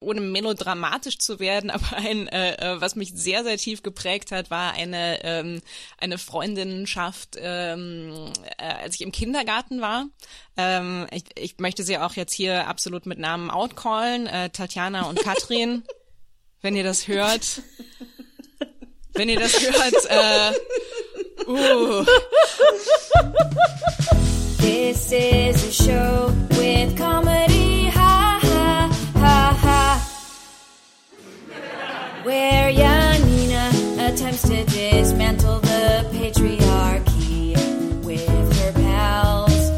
ohne melodramatisch zu werden, aber ein, äh, äh, was mich sehr, sehr tief geprägt hat, war eine, ähm, eine Freundinnenschaft, ähm, äh, als ich im Kindergarten war. Ähm, ich, ich möchte sie auch jetzt hier absolut mit Namen outcallen, äh, Tatjana und Katrin, wenn ihr das hört. Wenn ihr das hört, äh, uh. This is a show with comedy, Where Janina attempts to dismantle the patriarchy with her pals.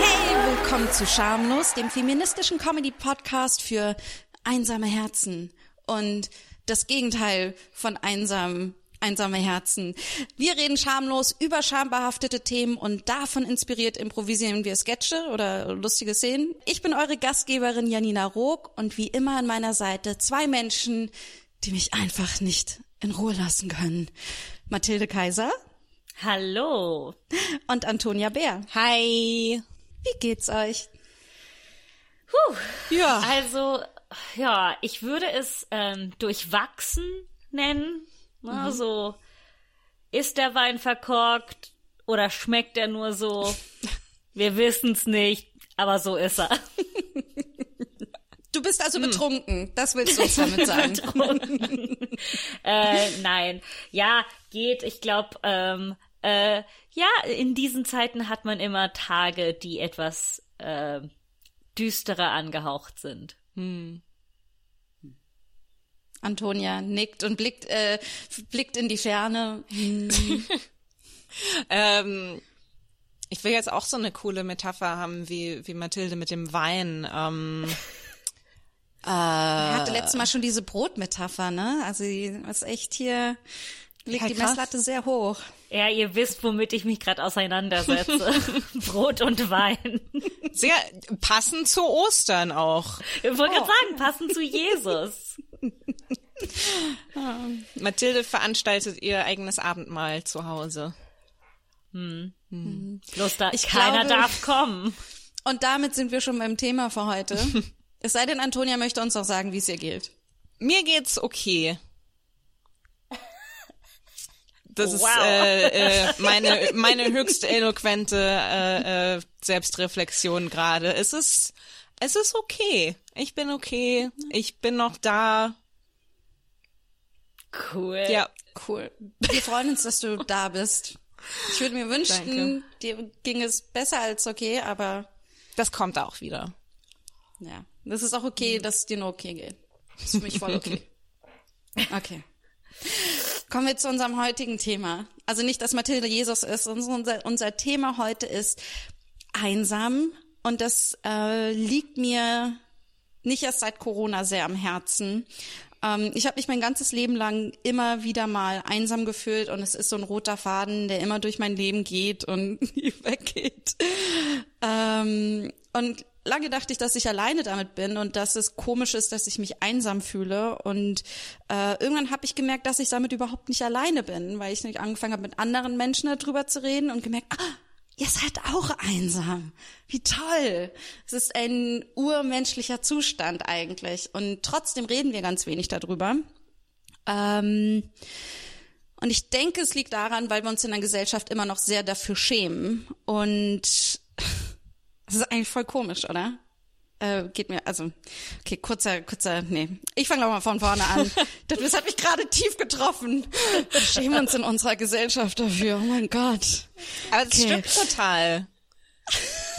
Hey, willkommen zu Schamlos, dem feministischen Comedy-Podcast für einsame Herzen und das Gegenteil von einsam, einsame Herzen. Wir reden schamlos über schambehaftete Themen und davon inspiriert improvisieren wir Sketche oder lustige Szenen. Ich bin eure Gastgeberin Janina Rook und wie immer an meiner Seite zwei Menschen, die mich einfach nicht in Ruhe lassen können. Mathilde Kaiser Hallo. und Antonia Bär. Hi. Wie geht's euch? Puh. Ja. Also, ja, ich würde es ähm, durchwachsen nennen. Na, So, ist der Wein verkorkt oder schmeckt er nur so? Wir wissen's nicht, aber so ist er. Du bist also betrunken, das willst du uns damit sagen. äh, nein, ja, geht. Ich glaube, ähm, äh, ja, in diesen Zeiten hat man immer Tage, die etwas äh, düsterer angehaucht sind. Antonia nickt und blickt, äh, blickt in die Ferne. Ähm, ich will jetzt auch so eine coole Metapher haben wie, wie Mathilde mit dem Wein. Ähm, Er hatte letztes Mal schon diese Brotmetapher, ne? Also ist echt hier, legt Ja, die krass. Messlatte sehr hoch. Ja, ihr wisst, womit ich mich gerade auseinandersetze. Brot und Wein. sehr passend zu Ostern auch. Ich wollte gerade sagen, passend zu Jesus. Mathilde veranstaltet ihr eigenes Abendmahl zu Hause. Bloß da, Ich keiner glaube- darf kommen. Und damit sind wir schon beim Thema für heute. es sei denn, Antonia möchte uns auch sagen, wie es ihr geht. Mir geht's okay. Das ist Wow. äh, äh, meine meine höchst eloquente äh, äh, Selbstreflexion gerade. Es ist es ist okay. Ich bin okay. Ich bin noch da. Cool. Ja. Cool. Wir freuen uns, dass du da bist. Ich würde mir wünschen, dir ging es besser als okay, aber Das kommt auch wieder. ja, das ist auch okay, dass es dir nur okay geht. Das ist für mich voll okay. Okay. Kommen wir zu unserem heutigen Thema. Also nicht, dass Mathilde Jesus ist. Unser, unser Thema heute ist einsam. Und das äh, liegt mir nicht erst seit Corona sehr am Herzen. Ähm, ich habe mich mein ganzes Leben lang immer wieder mal einsam gefühlt und es ist so ein roter Faden, der immer durch mein Leben geht und nie weggeht. Ähm, und lange dachte ich, dass ich alleine damit bin und dass es komisch ist, dass ich mich einsam fühle. Und äh, irgendwann habe ich gemerkt, dass ich damit überhaupt nicht alleine bin, weil ich nicht angefangen habe, mit anderen Menschen darüber zu reden und gemerkt, ah, ihr seid auch einsam. Wie toll. Es ist ein urmenschlicher Zustand eigentlich. Und trotzdem reden wir ganz wenig darüber. Ähm, und ich denke, es liegt daran, weil wir uns in der Gesellschaft immer noch sehr dafür schämen. Und das ist eigentlich voll komisch, oder? Äh, geht mir, also, okay, kurzer, kurzer, nee. Ich fange mal von vorne an. Das, das hat mich gerade tief getroffen. Wir schämen uns in unserer Gesellschaft dafür. Oh mein Gott. Aber es Okay. stimmt total.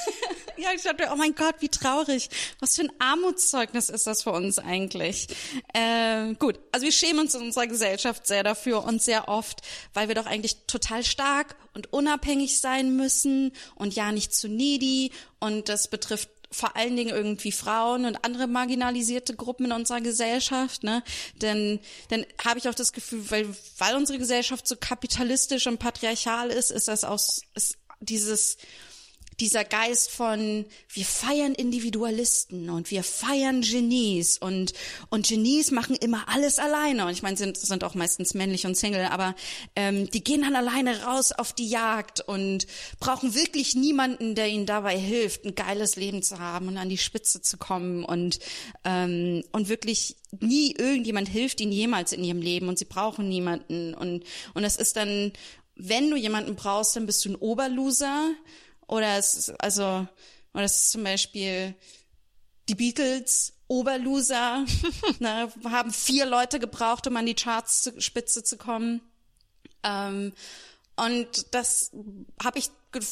Ja, ich dachte, oh mein Gott, wie traurig. Was für ein Armutszeugnis ist das für uns eigentlich? Äh, gut, also wir schämen uns in unserer Gesellschaft sehr dafür und sehr oft, weil wir doch eigentlich total stark und unabhängig sein müssen und ja nicht zu needy und das betrifft vor allen Dingen irgendwie Frauen und andere marginalisierte Gruppen in unserer Gesellschaft, ne? Denn dann habe ich auch das Gefühl, weil weil unsere Gesellschaft so kapitalistisch und patriarchal ist, ist das aus ist dieses dieser Geist von, wir feiern Individualisten und wir feiern Genies und, und Genies machen immer alles alleine. Und ich meine, sind, sind auch meistens männlich und Single, aber ähm, die gehen dann alleine raus auf die Jagd und brauchen wirklich niemanden, der ihnen dabei hilft, ein geiles Leben zu haben und an die Spitze zu kommen und, ähm, und wirklich nie irgendjemand hilft ihnen jemals in ihrem Leben und sie brauchen niemanden und, und es ist dann, wenn du jemanden brauchst, dann bist du ein Oberloser oder es ist, also, oder es ist zum Beispiel die Beatles, Oberloser, ne, haben vier Leute gebraucht, um an die Chartspitze zu kommen. Ähm, und das habe ich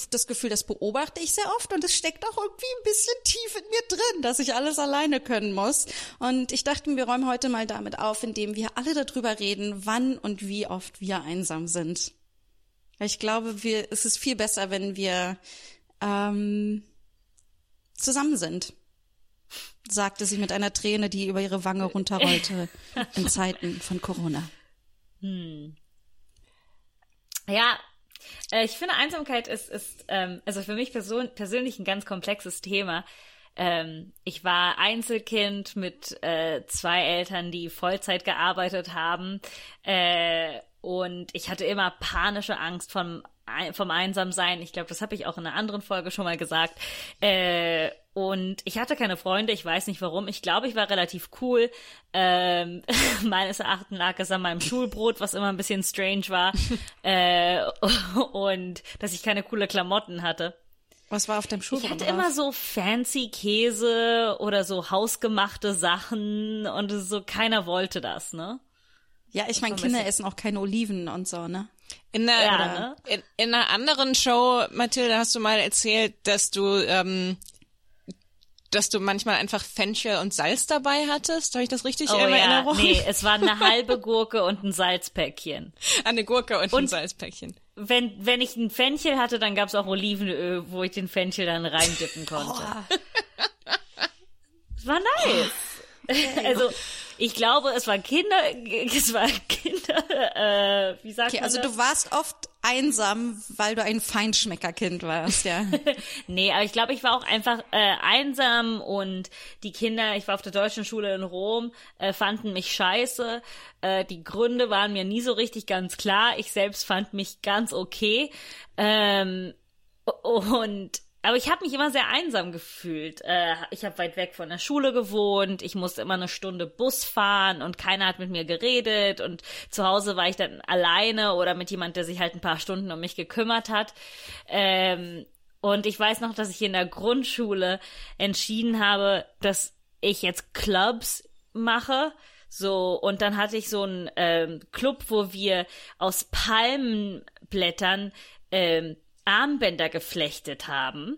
das Gefühl, das beobachte ich sehr oft und es steckt auch irgendwie ein bisschen tief in mir drin, dass ich alles alleine können muss. Und ich dachte, wir räumen heute mal damit auf, indem wir alle darüber reden, wann und wie oft wir einsam sind. Ich glaube, wir, es ist viel besser, wenn wir ähm, zusammen sind, sagte sie mit einer Träne, die über ihre Wange runterrollte in Zeiten von Corona. Ja, äh, ich finde Einsamkeit ist, ist ähm, also für mich person persönlich ein ganz komplexes Thema. Ähm, ich war Einzelkind mit äh, zwei Eltern, die Vollzeit gearbeitet haben. Äh, und ich hatte immer panische Angst vom, vom Einsamsein. Ich glaube, das habe ich auch in einer anderen Folge schon mal gesagt. Äh, und ich hatte keine Freunde, ich weiß nicht warum. Ich glaube, ich war relativ cool. Ähm, meines Erachtens lag es an meinem Schulbrot, was immer ein bisschen strange war. äh, und dass ich keine coole Klamotten hatte. Was war auf deinem Ich Schulbrett hatte immer so fancy Käse oder so hausgemachte Sachen und so keiner wollte das, ne? Ja, ich meine, ein Kinder essen auch keine Oliven und so, ne? In einer, Ja, ne? in, in einer anderen Show, Mathilde, hast du mal erzählt, dass du, ähm, dass du manchmal einfach Fenchel und Salz dabei hattest. Habe ich das richtig Oh in ja, Erinnerung? nee, es war eine halbe Gurke und ein Salzpäckchen. Eine Gurke und, ein Und- Salzpäckchen. Wenn, wenn ich ein Fenchel hatte, dann gab's auch Olivenöl, wo ich den Fenchel dann reindippen konnte. Es war nice. Also, ich glaube, es war Kinder, es war Kinder, äh, wie sagt Okay, man also das? du warst oft einsam, weil du ein Feinschmeckerkind warst, ja. Nee, aber ich glaube, ich war auch einfach äh, einsam und die Kinder, ich war auf der deutschen Schule in Rom, äh, fanden mich scheiße. Äh, die Gründe waren mir nie so richtig ganz klar. Ich selbst fand mich ganz okay. Ähm, und aber ich habe mich immer sehr einsam gefühlt. Äh, ich habe weit weg von der Schule gewohnt. Ich musste immer eine Stunde Bus fahren und keiner hat mit mir geredet. Und zu Hause war ich dann alleine oder mit jemand, der sich halt ein paar Stunden um mich gekümmert hat. Ähm, und ich weiß noch, dass ich in der Grundschule entschieden habe, dass ich jetzt Clubs mache. So, und dann hatte ich so einen ähm, Club, wo wir aus Palmenblättern ähm, Armbänder geflechtet haben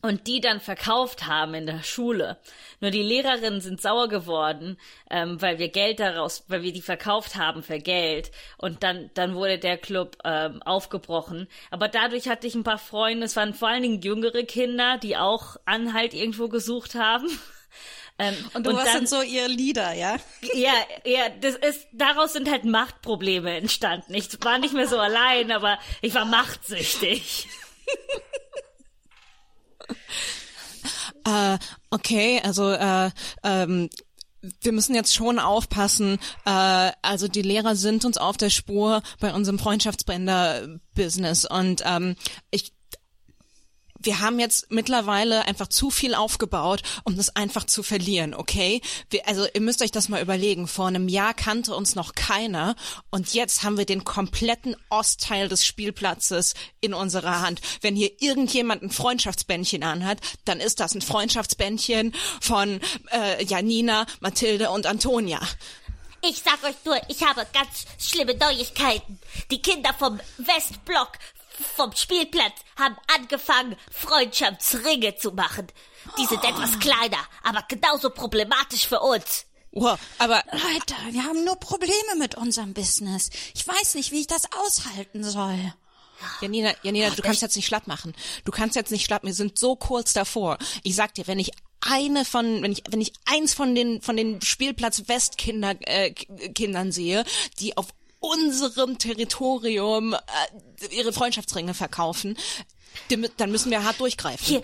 und die dann verkauft haben in der Schule. Nur die Lehrerinnen sind sauer geworden, ähm, weil wir Geld daraus, weil wir die verkauft haben für Geld. Und dann, dann wurde der Club ähm, aufgebrochen. Aber dadurch hatte ich ein paar Freunde, es waren vor allen Dingen jüngere Kinder, die auch Anhalt irgendwo gesucht haben. Ähm, Und du warst dann, dann so ihr Leader, ja? ja, ja, das ist, daraus sind halt Machtprobleme entstanden. Ich war nicht mehr so allein, aber ich war machtsüchtig. Äh, okay, also äh, ähm, wir müssen jetzt schon aufpassen. Äh, also die Lehrer sind uns auf der Spur bei unserem Freundschaftsbänder-Business und ähm, ich wir haben jetzt mittlerweile einfach zu viel aufgebaut, um das einfach zu verlieren, okay? Wir, also ihr müsst euch das mal überlegen. Vor einem Jahr kannte uns noch keiner und jetzt haben wir den kompletten Ostteil des Spielplatzes in unserer Hand. Wenn hier irgendjemand ein Freundschaftsbändchen anhat, dann ist das ein Freundschaftsbändchen von äh, Janina, Mathilde und Antonia. Ich sag euch nur, ich habe ganz schlimme Neuigkeiten. Die Kinder vom Westblock vom Spielplatz haben angefangen, Freundschaftsringe zu machen. Die sind etwas kleiner, aber genauso problematisch für uns. Wow, aber Leute, wir haben nur Probleme mit unserem Business. Ich weiß nicht, wie ich das aushalten soll. Janina, Janina, du kannst jetzt nicht schlapp machen. Du kannst jetzt nicht schlapp. Wir sind so kurz davor. Ich sag dir, wenn ich eine von, wenn ich, wenn ich eins von den, von den Spielplatz Westkinder, äh, K- Kindern sehe, die auf unserem Territorium äh, ihre Freundschaftsringe verkaufen, Dann müssen wir hart durchgreifen. Hier,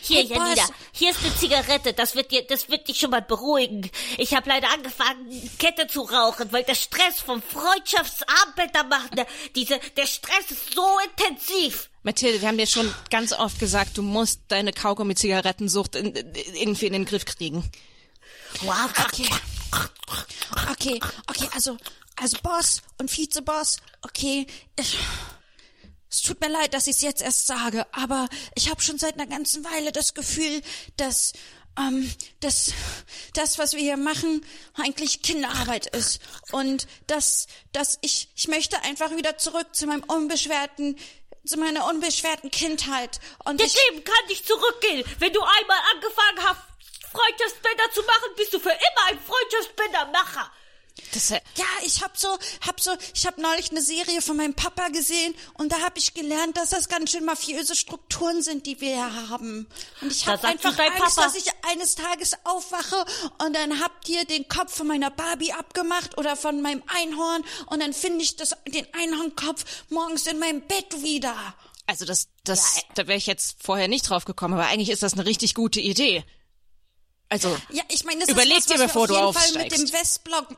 hier, Hey, Janina, Boss. hier ist eine Zigarette. Das wird dir, das wird dich schon mal beruhigen. Ich habe leider angefangen, Kette zu rauchen, weil der Stress vom Freundschaftsarbeiter macht. ne, Diese, der Stress ist so intensiv. Mathilde, wir haben dir schon ganz oft gesagt, du musst deine Kaugummi-Zigarettensucht in, in, irgendwie in den Griff kriegen. Wow, Okay. Okay, okay, also, also Boss und Vizeboss, okay, ich, es tut mir leid, dass ich es jetzt erst sage, aber ich habe schon seit einer ganzen Weile das Gefühl, dass ähm, dass das, was wir hier machen, eigentlich Kinderarbeit ist und dass dass ich ich möchte einfach wieder zurück zu meinem unbeschwerten zu meiner unbeschwerten Kindheit und Das Leben kann nicht zurückgehen. Wenn du einmal angefangen hast, Freundschaftsbänder zu machen, bist du für immer ein Freundschaftsbändermacher. Das, Ja, ich hab so, hab so, ich hab neulich eine Serie von meinem Papa gesehen und da hab ich gelernt, dass das ganz schön mafiöse Strukturen sind, die wir hier haben. Und ich Da hab sagt einfach Angst, Papa. dass ich eines Tages aufwache und dann habt ihr den Kopf von meiner Barbie abgemacht oder von meinem Einhorn und dann finde ich das, den Einhornkopf morgens in meinem Bett wieder. also das, das, da wäre ich jetzt vorher nicht drauf gekommen, aber eigentlich ist das eine richtig gute Idee. Also, Ja, ich meine, das Überleg ist was, dir, was bevor wir du auf jeden Fall mit dem Westblock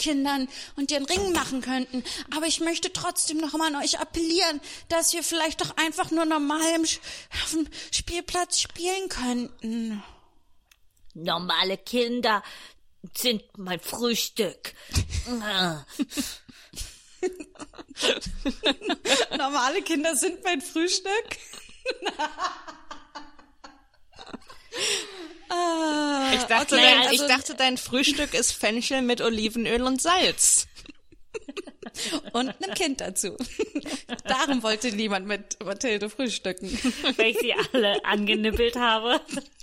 Kindern und den Ring machen könnten. Aber ich möchte trotzdem noch mal an euch appellieren, dass wir vielleicht doch einfach nur normal im auf dem Spielplatz spielen könnten. Normale Kinder sind mein Frühstück. Normale Kinder sind mein Frühstück. ich dachte, okay, dein, also- ich dachte, dein Frühstück ist Fenchel mit Olivenöl und Salz. Und einem Kind dazu. Darum wollte niemand mit Mathilde frühstücken. weil ich sie alle angenippelt habe.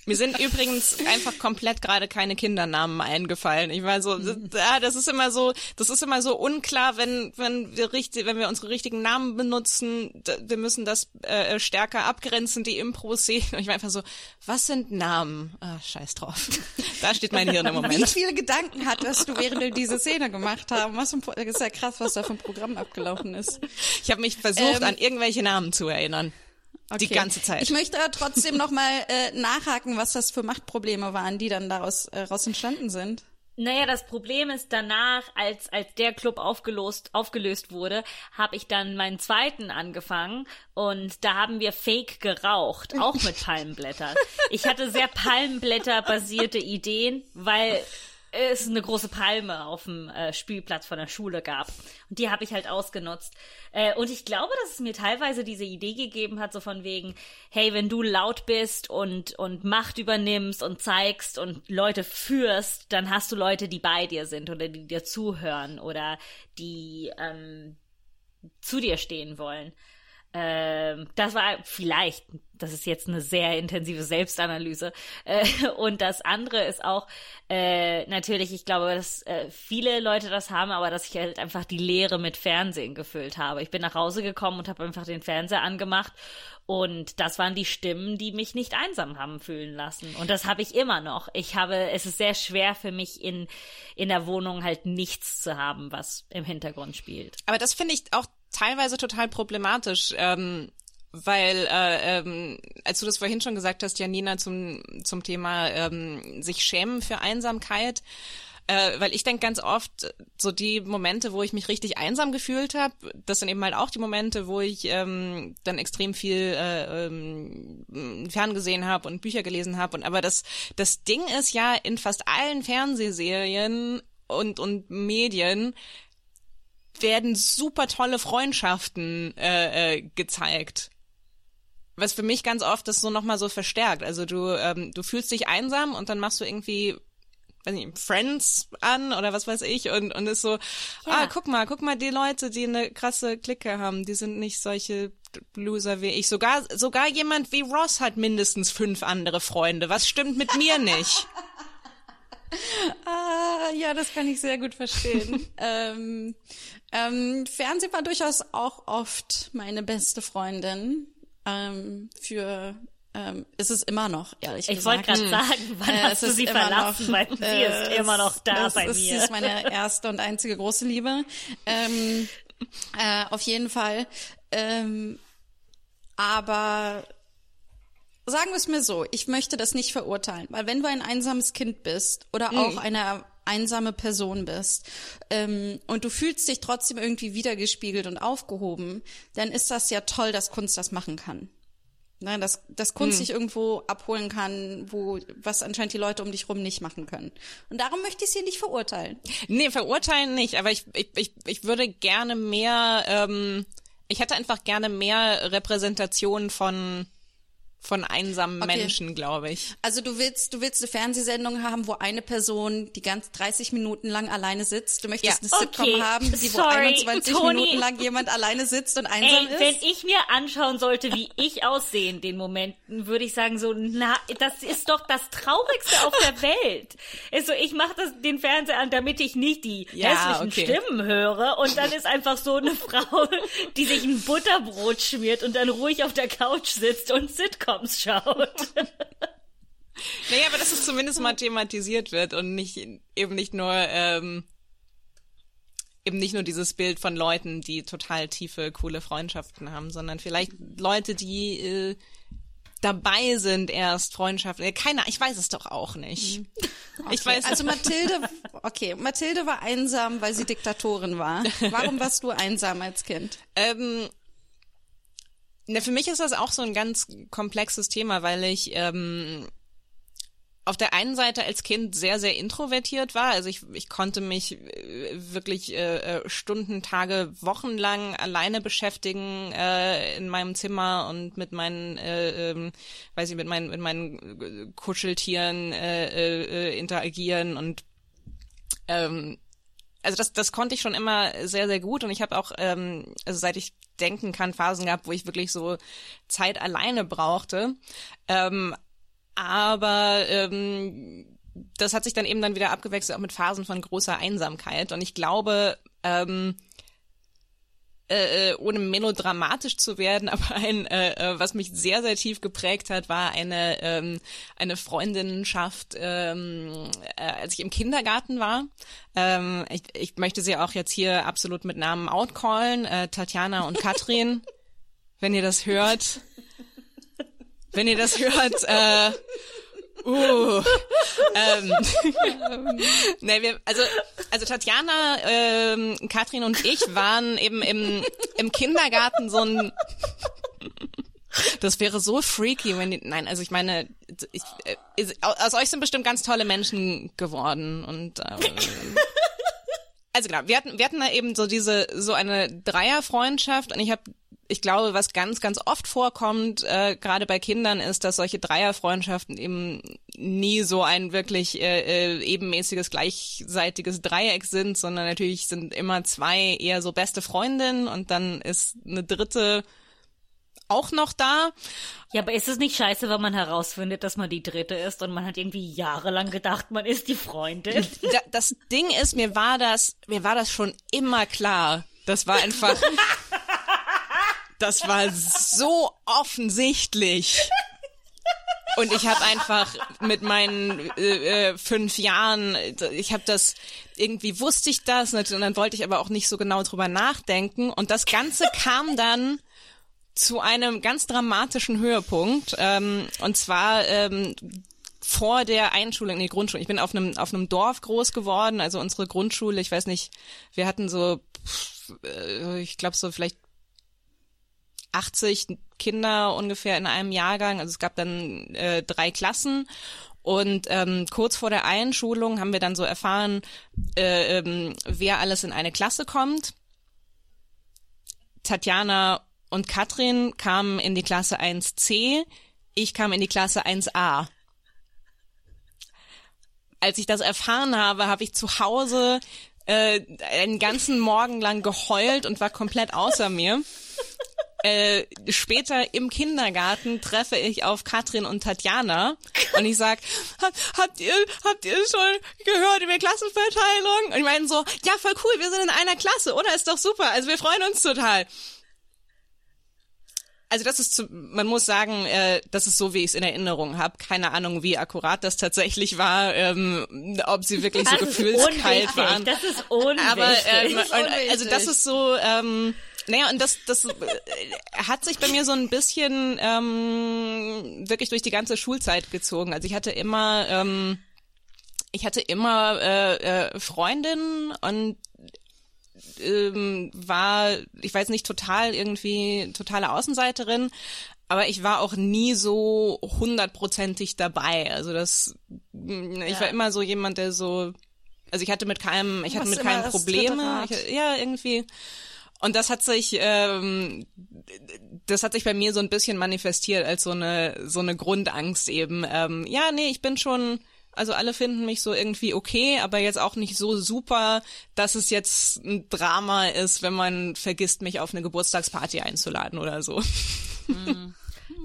Mir sind übrigens einfach komplett gerade keine Kindernamen eingefallen. Ich war so, das, ja, das ist immer so, das ist immer so unklar, wenn wenn wir richtig, wenn wir unsere richtigen Namen benutzen, wir müssen das äh, stärker abgrenzen, die Impro-Szene. Und ich war einfach so, was sind Namen? Ah, scheiß drauf. Da steht mein Hirn im Wie Moment. viele Gedanken hattest du, während wir diese Szene gemacht haben? Was ein, ist ja krass, was da ein Programm abgelaufen ist. Ich habe mich versucht, Ähm, an irgendwelche Namen zu erinnern. Die Okay. ganze Zeit. Ich möchte aber trotzdem noch mal äh, nachhaken, was das für Machtprobleme waren, die dann daraus äh, raus entstanden sind. Naja, das Problem ist danach, als, als der Club aufgelöst, aufgelöst wurde, habe ich dann meinen zweiten angefangen und da haben wir Fake geraucht, auch mit Palmblättern. Ich hatte sehr Palmblätter-basierte Ideen, weil es eine große Palme auf dem äh, Spielplatz von der Schule gab. Und die habe ich halt ausgenutzt. Äh, und ich glaube, dass es mir teilweise diese Idee gegeben hat, so von wegen, hey, wenn du laut bist und, und Macht übernimmst und zeigst und Leute führst, dann hast du Leute, die bei dir sind oder die dir zuhören oder die ähm, zu dir stehen wollen. Ähm, das war vielleicht, das ist jetzt eine sehr intensive Selbstanalyse. Äh, und das andere ist auch, äh, natürlich, ich glaube, dass äh, viele Leute das haben, aber dass ich halt einfach die Leere mit Fernsehen gefüllt habe. Ich bin nach Hause gekommen und habe einfach den Fernseher angemacht und das waren die Stimmen, die mich nicht einsam haben fühlen lassen. Und das habe ich immer noch. Ich habe, es ist sehr schwer für mich in, in der Wohnung halt nichts zu haben, was im Hintergrund spielt. Aber das finde ich auch teilweise total problematisch, ähm, weil äh, ähm, als du das vorhin schon gesagt hast, Janina, zum, zum Thema ähm, sich schämen für Einsamkeit, äh, weil ich denke ganz oft, so die Momente, wo ich mich richtig einsam gefühlt habe, das sind eben halt auch die Momente, wo ich ähm, dann extrem viel äh, ähm, ferngesehen habe und Bücher gelesen habe. Und aber das, das Ding ist ja in fast allen Fernsehserien und, und Medien werden super tolle Freundschaften äh, äh, gezeigt. Was für mich ganz oft das so nochmal so verstärkt. Also du, ähm, du fühlst dich einsam und dann machst du irgendwie weiß nicht, Friends an oder was weiß ich und, und ist so, ah, guck mal, guck mal, die Leute, die eine krasse Clique haben, die sind nicht solche Loser wie ich. Sogar, sogar jemand wie Ross hat mindestens fünf andere Freunde. Was stimmt mit mir nicht? Ah, ja, das kann ich sehr gut verstehen. ähm, ähm, Fernsehen war durchaus auch oft meine beste Freundin. Ähm, für ähm, ist es immer noch, ehrlich Ich gesagt. wollte gerade sagen, wann Äh, hast es du sie verlassen? noch, Weil sie äh, ist immer noch da das bei ist, mir. Sie ist meine erste und einzige große Liebe. Ähm, äh, auf jeden Fall. Ähm, Aber sagen wir es mir so, ich möchte das nicht verurteilen, weil wenn du ein einsames Kind bist oder Mhm. auch eine einsame Person bist ähm, und du fühlst dich trotzdem irgendwie wiedergespiegelt und aufgehoben, dann ist das ja toll, dass Kunst das machen kann. Ne, dass, dass Kunst Mhm. dich irgendwo abholen kann, wo was anscheinend die Leute um dich rum nicht machen können. Und darum möchte ich sie nicht verurteilen. Nee, verurteilen nicht, aber ich, ich, ich, ich würde gerne mehr, ähm, ich hätte einfach gerne mehr Repräsentation von, von einsamen Okay. Menschen, glaube ich. Also du willst, du willst eine Fernsehsendung haben, wo eine Person die ganz 30 Minuten lang alleine sitzt. Du möchtest Ja. eine Sitcom Okay, haben, die wo sorry, 21 Toni. Minuten lang jemand alleine sitzt und einsam Ey, wenn ist. ich mir anschauen sollte, wie ich aussehe in den Momenten, würde ich sagen so, na, das ist doch das Traurigste auf der Welt. Also ich mache das den Fernseher an, damit ich nicht die Ja, hässlichen okay. Stimmen höre und dann ist einfach so eine Frau, die sich ein Butterbrot schmiert und dann ruhig auf der Couch sitzt und Sitcoms schaut. Naja, aber dass es zumindest mal thematisiert wird und nicht eben nicht nur ähm, eben nicht nur dieses Bild von Leuten, die total tiefe, coole Freundschaften haben, sondern vielleicht Leute, die äh, dabei sind erst Freundschaften. Äh, Keiner, ich weiß es doch auch nicht. Ich weiß Also Mathilde, okay, Mathilde war einsam, weil sie Diktatorin war. Warum warst du einsam als Kind? Ähm, na, für mich ist das auch so ein ganz komplexes Thema, weil ich ähm, auf der einen Seite als Kind sehr, sehr introvertiert war. Also ich, ich konnte mich äh, wirklich äh, äh, Stunden, Tage, Wochen lang alleine beschäftigen äh, in meinem Zimmer und mit meinen, äh, ähm, weiß ich, mit meinen, mit meinen äh, Kuscheltieren äh, äh, äh, interagieren und ähm, also das, das konnte ich schon immer sehr, sehr gut und ich habe auch, ähm, also seit ich denken kann, Phasen gehabt, wo ich wirklich so Zeit alleine brauchte. Ähm, aber ähm, das hat sich dann eben dann wieder abgewechselt, auch mit Phasen von großer Einsamkeit. Und ich glaube, ähm, äh, äh, ohne melodramatisch zu werden, aber ein, äh, äh, was mich sehr, sehr tief geprägt hat, war eine, ähm, eine Freundinnenschaft, ähm, äh, als ich im Kindergarten war. Ähm, ich, ich möchte sie auch jetzt hier absolut mit Namen outcallen, äh, Tatjana und Katrin, wenn ihr das hört. Wenn ihr das hört, äh, uh, ähm, nee, wir, also, also Tatjana, ähm, Katrin und ich waren eben im, im Kindergarten so ein, das wäre so freaky, wenn die, nein, also ich meine, ich, äh, aus euch sind bestimmt ganz tolle Menschen geworden und, ähm, also genau, wir hatten, wir hatten da eben so diese, so eine Dreierfreundschaft und ich habe, ich glaube, was ganz, ganz oft vorkommt, äh, gerade bei Kindern, ist, dass solche Dreierfreundschaften eben nie so ein wirklich äh, äh, ebenmäßiges, gleichseitiges Dreieck sind, sondern natürlich sind immer zwei eher so beste Freundinnen und dann ist eine dritte auch noch da. Ja, aber ist es nicht scheiße, wenn man herausfindet, dass man die Dritte ist und man hat irgendwie jahrelang gedacht, man ist die Freundin? Da, das Ding ist, mir war das, mir war das schon immer klar. Das war einfach, das war so offensichtlich. Und ich habe einfach mit meinen äh, äh, fünf Jahren, ich habe das, irgendwie wusste ich das und dann wollte ich aber auch nicht so genau drüber nachdenken. Und das Ganze kam dann zu einem ganz dramatischen Höhepunkt. Ähm, und zwar ähm, vor der Einschulung in die Grundschule. Ich bin auf einem auf einem Dorf groß geworden, also unsere Grundschule, ich weiß nicht, wir hatten so, äh, ich glaube so vielleicht 80 Kinder ungefähr in einem Jahrgang. Also es gab dann äh, drei Klassen. Und ähm, kurz vor der Einschulung haben wir dann so erfahren, äh, ähm, wer alles in eine Klasse kommt. Tatjana und Katrin kamen in die Klasse 1c, ich kam in die Klasse 1a. Als ich das erfahren habe, habe ich zu Hause äh, einen ganzen Morgen lang geheult und war komplett außer mir. Äh, später im Kindergarten treffe ich auf Katrin und Tatjana und ich sag, "Hab- habt ihr, habt ihr schon gehört über Klassenverteilung? Und ich meine so, ja voll cool, wir sind in einer Klasse, oder? Ist doch super, also wir freuen uns total. Also das ist, zu, man muss sagen, äh, das ist so, wie ich es in Erinnerung habe. Keine Ahnung, wie akkurat das tatsächlich war, ähm, ob sie wirklich so Das ist gefühlskalt waren. Das ist unwichtig. Aber ähm, also das ist so, ähm, Naja, und das, das äh, hat sich bei mir so ein bisschen ähm, wirklich durch die ganze Schulzeit gezogen. Also ich hatte immer, ähm, ich hatte immer äh, äh, Freundinnen und ähm, war, ich weiß nicht, total irgendwie totale Außenseiterin, aber ich war auch nie so hundertprozentig dabei. Also das, ich war immer so jemand, der so, also ich hatte mit keinem, ich hatte Was mit immer keinem Probleme. Ich, ja, irgendwie. Und das hat sich, ähm, das hat sich bei mir so ein bisschen manifestiert als so eine so eine Grundangst eben. Ähm, ja, nee, ich bin schon, also alle finden mich so irgendwie okay, aber jetzt auch nicht so super, dass es jetzt ein Drama ist, wenn man vergisst, mich auf eine Geburtstagsparty einzuladen oder so.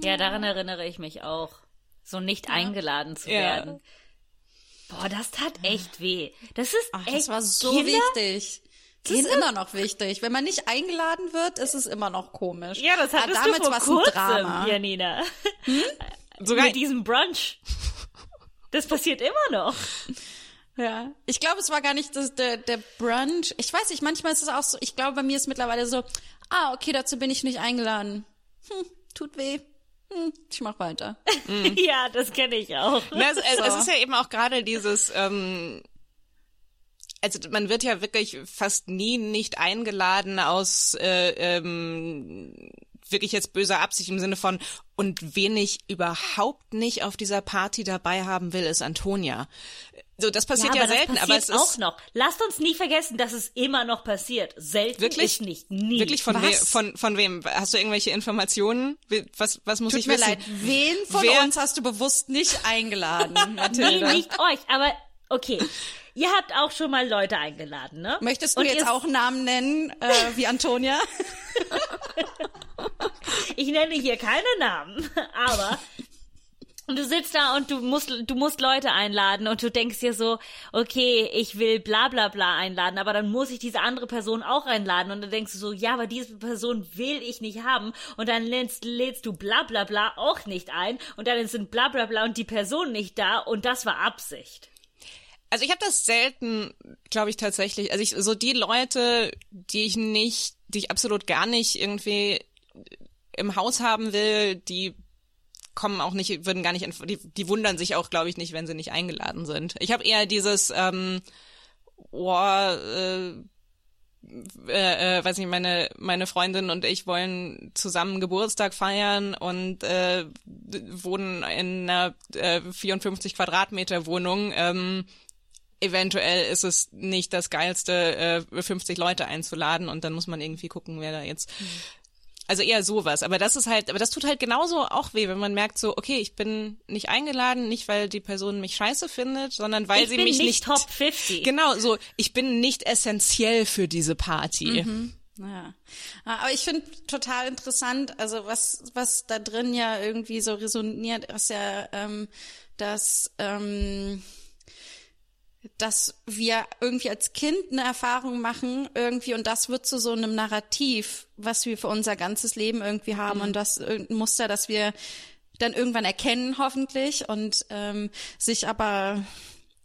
Ja, daran erinnere ich mich auch. So nicht eingeladen zu Ja. werden. Boah, das tat echt weh. Das ist Ach, echt das war so Kinder, wichtig. Das ist immer noch wichtig. Wenn man nicht eingeladen wird, ist es immer noch komisch. Ja, das Aber hattest damals du vor war's ein kurzem, Drama. Janina. Sogar Mit diesem Brunch. Das passiert immer noch. Ja. Ich glaube, es war gar nicht das, der, der Brunch. Ich weiß nicht, manchmal ist es auch so, ich glaube, bei mir ist mittlerweile so, ah, okay, dazu bin ich nicht eingeladen. Hm, tut weh. Hm, ich mach weiter. ja, das kenne ich auch. Na, es, es, So. es ist ja eben auch gerade dieses, ähm, also man wird ja wirklich fast nie nicht eingeladen aus äh, ähm, wirklich jetzt böser Absicht im Sinne von und wen ich überhaupt nicht auf dieser Party dabei haben will, ist Antonia. So, das passiert ja, aber selten, das aber passiert es auch ist noch. Lasst uns nie vergessen, dass es immer noch passiert. Selten Wirklich? ist nicht. Nie. wirklich von, we von von wem? Hast du irgendwelche Informationen? Was was muss Tut ich mir wissen? leid. Wen von Wer- uns hast du bewusst nicht eingeladen, Nee, nicht euch, aber okay. Ihr habt auch schon mal Leute eingeladen, ne? Möchtest du Und jetzt auch Namen nennen, äh, wie Antonia? Ich nenne hier keine Namen, aber und du sitzt da und du musst du musst Leute einladen und du denkst dir so, okay, ich will bla bla bla einladen, aber dann muss ich diese andere Person auch einladen und dann denkst du so, ja, aber diese Person will ich nicht haben und dann lädst, lädst du bla bla bla auch nicht ein und dann sind bla bla bla und die Person nicht da und das war Absicht. Also ich habe das selten, glaube ich tatsächlich. Also ich so die Leute, die ich nicht, die ich absolut gar nicht irgendwie im Haus haben will, die kommen auch nicht, würden gar nicht, die, die wundern sich auch, glaube ich, nicht, wenn sie nicht eingeladen sind. Ich habe eher dieses, ähm, oh, äh, äh, äh, weiß nicht, meine meine Freundin und ich wollen zusammen Geburtstag feiern und äh, wohnen in einer äh, 54 Quadratmeter Wohnung. Ähm, eventuell ist es nicht das geilste, äh, 50 Leute einzuladen und dann muss man irgendwie gucken, wer da jetzt. Also eher sowas. Aber das ist halt, aber das tut halt genauso auch weh, wenn man merkt so, okay, ich bin nicht eingeladen, nicht weil die Person mich scheiße findet, sondern weil ich sie mich nicht, nicht Top 50. Genau, so, ich bin nicht essentiell für diese Party. Ja, aber ich finde total interessant, also was was da drin ja irgendwie so resoniert, ist ja, ähm, dass ähm, dass wir irgendwie als Kind eine Erfahrung machen irgendwie und das wird zu so einem Narrativ, was wir für unser ganzes Leben irgendwie haben und das irgendein Muster, das wir dann irgendwann erkennen hoffentlich und ähm, sich aber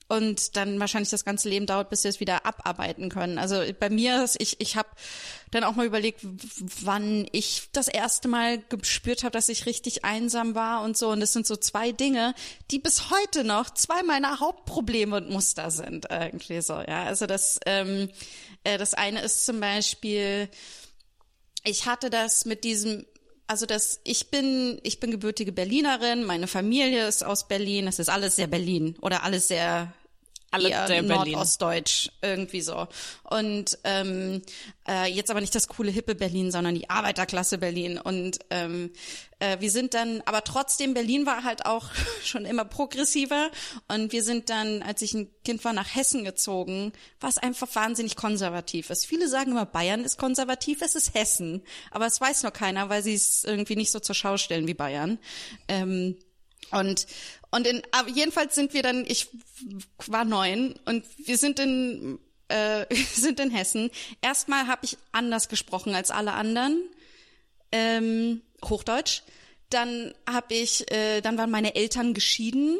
und dann wahrscheinlich das ganze Leben dauert, bis wir es wieder abarbeiten können. Also bei mir ist, ich, ich habe dann auch mal überlegt, wann ich das erste Mal gespürt habe, dass ich richtig einsam war und so. Und das sind so zwei Dinge, die bis heute noch zwei meiner Hauptprobleme und Muster sind irgendwie so. Ja, also das, ähm, äh, das eine ist zum Beispiel, ich hatte das mit diesem also das ich bin ich bin gebürtige Berlinerin, meine Familie ist aus Berlin, das ist alles sehr Berlin oder alles sehr Alle eher Berlin. Nordostdeutsch irgendwie so. Und ähm, äh, jetzt aber nicht das coole hippe Berlin, sondern die Arbeiterklasse Berlin. Und ähm, äh, wir sind dann, aber trotzdem Berlin war halt auch schon immer progressiver. Und wir sind dann, als ich ein Kind war, nach Hessen gezogen, was einfach wahnsinnig konservativ ist. Viele sagen immer, Bayern ist konservativ, es ist Hessen. Aber es weiß noch keiner, weil sie es irgendwie nicht so zur Schau stellen wie Bayern. Ähm, und und in, aber jedenfalls sind wir dann, ich war neun und wir sind in äh, sind in Hessen. Erstmal habe ich anders gesprochen als alle anderen, ähm, Hochdeutsch. Dann habe ich, äh, dann waren meine Eltern geschieden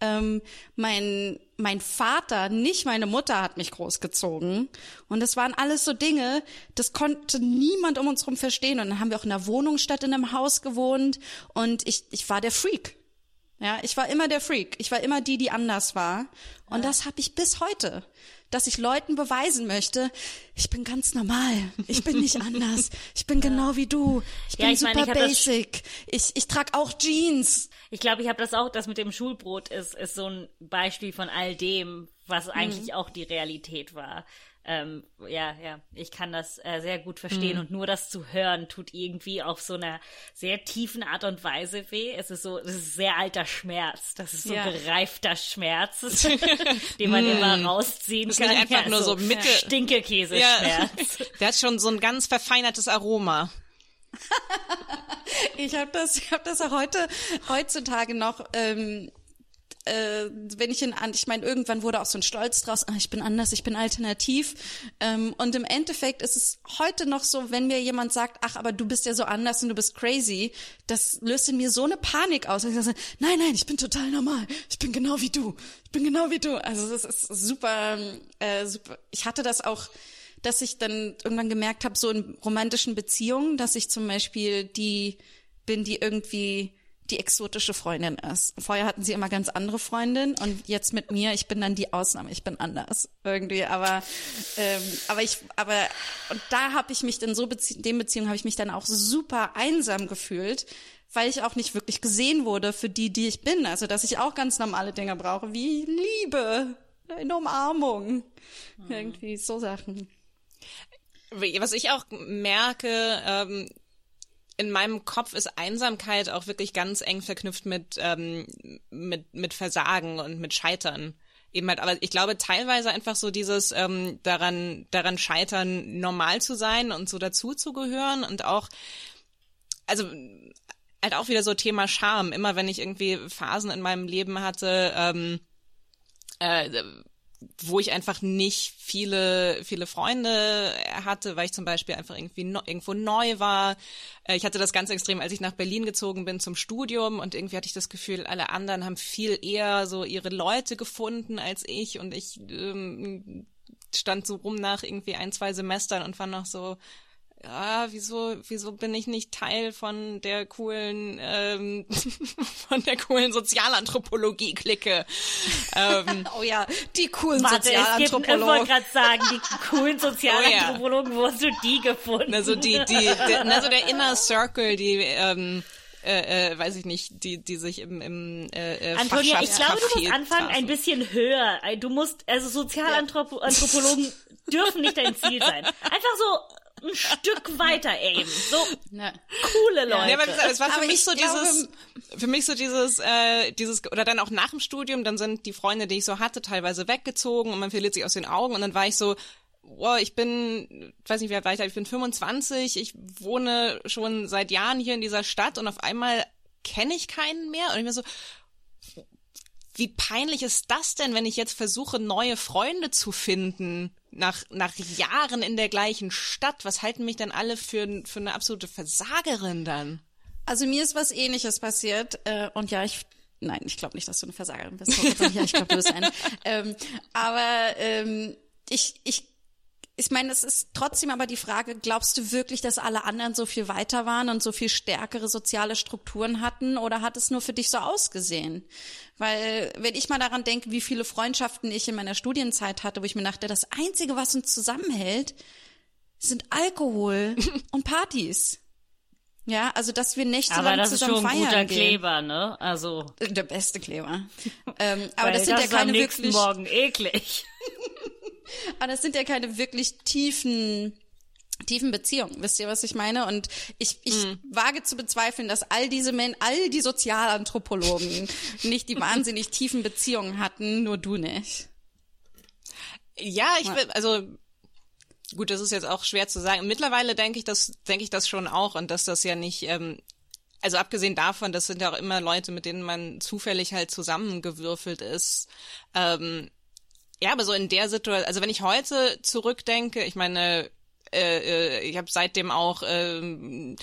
Ähm, mein, mein Vater, nicht meine Mutter hat mich großgezogen. Und das waren alles so Dinge, das konnte niemand um uns herum verstehen. Und dann haben wir auch in einer Wohnung statt in einem Haus gewohnt. Und ich, ich war der Freak. Ja, ich war immer der Freak. Ich war immer die, die anders war. Und das habe ich bis heute. Dass ich Leuten beweisen möchte, ich bin ganz normal. Ich bin nicht anders. Ich bin genau wie du. Ich Ja, bin ich meine, super ich hab das- basic. Ich, ich trage auch Jeans. Ich glaube, ich habe das auch, das mit dem Schulbrot ist, ist so ein Beispiel von all dem, was Mhm. eigentlich auch die Realität war. Ähm, ja, ja, ich kann das äh, sehr gut verstehen Mhm. und nur das zu hören tut irgendwie auf so einer sehr tiefen Art und Weise weh. Es ist so, es ist sehr alter Schmerz. Das ist so Ja. gereifter Schmerz, den man immer rausziehen Ist kann. nicht einfach ja, nur so Mitte- Stinkekäse-Schmerz. Der hat schon so ein ganz verfeinertes Aroma. Ich habe das, ich habe das auch heute, heutzutage noch. Ähm, äh, wenn ich in, ich meine, irgendwann wurde auch so ein Stolz draus, ah, ich bin anders, ich bin alternativ. Ähm, und im Endeffekt ist es heute noch so, wenn mir jemand sagt, ach, aber du bist ja so anders und du bist crazy, das löst in mir so eine Panik aus. Ich sage, nein, nein, ich bin total normal. Ich bin genau wie du. Ich bin genau wie du. Also das ist super, äh, super. Ich hatte das auch dass ich dann irgendwann gemerkt habe, so in romantischen Beziehungen, dass ich zum Beispiel die bin, die irgendwie die exotische Freundin ist. Vorher hatten sie immer ganz andere Freundinnen und jetzt mit mir, ich bin dann die Ausnahme, ich bin anders irgendwie, aber ähm, aber ich aber und da habe ich mich dann so Bezie in den Beziehungen habe ich mich dann auch super einsam gefühlt, weil ich auch nicht wirklich gesehen wurde für die, die ich bin, also dass ich auch ganz normale Dinge brauche wie Liebe, eine Umarmung, irgendwie so Sachen. Was ich auch merke, ähm, in meinem Kopf ist Einsamkeit auch wirklich ganz eng verknüpft mit, ähm, mit, mit Versagen und mit Scheitern. Eben halt, aber ich glaube teilweise einfach so dieses ähm, daran, daran scheitern, normal zu sein und so dazuzugehören und auch, also halt auch wieder so Thema Scham. Immer wenn ich irgendwie Phasen in meinem Leben hatte, ähm, äh, wo ich einfach nicht viele viele Freunde hatte, weil ich zum Beispiel einfach irgendwie no, irgendwo neu war. Äh, Ich hatte das ganz extrem, als ich nach Berlin gezogen bin zum Studium und irgendwie hatte ich das Gefühl, alle anderen haben viel eher so ihre Leute gefunden als ich und ich ähm, stand so rum nach irgendwie ein zwei Semestern und war noch so ja, wieso, wieso bin ich nicht Teil von der coolen, ähm, von der coolen Sozialanthropologie-Clique? ähm, Oh ja, die coolen Warte, gibt, ich wollte Sozialanthropologen. gerade sagen, die coolen Oh Sozialanthropologen, wo hast du die gefunden? also die, die, der, also der Inner Circle, die, ähm, äh, äh, weiß ich nicht, die, die sich im, im äh, äh, Antonia, ich glaube, du musst anfangen, ein bisschen höher. Du musst, also Sozialanthropologen dürfen nicht dein Ziel sein. Einfach so ein Stück weiter aimen. So Ja. coole Leute. Ja, aber das, es war für Aber mich ich so glaube- dieses, für mich so dieses, äh, dieses, oder dann auch nach dem Studium, dann sind die Freunde, die ich so hatte, teilweise weggezogen und man verliert sich aus den Augen und dann war ich so, wow, ich bin, weiß nicht, wie alt war ich da, ich bin 25, ich wohne schon seit Jahren hier in dieser Stadt und auf einmal kenne ich keinen mehr und ich mir so, wie peinlich ist das denn, wenn ich jetzt versuche, neue Freunde zu finden, nach, nach Jahren in der gleichen Stadt? Was halten mich denn alle für, für eine absolute Versagerin dann? Also mir ist was ähnliches passiert äh, und ja, ich nein, ich glaube nicht, dass du eine Versagerin bist. Ja, ich glaube, du bist eine. ähm, aber ähm, ich ich ich meine, es ist trotzdem aber die Frage, glaubst du wirklich, dass alle anderen so viel weiter waren und so viel stärkere soziale Strukturen hatten oder hat es nur für dich so ausgesehen? Weil, wenn ich mal daran denke, wie viele Freundschaften ich in meiner Studienzeit hatte, wo ich mir dachte, das Einzige, was uns zusammenhält, sind Alkohol und Partys. Ja, also dass wir nächtelang aber das ist zusammen schon ein feiern guter gehen. Kleber, ne? Also, Der beste Kleber. ähm, aber das sind ja ist am keine nächsten wirklich, Morgen eklig. aber das sind ja keine wirklich tiefen tiefen Beziehungen. Wisst ihr, was ich meine? Und ich, ich wage zu bezweifeln, dass all diese Men, all die Sozialanthropologen nicht die wahnsinnig tiefen Beziehungen hatten, nur du nicht. Ja, ich will, also gut, das ist jetzt auch schwer zu sagen. Mittlerweile denke ich das, denke ich das schon auch und dass das ja nicht, ähm, also abgesehen davon, das sind ja auch immer Leute, mit denen man zufällig halt zusammengewürfelt ist. Ähm, ja, aber so in der Situation, also wenn ich heute zurückdenke, ich meine, äh, äh, ich habe seitdem auch äh,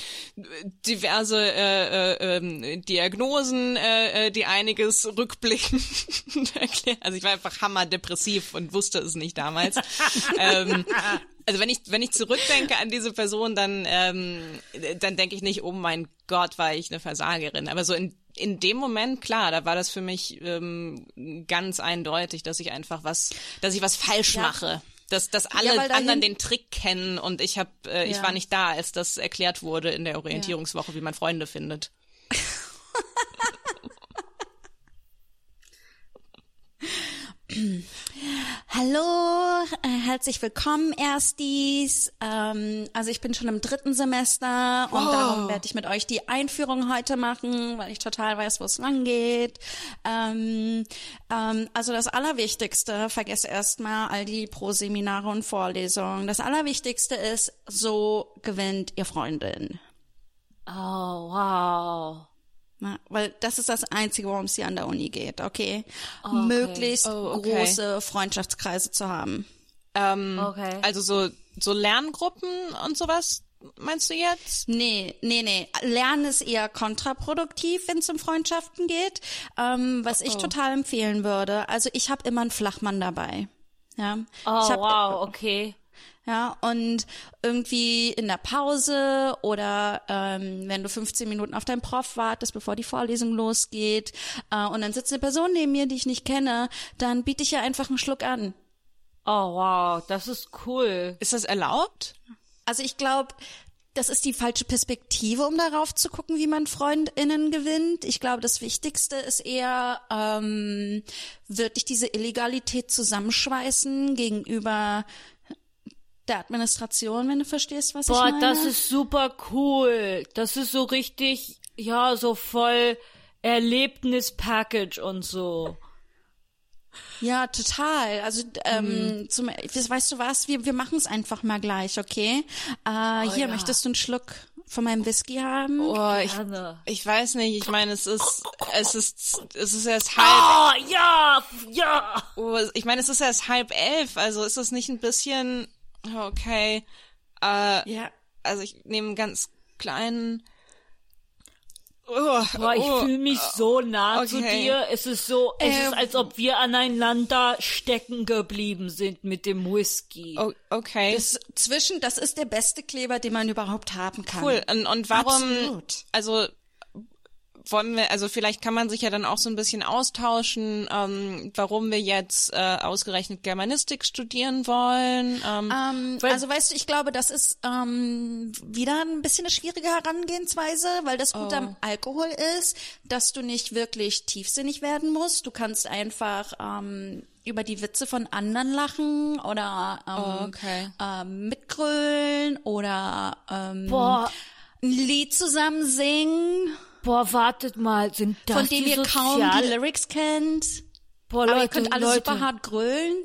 diverse äh, äh, äh, Diagnosen, äh, äh, die einiges rückblickend erklären. Also ich war einfach hammerdepressiv und wusste es nicht damals. ähm, also wenn ich wenn ich zurückdenke an diese Person, dann ähm, dann denke ich nicht, oh mein Gott, war ich eine Versagerin. Aber so in in dem Moment, klar, da war das für mich ähm, ganz eindeutig, dass ich einfach was, dass ich was falsch mache. Dass, dass alle Ja, anderen den Trick kennen und ich hab, äh, ich Ja. war nicht da, als das erklärt wurde in der Orientierungswoche, wie man Freunde findet. Herzlich willkommen, Erstis. Ähm, also ich bin schon im dritten Semester und darum werde ich mit euch die Einführung heute machen, weil ich total weiß, wo es lang geht. Ähm, ähm, also das Allerwichtigste, vergesse erstmal all die Pro-Seminare und Vorlesungen. Das Allerwichtigste ist, so gewinnt ihr Freundin. Oh, wow. Na, weil das ist das Einzige, worum es hier an der Uni geht, okay? Möglichst Oh, okay. große Freundschaftskreise zu haben. Ähm, Okay. Also so, so Lerngruppen und sowas, meinst du jetzt? Nee, nee, nee. Lernen ist eher kontraproduktiv, wenn es um Freundschaften geht. Ähm, was ich total empfehlen würde. Also ich habe immer einen Flachmann dabei. Ja. Oh, ich hab, wow, okay. Ja, und irgendwie in der Pause oder ähm, wenn du 15 Minuten auf deinen Prof wartest, bevor die Vorlesung losgeht, äh, und dann sitzt eine Person neben mir, die ich nicht kenne, dann biete ich ihr einfach einen Schluck an. Oh, wow, das ist cool. Ist das erlaubt? Also ich glaube, das ist die falsche Perspektive, um darauf zu gucken, wie man FreundInnen gewinnt. Ich glaube, das Wichtigste ist eher ähm, wirklich diese Illegalität zusammenschweißen gegenüber der Administration, wenn du verstehst, was Boah, ich meine. das ist super cool. Das ist so richtig, ja, so voll Erlebnis-Package und so. Ja, total. Also ähm, zum, das, weißt du was? Wir wir machen es einfach mal gleich, okay? Äh, hier möchtest du einen Schluck von meinem Whisky haben? Oh, ich, Gerne. ich weiß nicht. Ich meine, es ist, es ist, es ist erst halb. Oh, ja, ja. Oh, ich meine, es ist erst halb elf. Also ist es nicht ein bisschen okay? Äh, Ja. also ich nehme einen ganz kleinen. Oh, Boah, ich oh, fühle mich so nah zu okay. dir. Es ist so, es Ähm. ist, als ob wir aneinander stecken geblieben sind mit dem Whisky. oh, okay. Das zwischen, das ist der beste Kleber, den man überhaupt haben kann. Cool. Und, und warum, Absolut. also wollen wir, also vielleicht kann man sich ja dann auch so ein bisschen austauschen, ähm, warum wir jetzt äh, ausgerechnet Germanistik studieren wollen. Ähm, Ähm, also weißt du, ich glaube, das ist ähm, wieder ein bisschen eine schwierige Herangehensweise, weil das Gute am Alkohol ist, dass du nicht wirklich tiefsinnig werden musst. Du kannst einfach ähm, über die Witze von anderen lachen oder ähm, Oh, okay. ähm, mitgrölen oder ähm, Boah, ein Lied zusammen singen, boah, wartet mal, sind das von dem die ihr kaum die Lyrics kennt. Boah, Aber Leute, ihr könnt alle Leute, super hart grölen.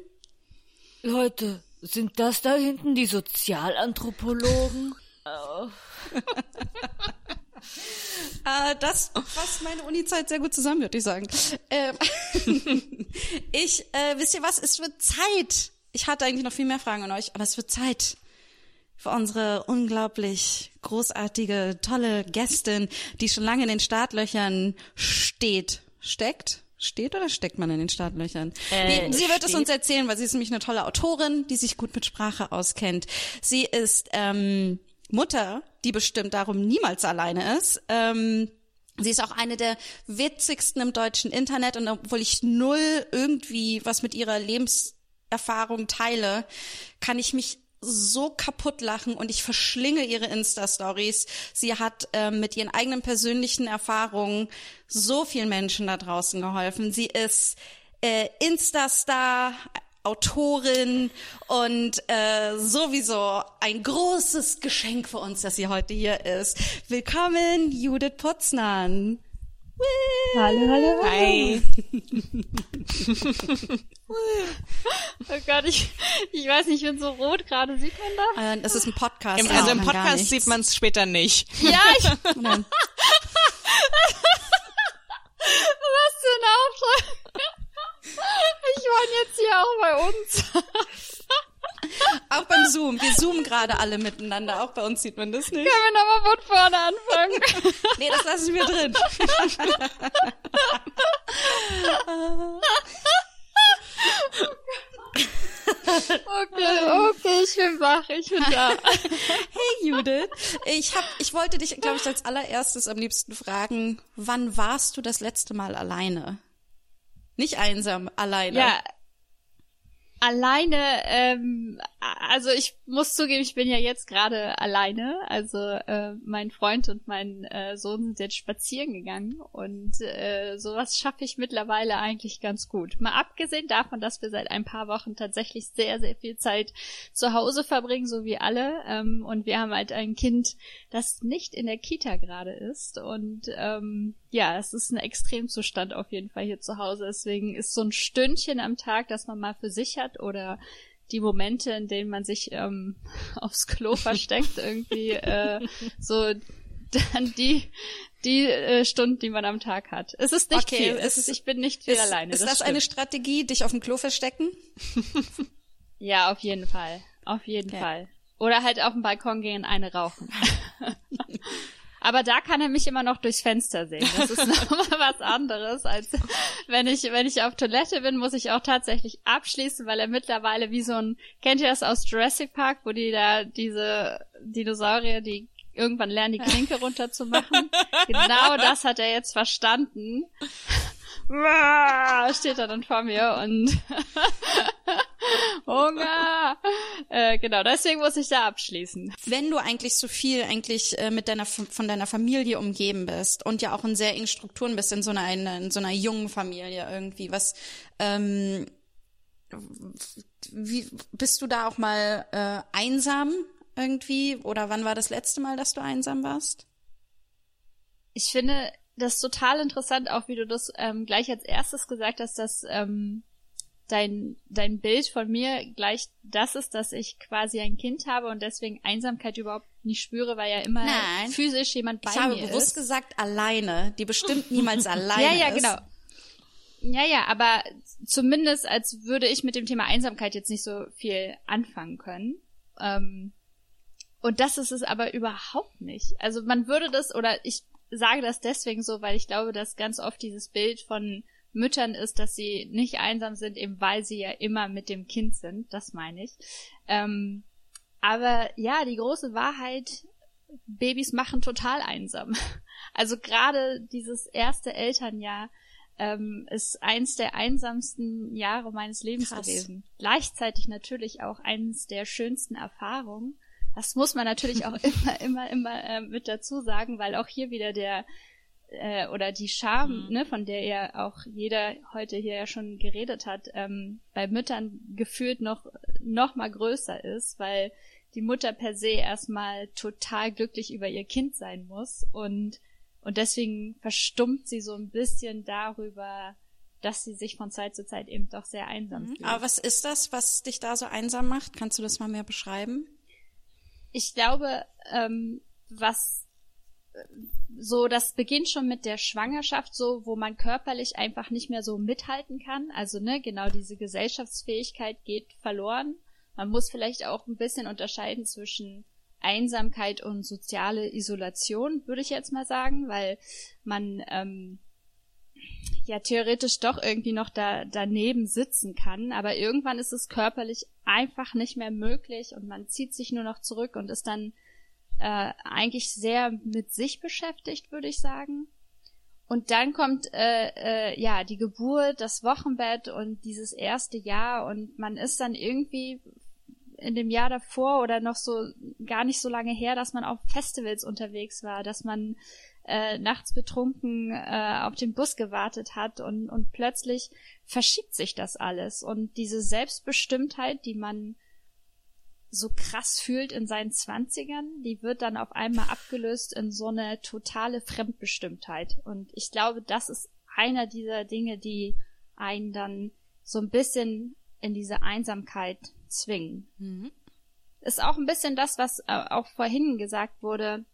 Leute, sind das da hinten die Sozialanthropologen? Äh, das fasst meine Uni-Zeit sehr gut zusammen, würde ich sagen. Ähm, ich, äh, wisst ihr was, es wird Zeit. Ich hatte eigentlich noch viel mehr Fragen an euch, aber es wird Zeit für unsere unglaublich großartige, tolle Gästin, die schon lange in den Startlöchern steht. Steckt? Steht oder steckt man in den Startlöchern? Äh, sie wird es steht. uns erzählen, weil sie ist nämlich eine tolle Autorin, die sich gut mit Sprache auskennt. Sie ist ähm, Mutter, die bestimmt darum niemals alleine ist. Ähm, sie ist auch eine der witzigsten im deutschen Internet und obwohl ich null irgendwie was mit ihrer Lebenserfahrung teile, kann ich mich so kaputt lachen und ich verschlinge ihre Insta-Stories. Sie hat ähm, mit ihren eigenen persönlichen Erfahrungen so vielen Menschen da draußen geholfen. Sie ist äh, Insta-Star, Autorin und äh, sowieso ein großes Geschenk für uns, dass sie heute hier ist. Willkommen, Judith Putznan. Hallo, hallo. Hi. Oh Gott, ich, ich weiß nicht, ich bin so rot gerade. Sieht man das? Äh, das ist ein Podcast. Im, also im Podcast sieht man es später nicht. Ja, ich, was Nein. für ein Auftrag. Ich war jetzt hier auch bei uns. Auch beim Zoom. Wir zoomen gerade alle miteinander. Auch bei uns sieht man das nicht. Können wir nochmal von vorne anfangen? Nee, das lassen wir drin. Okay, okay, ich bin wach, ich bin da. Hey Judith, ich hab, ich wollte dich, glaube ich, als allererstes am liebsten fragen, wann warst du das letzte Mal alleine? Nicht einsam, alleine. Ja, alleine, ähm, also ich muss zugeben, ich bin ja jetzt gerade alleine. Also äh, mein Freund und mein äh, Sohn sind jetzt spazieren gegangen und äh, sowas schaffe ich mittlerweile eigentlich ganz gut. Mal abgesehen davon, dass wir seit ein paar Wochen tatsächlich sehr, sehr viel Zeit zu Hause verbringen, so wie alle. Ähm, und wir haben halt ein Kind, das nicht in der Kita gerade ist. Und ähm, ja, es ist ein Extremzustand auf jeden Fall hier zu Hause. Deswegen ist so ein Stündchen am Tag, dass man mal für sich hat oder die Momente, in denen man sich ähm, aufs Klo versteckt, irgendwie äh, so dann die die äh, Stunden, die man am Tag hat. Es ist nicht Okay, viel. Es ist- ich bin nicht viel Ist, alleine. ist das, stimmt. eine Strategie, dich auf dem Klo verstecken? Ja, auf jeden Fall. Auf jeden Ja. Fall. Oder halt auf den Balkon gehen, eine rauchen. Aber da kann er mich immer noch durchs Fenster sehen. Das ist nochmal was anderes, als wenn ich, wenn ich auf Toilette bin, muss ich auch tatsächlich abschließen, weil er mittlerweile wie so ein, kennt ihr das aus Jurassic Park, wo die da diese Dinosaurier, die irgendwann lernen, die Klinke runterzumachen? genau das hat er jetzt verstanden. Steht er dann vor mir und Hunger. Äh, genau, deswegen muss ich da abschließen. Wenn du eigentlich so viel eigentlich äh, mit deiner von deiner Familie umgeben bist und ja auch in sehr engen Strukturen bist in so einer in so einer jungen Familie irgendwie, was ähm, wie bist du da auch mal äh, einsam irgendwie oder wann war das letzte Mal, dass du einsam warst? Ich finde das total interessant, auch wie du das ähm, gleich als erstes gesagt hast, dass ähm, dein, dein Bild von mir gleich das ist, dass ich quasi ein Kind habe und deswegen Einsamkeit überhaupt nicht spüre, weil ja immer Nein. physisch jemand bei Ich habe mir bewusst ist. gesagt alleine, die bestimmt niemals alleine Ja, ja, ist. genau. Ja, ja, aber zumindest als würde ich mit dem Thema Einsamkeit jetzt nicht so viel anfangen können. Ähm, und das ist es aber überhaupt nicht. Also man würde das, oder ich sage das deswegen so, weil ich glaube, dass ganz oft dieses Bild von Müttern ist, dass sie nicht einsam sind, eben weil sie ja immer mit dem Kind sind. Das meine ich. Ähm, aber ja, die große Wahrheit, Babys machen total einsam. Also gerade dieses erste Elternjahr ähm, ist eins der einsamsten Jahre meines Lebens Krass. gewesen. Gleichzeitig natürlich auch eines der schönsten Erfahrungen. Das muss man natürlich auch immer, immer, immer äh, mit dazu sagen, weil auch hier wieder der äh, oder die Scham, ne, von der ja auch jeder heute hier ja schon geredet hat, ähm, bei Müttern gefühlt noch noch mal größer ist, weil die Mutter per se erstmal total glücklich über ihr Kind sein muss und und deswegen verstummt sie so ein bisschen darüber, dass sie sich von Zeit zu Zeit eben doch sehr einsam fühlt. Aber was ist das, was dich da so einsam macht? Kannst du das mal mehr beschreiben? Ich glaube, ähm, was äh, so, das beginnt schon mit der Schwangerschaft, so, wo man körperlich einfach nicht mehr so mithalten kann. Also, ne, genau diese Gesellschaftsfähigkeit geht verloren. Man muss vielleicht auch ein bisschen unterscheiden zwischen Einsamkeit und soziale Isolation, würde ich jetzt mal sagen, weil man ähm, ja theoretisch doch irgendwie noch da daneben sitzen kann, aber irgendwann ist es körperlich einfach nicht mehr möglich und man zieht sich nur noch zurück und ist dann äh, eigentlich sehr mit sich beschäftigt, würde ich sagen. Und dann kommt äh, äh, ja die Geburt, das Wochenbett und dieses erste Jahr und man ist dann irgendwie in dem Jahr davor oder noch so gar nicht so lange her, dass man auf Festivals unterwegs war, dass man äh, nachts betrunken äh, auf den Bus gewartet hat und, und plötzlich verschiebt sich das alles und diese Selbstbestimmtheit, die man so krass fühlt in seinen Zwanzigern, die wird dann auf einmal abgelöst in so eine totale Fremdbestimmtheit. Und ich glaube, das ist einer dieser Dinge, die einen dann so ein bisschen in diese Einsamkeit zwingen. Ist auch ein bisschen das, was äh, auch vorhin gesagt wurde,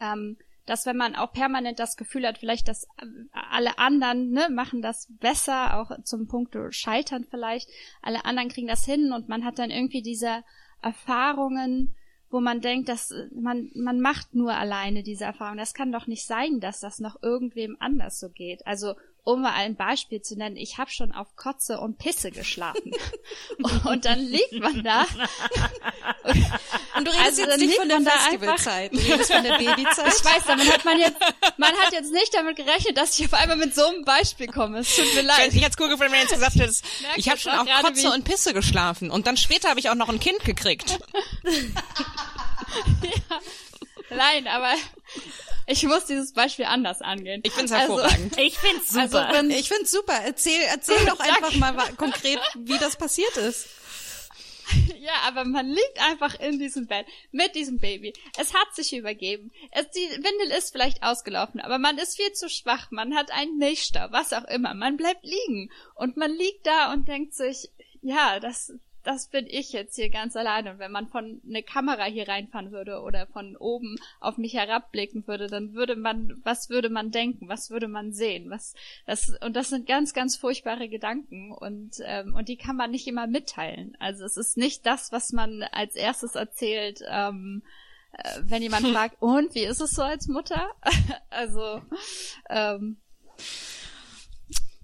ähm, dass wenn man auch permanent das Gefühl hat, vielleicht, dass äh, alle anderen ne, machen das besser, auch zum Punkt Scheitern vielleicht, alle anderen kriegen das hin und man hat dann irgendwie diese Erfahrungen, wo man denkt, dass äh, man, man macht nur alleine diese Erfahrung. Das kann doch nicht sein, dass das noch irgendwem anders so geht. Also um mal ein Beispiel zu nennen, ich habe schon auf Kotze und Pisse geschlafen. und dann liegt man da. Und du redest Also, jetzt nicht von der Festivalzeit, du redest von der Babyzeit. Ich weiß, damit hat man jetzt, man hat jetzt nicht damit gerechnet, dass ich auf einmal mit so einem Beispiel komme. Es tut mir leid. Ich hätte es cool gefunden, wenn du jetzt gesagt hättest, ich habe schon auf Kotze und Pisse geschlafen und dann später habe ich auch noch ein Kind gekriegt. Nein, aber ich muss dieses Beispiel anders angehen. Ich find's Also- hervorragend. Ich find's super. Also, ich find's super. Erzähl, erzähl doch einfach mal konkret, wie das passiert ist. Ja, aber man liegt einfach in diesem Bett mit diesem Baby. Es hat sich übergeben. Es, die Windel ist vielleicht ausgelaufen, aber man ist viel zu schwach. Man hat einen Milchstau, was auch immer. Man bleibt liegen und man liegt da und denkt sich, ja, das, das bin ich jetzt hier ganz alleine. Und wenn man von eine Kamera hier reinfahren würde oder von oben auf mich herabblicken würde, dann würde man, was würde man denken? Was würde man sehen? Was, das, und das sind ganz, ganz furchtbare Gedanken und, ähm, und die kann man nicht immer mitteilen. Also es ist nicht das, was man als erstes erzählt, ähm, äh, wenn jemand fragt, und wie ist es so als Mutter? also, ähm,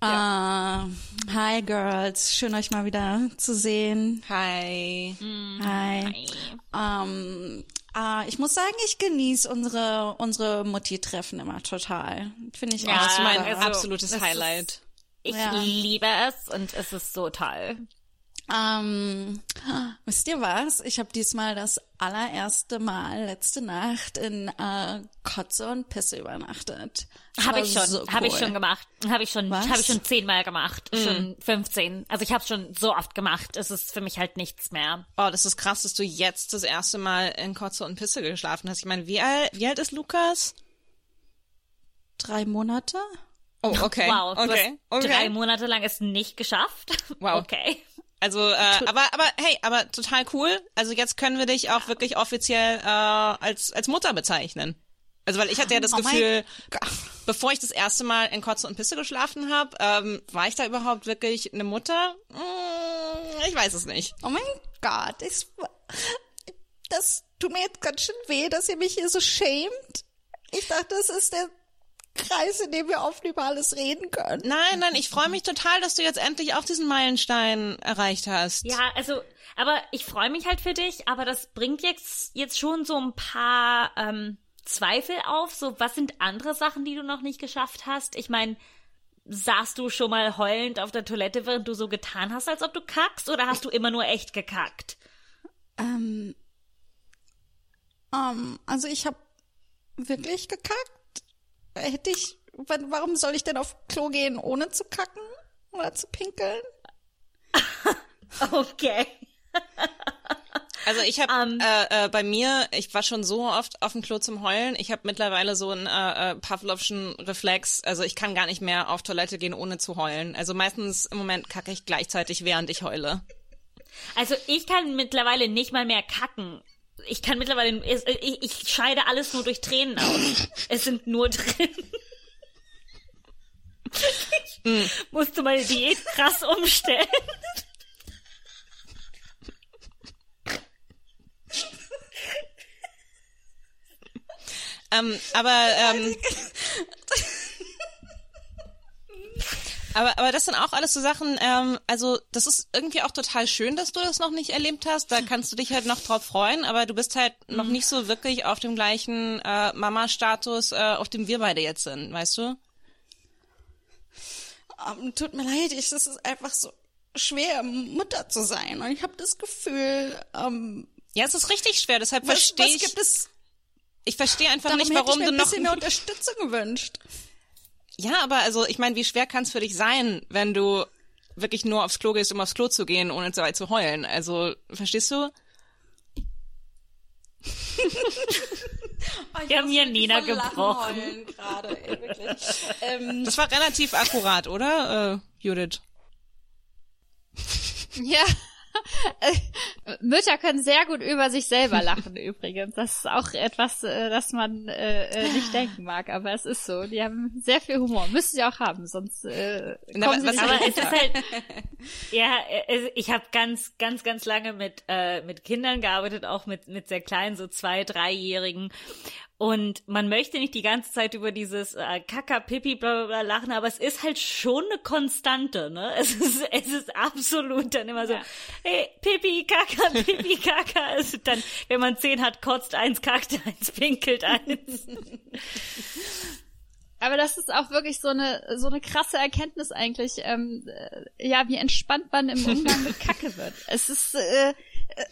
Ah, hi Girls, schön euch mal wieder zu sehen. Hi. Hi. Ähm, ah, ich muss sagen, ich genieße unsere unsere Mutti-Treffen immer total. Finde ich Ja, auch Das ist mein also, absolutes das ist- Highlight. ich ja. liebe es und es ist so toll. Ähm, wisst ihr was? Ich habe diesmal das allererste Mal letzte Nacht in äh, Kotze und Pisse übernachtet. Habe ich schon, so habe ich schon gemacht. Habe ich schon, habe ich schon zehnmal gemacht, schon 15. Also ich habe schon so oft gemacht. Es ist für mich halt nichts mehr. Oh, das ist krass, dass du jetzt das erste Mal in Kotze und Pisse geschlafen hast. Ich meine, wie alt, wie alt ist Lukas? Drei Monate? Oh, okay. Wow, okay. okay. drei Monate lang es nicht geschafft. Wow. Okay. Also, äh, aber, aber hey, aber total cool. Also jetzt können wir dich auch wirklich offiziell äh, als als Mutter bezeichnen. Also weil ich hatte ja das Oh Gefühl, bevor ich das erste Mal in Kotze und Pisse geschlafen habe, ähm, war ich da überhaupt wirklich eine Mutter? Hm, ich weiß es nicht. Oh mein Gott, ich, das tut mir jetzt ganz schön weh, dass ihr mich hier so schämt. Ich dachte, das ist der Kreis, in dem wir offen über alles reden können. Nein, nein, ich freue mich total, dass du jetzt endlich auch diesen Meilenstein erreicht hast. Ja, also, aber ich freue mich halt für dich, aber das bringt jetzt, jetzt schon so ein paar ähm, Zweifel auf. So, was sind andere Sachen, die du noch nicht geschafft hast? Ich meine, saßt du schon mal heulend auf der Toilette, während du so getan hast, als ob du kackst, oder hast du immer nur echt gekackt? Ähm, ähm, also ich habe wirklich gekackt. Hätte ich, wa- warum soll ich denn auf Klo gehen, ohne zu kacken oder zu pinkeln? Okay. Also ich habe Ähm. äh, äh, bei mir, ich war schon so oft auf dem Klo zum Heulen. Ich habe mittlerweile so einen äh, äh, Pavlovschen Reflex. Also ich kann gar nicht mehr auf Toilette gehen, ohne zu heulen. Also meistens im Moment kacke ich gleichzeitig, während ich heule. Also ich kann mittlerweile nicht mal mehr kacken. Ich kann mittlerweile, ich, ich scheide alles nur durch Tränen aus. es sind nur Tränen. Ich musste meine Diät krass umstellen. Ähm, aber ähm, aber aber das sind auch alles so Sachen. Ähm, also das ist irgendwie auch total schön, dass du das noch nicht erlebt hast. Da kannst du dich halt noch drauf freuen. Aber du bist halt noch nicht so wirklich auf dem gleichen äh, Mama-Status, äh, auf dem wir beide jetzt sind, weißt du? Ähm, tut mir leid, ich, das ist einfach so schwer, Mutter zu sein. Und ich habe das Gefühl, ähm, Ja, es ist richtig schwer. Deshalb verstehe was ich. gibt es? Ich verstehe einfach Darum nicht, hätte ich warum mir du ein noch. bisschen mehr Unterstützung gewünscht. Ja, aber also ich meine, wie schwer kann es für dich sein, wenn du wirklich nur aufs Klo gehst, um aufs Klo zu gehen, ohne so weit zu heulen? Also verstehst du? Wir haben hier Nina gebrochen. gerade, ey, wirklich. ähm, Das war relativ akkurat, oder, äh, Judith? Ja. Mütter können sehr gut über sich selber lachen übrigens. Das ist auch etwas, äh, das man äh, äh, nicht denken mag, aber es ist so. Die haben sehr viel Humor. Müssen sie auch haben, sonst äh, kommen aber sie nicht Aber es ist halt, ja, es- ich habe ganz, ganz, ganz lange mit äh, mit Kindern gearbeitet, auch mit mit sehr kleinen, so zwei, dreijährigen. Und man möchte nicht die ganze Zeit über dieses äh, Kaka, Pipi, bla, bla, bla lachen, aber es ist halt schon eine Konstante, ne? Es ist, es ist absolut dann immer so, hey, Pipi, Kaka, Pipi, Kaka. Ist dann, wenn man zehn hat, kotzt eins, kackt eins, pinkelt eins. Aber das ist auch wirklich so eine so eine krasse Erkenntnis eigentlich, ähm, äh, ja, wie entspannt man im Umgang mit Kacke wird. Es ist äh,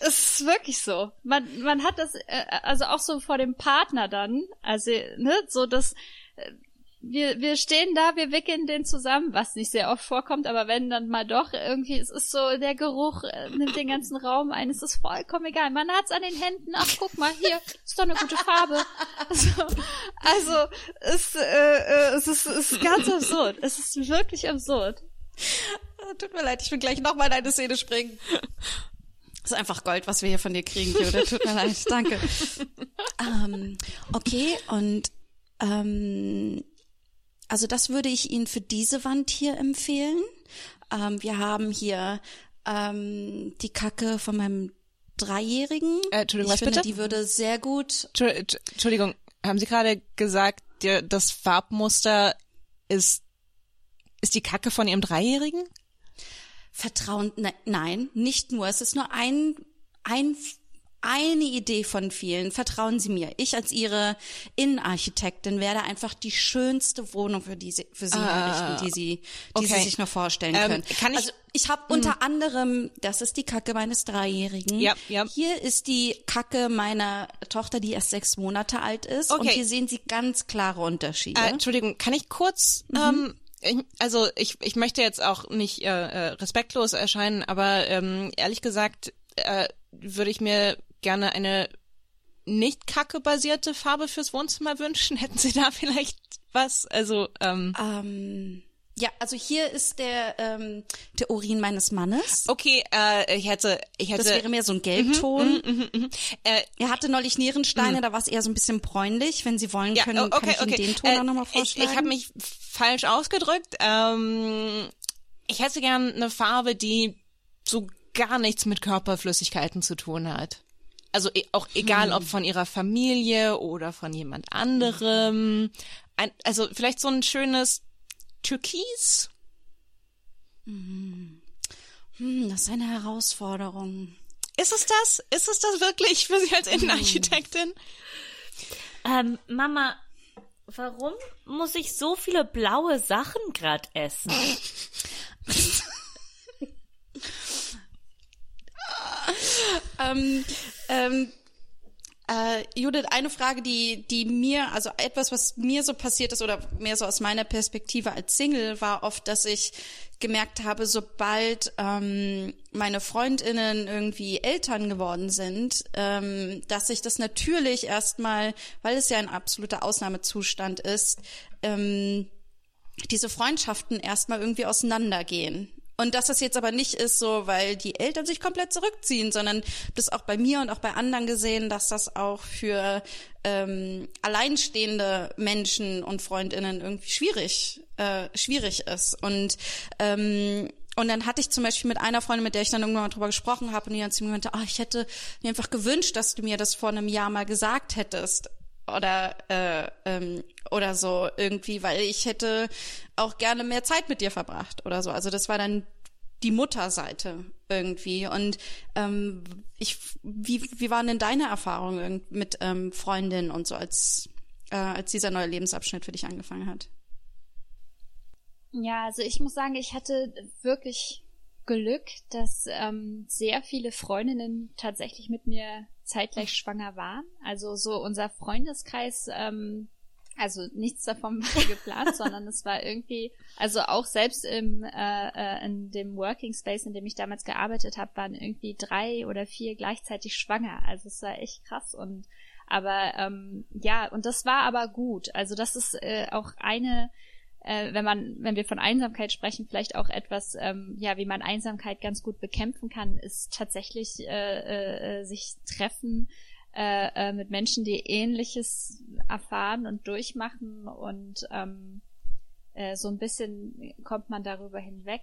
es ist wirklich so. Man man hat das äh, also auch so vor dem Partner dann, also ne, so dass äh, wir wir stehen da, wir wickeln den zusammen, was nicht sehr oft vorkommt, aber wenn dann mal doch irgendwie, es ist so der Geruch äh, nimmt den ganzen Raum ein, es ist vollkommen egal. Man hat's an den Händen, ach guck mal hier, ist doch eine gute Farbe. Also, also es, äh, äh, es, ist, es ist ganz absurd. Es ist wirklich absurd. Tut mir leid, ich will gleich nochmal in eine Szene springen. Das ist einfach Gold, was wir hier von dir kriegen, Judith. Tut mir leid, danke. ähm, okay, und ähm, also das würde ich Ihnen für diese Wand hier empfehlen. Ähm, wir haben hier ähm, die Kacke von meinem Dreijährigen. Äh, Entschuldigung, ich was finde, bitte? die würde sehr gut. Entschu- Entsch- Entschuldigung, haben Sie gerade gesagt, das Farbmuster ist, ist die Kacke von Ihrem Dreijährigen? Vertrauen, ne, nein, nicht nur. Es ist nur ein, ein, eine Idee von vielen. Vertrauen Sie mir. Ich als Ihre Innenarchitektin werde einfach die schönste Wohnung für, die, Sie- für Sie errichten, die Sie, die Sie okay. sich nur vorstellen Ähm, können. kann ich- also ich habe unter anderem, das ist die Kacke meines Dreijährigen. Ja, ja. Hier ist die Kacke meiner Tochter, die erst sechs Monate alt ist. Und Okay. hier sehen Sie ganz klare Unterschiede. Äh, Entschuldigung, kann ich kurz, ähm, ich, also ich, ich möchte jetzt auch nicht äh, äh, respektlos erscheinen, aber ähm, ehrlich gesagt äh, würde ich mir gerne eine nicht kacke-basierte Farbe fürs Wohnzimmer wünschen. Hätten Sie da vielleicht was? Also, ähm, ähm, ja, also hier ist der, ähm, der Urin meines Mannes. okay, äh, ich hätte, ich hätte, Das wäre mehr so ein Gelbton. äh, Er hatte neulich Nierensteine, da war es eher so ein bisschen bräunlich. Wenn Sie wollen, Ja, können, o- okay, kann ich okay. Ihnen den Ton Äh, auch nochmal ich- vorschlagen. Ich, habe mich falsch ausgedrückt. Ähm, ich hätte gern eine Farbe, die so gar nichts mit Körperflüssigkeiten zu tun hat. Also e- auch egal, ob von ihrer Familie oder von jemand anderem. Ein, also vielleicht so ein schönes Türkis. hm, das ist eine Herausforderung. Ist es das? Ist es das wirklich für Sie als Innenarchitektin? Ähm, Mama, warum muss ich so viele blaue Sachen grad essen? Ähm, ähm, äh, Judith, eine Frage, die, die mir, also etwas, was mir so passiert ist oder mehr so aus meiner Perspektive als Single, war oft, dass ich gemerkt habe, sobald ähm, meine Freundinnen irgendwie Eltern geworden sind, ähm, dass ich das natürlich erstmal, weil es ja ein absoluter Ausnahmezustand ist, ähm, diese Freundschaften erstmal irgendwie auseinandergehen. Und dass das jetzt aber nicht ist so, weil die Eltern sich komplett zurückziehen, sondern das auch bei mir und auch bei anderen gesehen, dass das auch für ähm, alleinstehende Menschen und Freundinnen irgendwie schwierig, äh, schwierig ist. Und ähm, und dann hatte ich zum Beispiel mit einer Freundin, mit der ich dann irgendwann mal drüber gesprochen habe, und die dann zu mir meinte, ah, ich hätte mir einfach gewünscht, dass du mir das vor einem Jahr mal gesagt hättest oder äh, ähm, oder so irgendwie, weil ich hätte auch gerne mehr Zeit mit dir verbracht oder so. Also das war dann die Mutterseite irgendwie. Und ähm, ich, wie, wie waren denn deine Erfahrungen mit ähm, Freundinnen und so, als äh, als dieser neue Lebensabschnitt für dich angefangen hat? Ja, also ich muss sagen, ich hatte wirklich Glück, dass ähm, sehr viele Freundinnen tatsächlich mit mir zeitgleich schwanger waren. Also so unser Freundeskreis, ähm, also nichts davon war geplant, sondern es war irgendwie, also auch selbst im äh, äh, in dem Working Space, in dem ich damals gearbeitet habe, waren irgendwie drei oder vier gleichzeitig schwanger. Also es war echt krass und aber ähm, ja, und das war aber gut. Also das ist äh, auch eine äh, wenn man, wenn wir von Einsamkeit sprechen, vielleicht auch etwas, ähm, ja, wie man Einsamkeit ganz gut bekämpfen kann, ist tatsächlich äh, äh, sich treffen äh, äh, mit Menschen, die Ähnliches erfahren und durchmachen und ähm, äh, so ein bisschen kommt man darüber hinweg.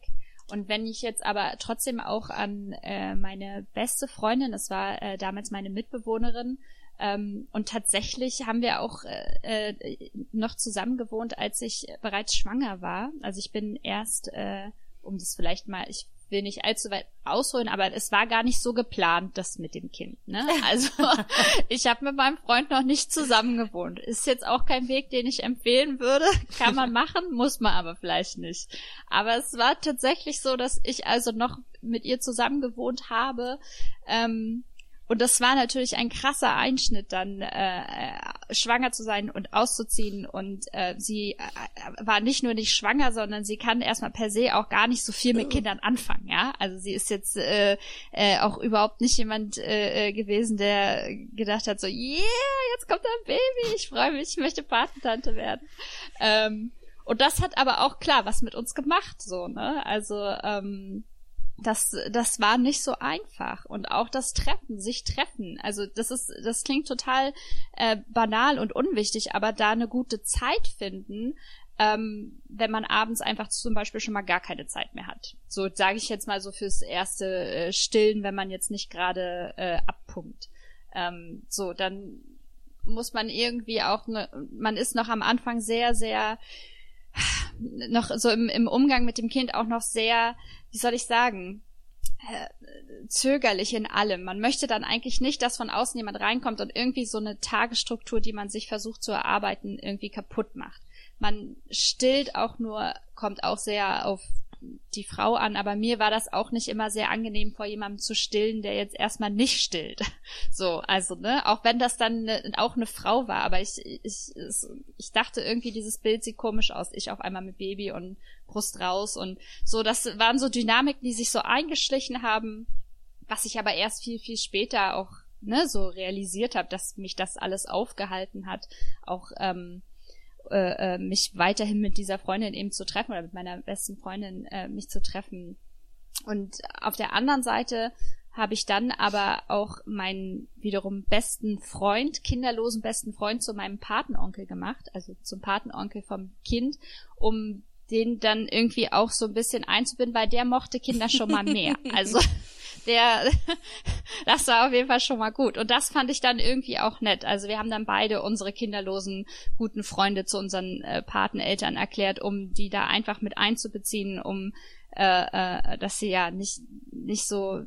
Und wenn ich jetzt aber trotzdem auch an äh, meine beste Freundin, es war äh, damals meine Mitbewohnerin, ähm, und tatsächlich haben wir auch äh, äh, noch zusammen gewohnt, als ich bereits schwanger war. Also ich bin erst, äh, um das vielleicht mal, ich will nicht allzu weit ausholen, aber es war gar nicht so geplant, das mit dem Kind. Ne? Also ich habe mit meinem Freund noch nicht zusammen gewohnt. Ist jetzt auch kein Weg, den ich empfehlen würde. Kann man machen, muss man aber vielleicht nicht. Aber es war tatsächlich so, dass ich also noch mit ihr zusammen gewohnt habe. Ähm, und das war natürlich ein krasser Einschnitt, dann äh, schwanger zu sein und auszuziehen. Und äh, sie äh, war nicht nur nicht schwanger, sondern sie kann erstmal per se auch gar nicht so viel mit Kindern anfangen. Ja, also sie ist jetzt äh, äh, auch überhaupt nicht jemand äh, äh gewesen, der gedacht hat so, yeah, jetzt kommt ein Baby, ich freue mich, ich möchte Patentante werden. Ähm, und das hat aber auch klar was mit uns gemacht, so ne. Also ähm, das, das war nicht so einfach. Und auch das Treffen, sich treffen. Also das ist, das klingt total äh, banal und unwichtig, aber da eine gute Zeit finden, ähm, wenn man abends einfach zum Beispiel schon mal gar keine Zeit mehr hat. So sage ich jetzt mal so fürs erste äh, Stillen, wenn man jetzt nicht gerade äh, abpumpt. Ähm, so, dann muss man irgendwie auch, ne, man ist noch am Anfang sehr, sehr noch so im, im Umgang mit dem Kind auch noch sehr wie soll ich sagen, äh, zögerlich in allem. Man möchte dann eigentlich nicht, dass von außen jemand reinkommt und irgendwie so eine Tagesstruktur, die man sich versucht zu erarbeiten, irgendwie kaputt macht. Man stillt auch nur, kommt auch sehr auf die Frau an, aber mir war das auch nicht immer sehr angenehm, vor jemandem zu stillen, der jetzt erstmal nicht stillt. So, also, ne, auch wenn das dann ne, auch eine Frau war, aber ich, ich, ich dachte irgendwie, dieses Bild sieht komisch aus. Ich auf einmal mit Baby und Brust raus und so, das waren so Dynamiken, die sich so eingeschlichen haben, was ich aber erst viel, viel später auch, ne, so realisiert habe, dass mich das alles aufgehalten hat, auch, ähm, äh, äh, mich weiterhin mit dieser Freundin eben zu treffen oder mit meiner besten Freundin äh, mich zu treffen. Und auf der anderen Seite habe ich dann aber auch meinen wiederum besten Freund, kinderlosen besten Freund zu meinem Patenonkel gemacht, also zum Patenonkel vom Kind, um den dann irgendwie auch so ein bisschen einzubinden, weil der mochte Kinder schon mal mehr. Also der, das war auf jeden Fall schon mal gut. Und das fand ich dann irgendwie auch nett. Also wir haben dann beide unsere kinderlosen guten Freunde zu unseren äh, Pateneltern erklärt, um die da einfach mit einzubeziehen, um äh, äh, dass sie ja nicht nicht so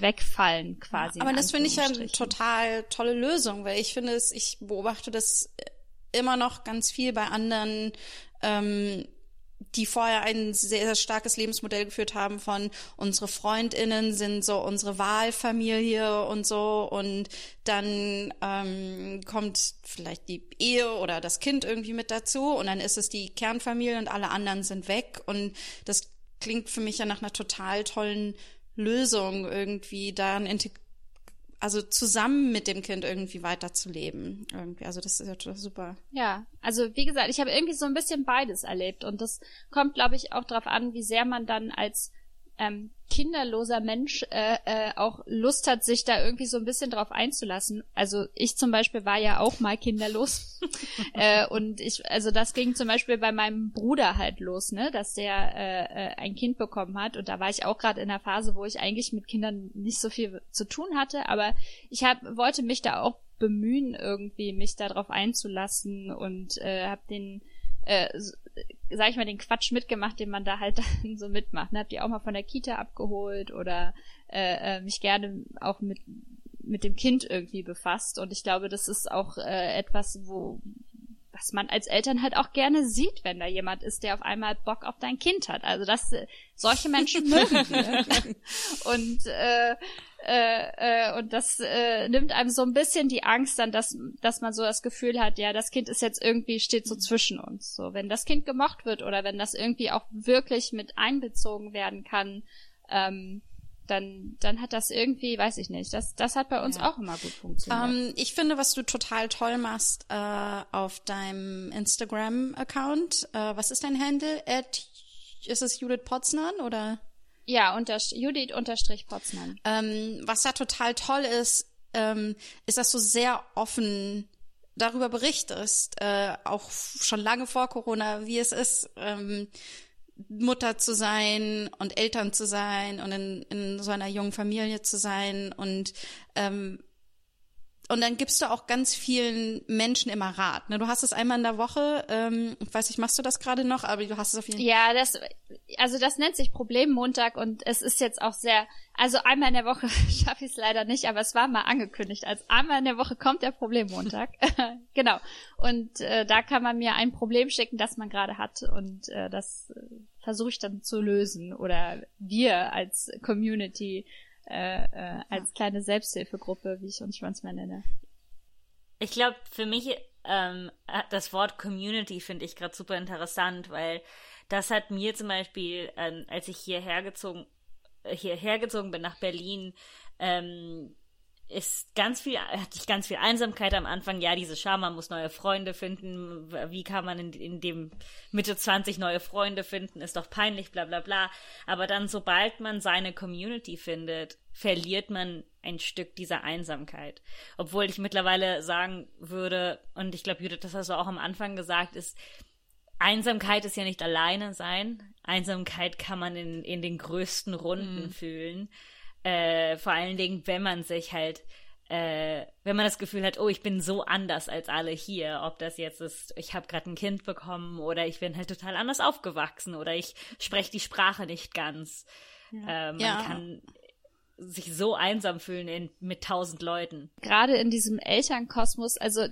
wegfallen quasi. Aber das finde ich ja eine total tolle Lösung, weil ich finde es, ich beobachte das immer noch ganz viel bei anderen ähm, die vorher ein sehr, sehr starkes Lebensmodell geführt haben von unsere Freundinnen sind so unsere Wahlfamilie und so. Und dann ähm, kommt vielleicht die Ehe oder das Kind irgendwie mit dazu. Und dann ist es die Kernfamilie und alle anderen sind weg. Und das klingt für mich ja nach einer total tollen Lösung irgendwie da ein also zusammen mit dem Kind irgendwie weiterzuleben. Irgendwie. Also das ist ja super. Ja, also wie gesagt, ich habe irgendwie so ein bisschen beides erlebt und das kommt, glaube ich, auch darauf an, wie sehr man dann als ähm, kinderloser Mensch äh, äh, auch Lust hat, sich da irgendwie so ein bisschen drauf einzulassen. Also ich zum Beispiel war ja auch mal kinderlos. Äh, und ich, also das ging zum Beispiel bei meinem Bruder halt los, ne, dass der äh, äh, ein Kind bekommen hat. Und da war ich auch gerade in der Phase, wo ich eigentlich mit Kindern nicht so viel zu tun hatte, aber ich hab, wollte mich da auch bemühen, irgendwie mich darauf einzulassen und äh, habe den äh, sag ich mal, den Quatsch mitgemacht, den man da halt dann so mitmacht. Ne? Hab die auch mal von der Kita abgeholt oder äh, äh, mich gerne auch mit mit dem Kind irgendwie befasst. Und ich glaube, das ist auch äh, etwas, wo was man als Eltern halt auch gerne sieht, wenn da jemand ist, der auf einmal Bock auf dein Kind hat. Also das, solche Menschen mögen wir. und äh, äh, äh, und das äh, nimmt einem so ein bisschen die Angst dann, dass dass man so das Gefühl hat, ja, das Kind ist jetzt irgendwie steht so zwischen uns. So, wenn das Kind gemocht wird oder wenn das irgendwie auch wirklich mit einbezogen werden kann, ähm, dann, dann hat das irgendwie, weiß ich nicht, das, das hat bei uns Ja. auch immer gut funktioniert. Ähm, ich finde, was du total toll machst äh, auf deinem Instagram-Account. Äh, was ist dein Handle? At, ist es Judith Potznan oder? Ja, unter, Judith unterstrich Potzmann. Ähm, was da total toll ist, ähm, ist, dass du sehr offen darüber berichtest, äh, auch schon lange vor Corona, wie es ist, ähm, Mutter zu sein und Eltern zu sein und in, in so einer jungen Familie zu sein und ähm, und dann gibst du auch ganz vielen Menschen immer Rat. Ne? Du hast es einmal in der Woche, ähm, ich weiß nicht, machst du das gerade noch, aber du hast es auf jeden Fall. Ja, das, also das nennt sich Problemmontag und es ist jetzt auch sehr, also einmal in der Woche schaffe ich es leider nicht, aber es war mal angekündigt. als einmal in der Woche kommt der Problemmontag. genau. Und äh, da kann man mir ein Problem schicken, das man gerade hat und äh, das äh, versuche ich dann zu lösen oder wir als Community, äh, äh, als kleine Selbsthilfegruppe, wie ich uns manchmal nenne. Ich glaube, für mich, ähm, das Wort Community finde ich gerade super interessant, weil das hat mir zum Beispiel, ähm, als ich hierher gezogen, äh, hierher gezogen bin nach Berlin, ähm, ist ganz viel, hatte ich ganz viel Einsamkeit am Anfang. Ja, diese Scham, man muss neue Freunde finden. Wie kann man in, in dem Mitte 20 neue Freunde finden? Ist doch peinlich, bla bla bla. Aber dann, sobald man seine Community findet, verliert man ein Stück dieser Einsamkeit. Obwohl ich mittlerweile sagen würde, und ich glaube, Judith, das hast du auch am Anfang gesagt, ist, Einsamkeit ist ja nicht alleine sein. Einsamkeit kann man in, in den größten Runden fühlen. Äh, vor allen Dingen, wenn man sich halt, äh, wenn man das Gefühl hat, oh, ich bin so anders als alle hier, ob das jetzt ist, ich habe gerade ein Kind bekommen oder ich bin halt total anders aufgewachsen oder ich spreche die Sprache nicht ganz. Äh, man Ja. kann sich so einsam fühlen in, mit tausend Leuten. gerade in diesem Elternkosmos, also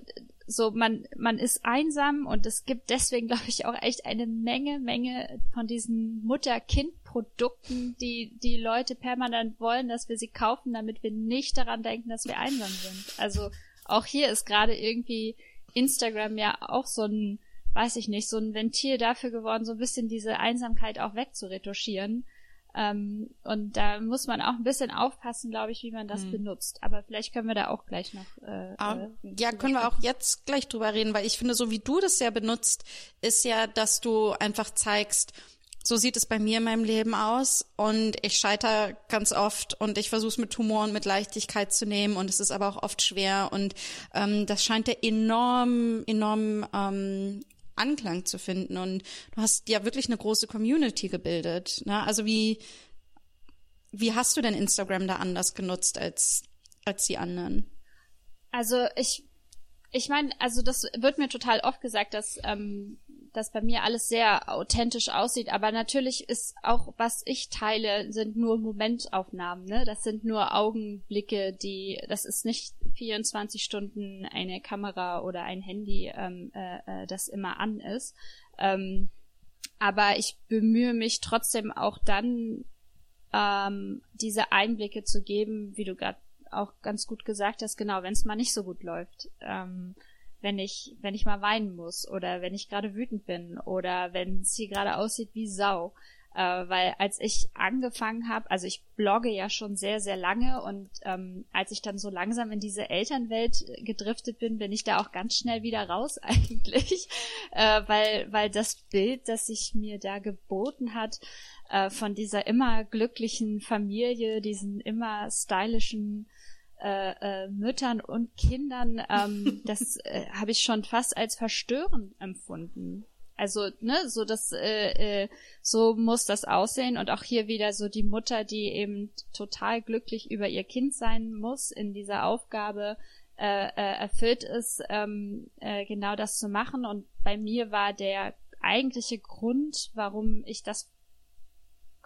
so man man ist einsam und es gibt deswegen glaube ich auch echt eine Menge Menge von diesen Mutter-Kind-Produkten, die die Leute permanent wollen, dass wir sie kaufen, damit wir nicht daran denken, dass wir einsam sind. Also auch hier ist gerade irgendwie Instagram ja auch so ein weiß ich nicht, so ein Ventil dafür geworden, so ein bisschen diese Einsamkeit auch wegzuretuschieren. Ähm, und da muss man auch ein bisschen aufpassen, glaube ich, wie man das benutzt. Aber vielleicht können wir da auch gleich noch. Äh, Ah, äh, ja, können wir auch jetzt gleich drüber reden, weil ich finde, so wie du das ja benutzt, ist ja, dass du einfach zeigst, so sieht es bei mir in meinem Leben aus und ich scheitere ganz oft und ich versuche es mit Humor und mit Leichtigkeit zu nehmen und es ist aber auch oft schwer und ähm, das scheint dir enorm, enorm ähm, Anklang zu finden und du hast ja wirklich eine große Community gebildet. Ne? Also wie, wie hast du denn Instagram da anders genutzt als, als die anderen? Also ich, ich meine, also das wird mir total oft gesagt, dass, ähm, dass bei mir alles sehr authentisch aussieht, aber natürlich ist auch, was ich teile, sind nur Momentaufnahmen, ne? Das sind nur Augenblicke, die, das ist nicht 24 Stunden eine Kamera oder ein Handy, ähm, äh, äh, das immer an ist. Ähm, aber ich bemühe mich trotzdem auch dann, ähm, diese Einblicke zu geben, wie du gerade auch ganz gut gesagt hast, genau, wenn es mal nicht so gut läuft, ähm, wenn ich, wenn ich mal weinen muss oder wenn ich gerade wütend bin oder wenn es hier gerade aussieht wie Sau. Äh, weil als ich angefangen habe, also ich blogge ja schon sehr, sehr lange und ähm, als ich dann so langsam in diese Elternwelt gedriftet bin, bin ich da auch ganz schnell wieder raus eigentlich, äh, weil, weil das Bild, das sich mir da geboten hat, äh, von dieser immer glücklichen Familie, diesen immer stylischen äh, äh, Müttern und Kindern, ähm, das äh, habe ich schon fast als verstörend empfunden. Also, ne, so das, äh, äh, so muss das aussehen und auch hier wieder so die Mutter, die eben total glücklich über ihr Kind sein muss in dieser Aufgabe, äh, äh, erfüllt ist, ähm, äh, genau das zu machen. Und bei mir war der eigentliche Grund, warum ich das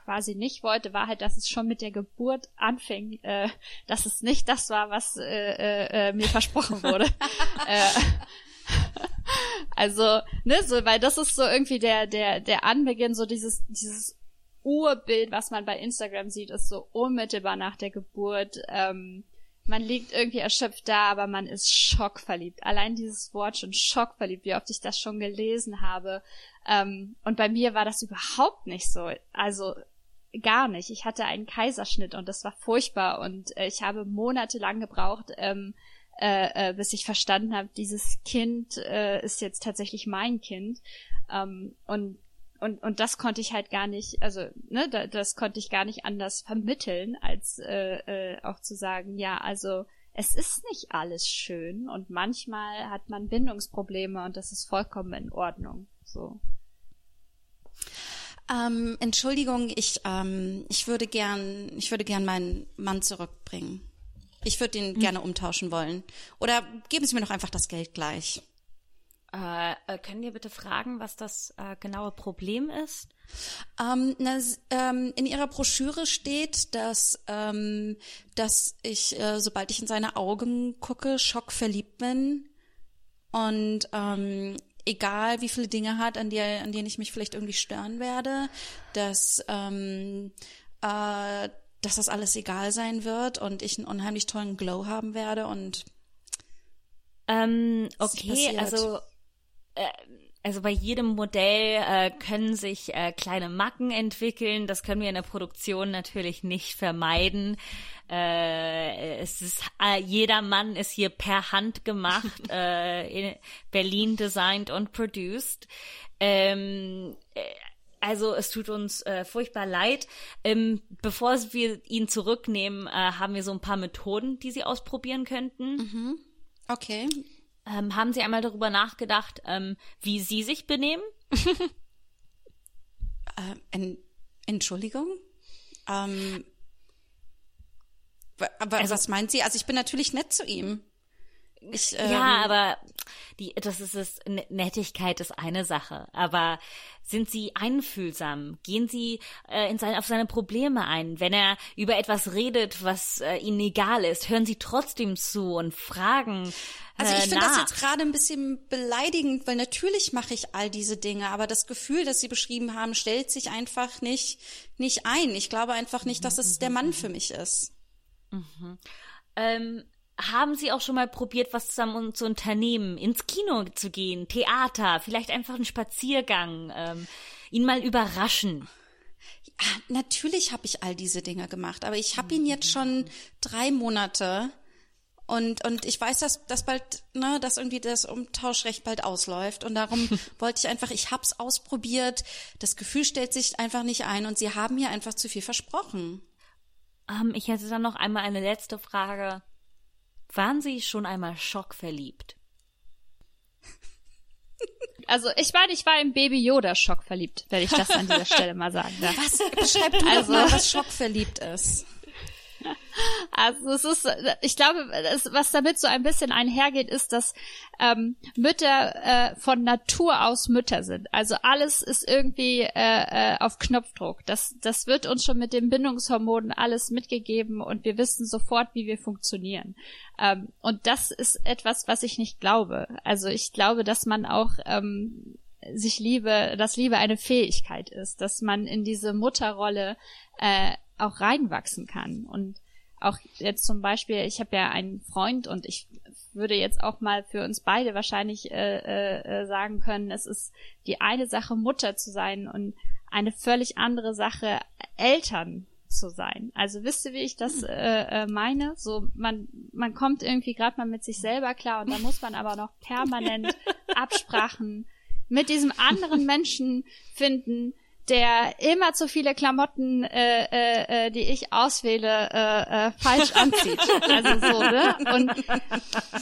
quasi nicht wollte, war halt, dass es schon mit der Geburt anfing, äh, dass es nicht das war, was äh, äh, äh, mir versprochen wurde. äh, also, ne, so, weil das ist so irgendwie der, der, der Anbeginn, so dieses, dieses Urbild, was man bei Instagram sieht, ist so unmittelbar nach der Geburt. Ähm, man liegt irgendwie erschöpft da, aber man ist schockverliebt. Allein dieses Wort schon schockverliebt, wie oft ich das schon gelesen habe. Ähm, und bei mir war das überhaupt nicht so. Also gar nicht. Ich hatte einen Kaiserschnitt und das war furchtbar und äh, ich habe monatelang gebraucht, ähm, äh, äh, bis ich verstanden habe, dieses Kind äh, ist jetzt tatsächlich mein Kind. Ähm, und und, und das konnte ich halt gar nicht, also, ne, da, das konnte ich gar nicht anders vermitteln, als äh, äh, auch zu sagen, ja, also es ist nicht alles schön und manchmal hat man Bindungsprobleme und das ist vollkommen in Ordnung. So. Ähm, Entschuldigung, ich, ähm, ich würde gern, ich würde gern meinen Mann zurückbringen. Ich würde ihn hm. gerne umtauschen wollen. Oder geben Sie mir doch einfach das Geld gleich. Äh, äh, können wir bitte fragen, was das äh, genaue Problem ist? Ähm, na, ähm, in Ihrer Broschüre steht, dass, ähm, dass ich, äh, sobald ich in seine Augen gucke, schockverliebt bin. Und ähm, egal wie viele Dinge hat, an, die, an denen ich mich vielleicht irgendwie stören werde, dass, ähm, äh, dass das alles egal sein wird und ich einen unheimlich tollen Glow haben werde und ähm, okay, also also bei jedem Modell äh, können sich äh, kleine Macken entwickeln. Das können wir in der Produktion natürlich nicht vermeiden. Äh, es ist äh, jeder Mann ist hier per Hand gemacht, äh, in Berlin designed und produced. Ähm, äh, also es tut uns äh, furchtbar leid. Ähm, bevor wir ihn zurücknehmen, äh, haben wir so ein paar Methoden, die Sie ausprobieren könnten. Mhm. Okay. Ähm, haben Sie einmal darüber nachgedacht, ähm, wie Sie sich benehmen? äh, en Entschuldigung? Ähm, aber also, was meint Sie? Also ich bin natürlich nett zu ihm. Ich, ähm, ja, aber die, das ist es. Nettigkeit ist eine Sache. Aber sind Sie einfühlsam? Gehen Sie äh, in seine, auf seine Probleme ein? Wenn er über etwas redet, was äh, Ihnen egal ist, hören Sie trotzdem zu und fragen. Also ich äh, finde das jetzt gerade ein bisschen beleidigend, weil natürlich mache ich all diese Dinge, aber das Gefühl, das Sie beschrieben haben, stellt sich einfach nicht nicht ein. Ich glaube einfach nicht, dass es der Mann für mich ist. Mhm. Ähm, haben Sie auch schon mal probiert, was zusammen zu unternehmen? Ins Kino zu gehen, Theater, vielleicht einfach einen Spaziergang, ähm, ihn mal überraschen? Ja, natürlich habe ich all diese Dinge gemacht, aber ich habe ihn jetzt schon drei Monate und und ich weiß, dass dass bald ne, dass irgendwie das Umtauschrecht bald ausläuft und darum wollte ich einfach, ich hab's ausprobiert. Das Gefühl stellt sich einfach nicht ein und Sie haben mir einfach zu viel versprochen. Ähm, ich hätte dann noch einmal eine letzte Frage. Waren Sie schon einmal schockverliebt? Also ich meine, ich war im Baby Yoda schockverliebt, wenn ich das an dieser Stelle mal sagen darf. Was? Beschreib du also, mal, was schockverliebt ist. Also es ist, ich glaube, was damit so ein bisschen einhergeht, ist, dass ähm, Mütter äh, von Natur aus Mütter sind. Also alles ist irgendwie äh, äh, auf Knopfdruck. Das, das wird uns schon mit den Bindungshormonen alles mitgegeben und wir wissen sofort, wie wir funktionieren. Ähm, und das ist etwas, was ich nicht glaube. Also ich glaube, dass man auch ähm, sich Liebe, dass Liebe eine Fähigkeit ist, dass man in diese Mutterrolle äh, auch reinwachsen kann. Und auch jetzt zum Beispiel, ich habe ja einen Freund und ich würde jetzt auch mal für uns beide wahrscheinlich äh, äh, sagen können, es ist die eine Sache, Mutter zu sein und eine völlig andere Sache, Eltern zu sein. Also wisst ihr, wie ich das äh, äh, meine? So man man kommt irgendwie gerade mal mit sich selber klar und da muss man aber noch permanent Absprachen mit diesem anderen Menschen finden, der immer zu viele Klamotten, äh, äh, äh, die ich auswähle, äh, äh, falsch anzieht. Also so, ne? Und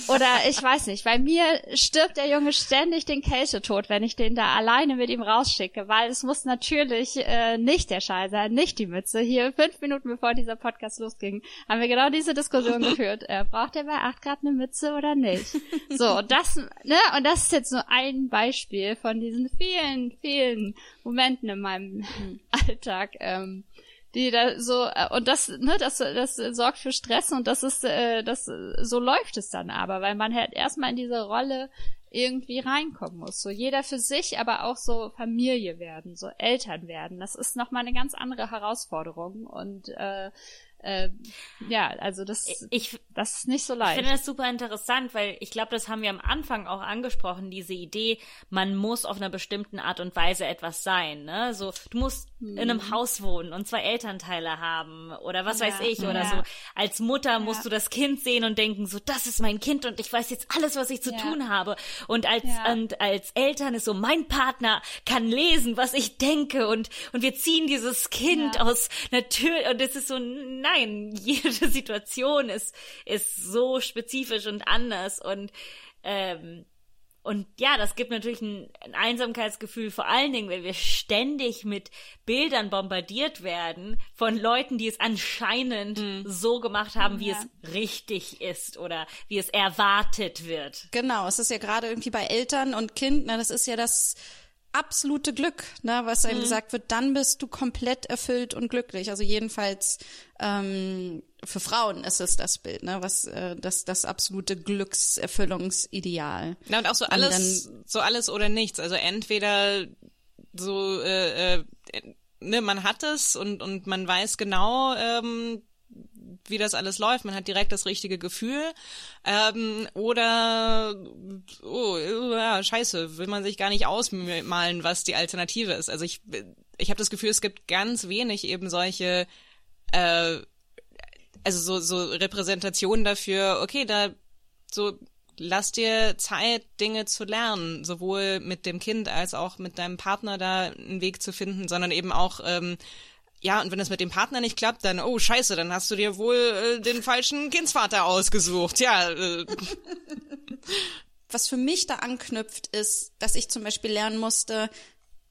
oder ich weiß nicht, bei mir stirbt der Junge ständig den Kältetod, wenn ich den da alleine mit ihm rausschicke, weil es muss natürlich äh, nicht der Schal sein, nicht die Mütze. Hier fünf Minuten bevor dieser Podcast losging, haben wir genau diese Diskussion geführt. Äh, braucht er bei acht Grad eine Mütze oder nicht? So, und das, ne? Und das ist jetzt nur ein Beispiel von diesen vielen, vielen Momenten in meinem Alltag, ähm, die da so äh, und das ne das das sorgt für Stress und das ist äh, das so läuft es dann aber weil man halt erstmal in diese Rolle irgendwie reinkommen muss. So jeder für sich aber auch so Familie werden so Eltern werden. Das ist noch mal eine ganz andere Herausforderung und äh, äh, ja, also das, Ich, das ist nicht so Ich leicht. finde das super interessant, weil ich glaube, das haben wir am Anfang auch angesprochen, diese Idee, man muss auf einer bestimmten Art und Weise etwas sein, ne? So, du musst in einem Haus wohnen und zwei Elternteile haben oder was weiß ich oder Ja. so. Als Mutter musst du das Kind sehen und denken, so, das ist mein Kind und ich weiß jetzt alles, was ich zu Ja. tun habe. Und als, Ja. und als Eltern ist so, mein Partner kann lesen, was ich denke und, und wir ziehen dieses Kind Ja. aus natürlich, und es ist so, nein, jede Situation ist, ist so spezifisch und anders und, ähm, und ja, das gibt natürlich ein, ein Einsamkeitsgefühl, vor allen Dingen, weil wir ständig mit Bildern bombardiert werden von Leuten, die es anscheinend so gemacht haben, wie Ja. es richtig ist oder wie es erwartet wird. Genau, es ist ja gerade irgendwie bei Eltern und Kind, ne, das ist ja das absolute Glück, ne, was einem gesagt wird, dann bist du komplett erfüllt und glücklich. Also jedenfalls ähm, für Frauen ist es das Bild, ne, was äh, das das absolute Glückserfüllungsideal. Ja, und auch so alles, so alles oder nichts. Also entweder so, äh, äh, ne, man hat es und, und man weiß genau, ähm, wie das alles läuft. Man hat direkt das richtige Gefühl. Ähm, oder, oh, ja, scheiße, will man sich gar nicht ausmalen, was die Alternative ist. Also ich, ich habe das Gefühl, es gibt ganz wenig eben solche, äh, also so, so Repräsentationen dafür, okay, da so lass dir Zeit, Dinge zu lernen, sowohl mit dem Kind als auch mit deinem Partner da einen Weg zu finden, sondern eben auch ähm, ja, und wenn es mit dem Partner nicht klappt, dann, oh scheiße, dann hast du dir wohl äh, den falschen Kindsvater ausgesucht. Ja, äh, was für mich da anknüpft, ist, dass ich zum Beispiel lernen musste,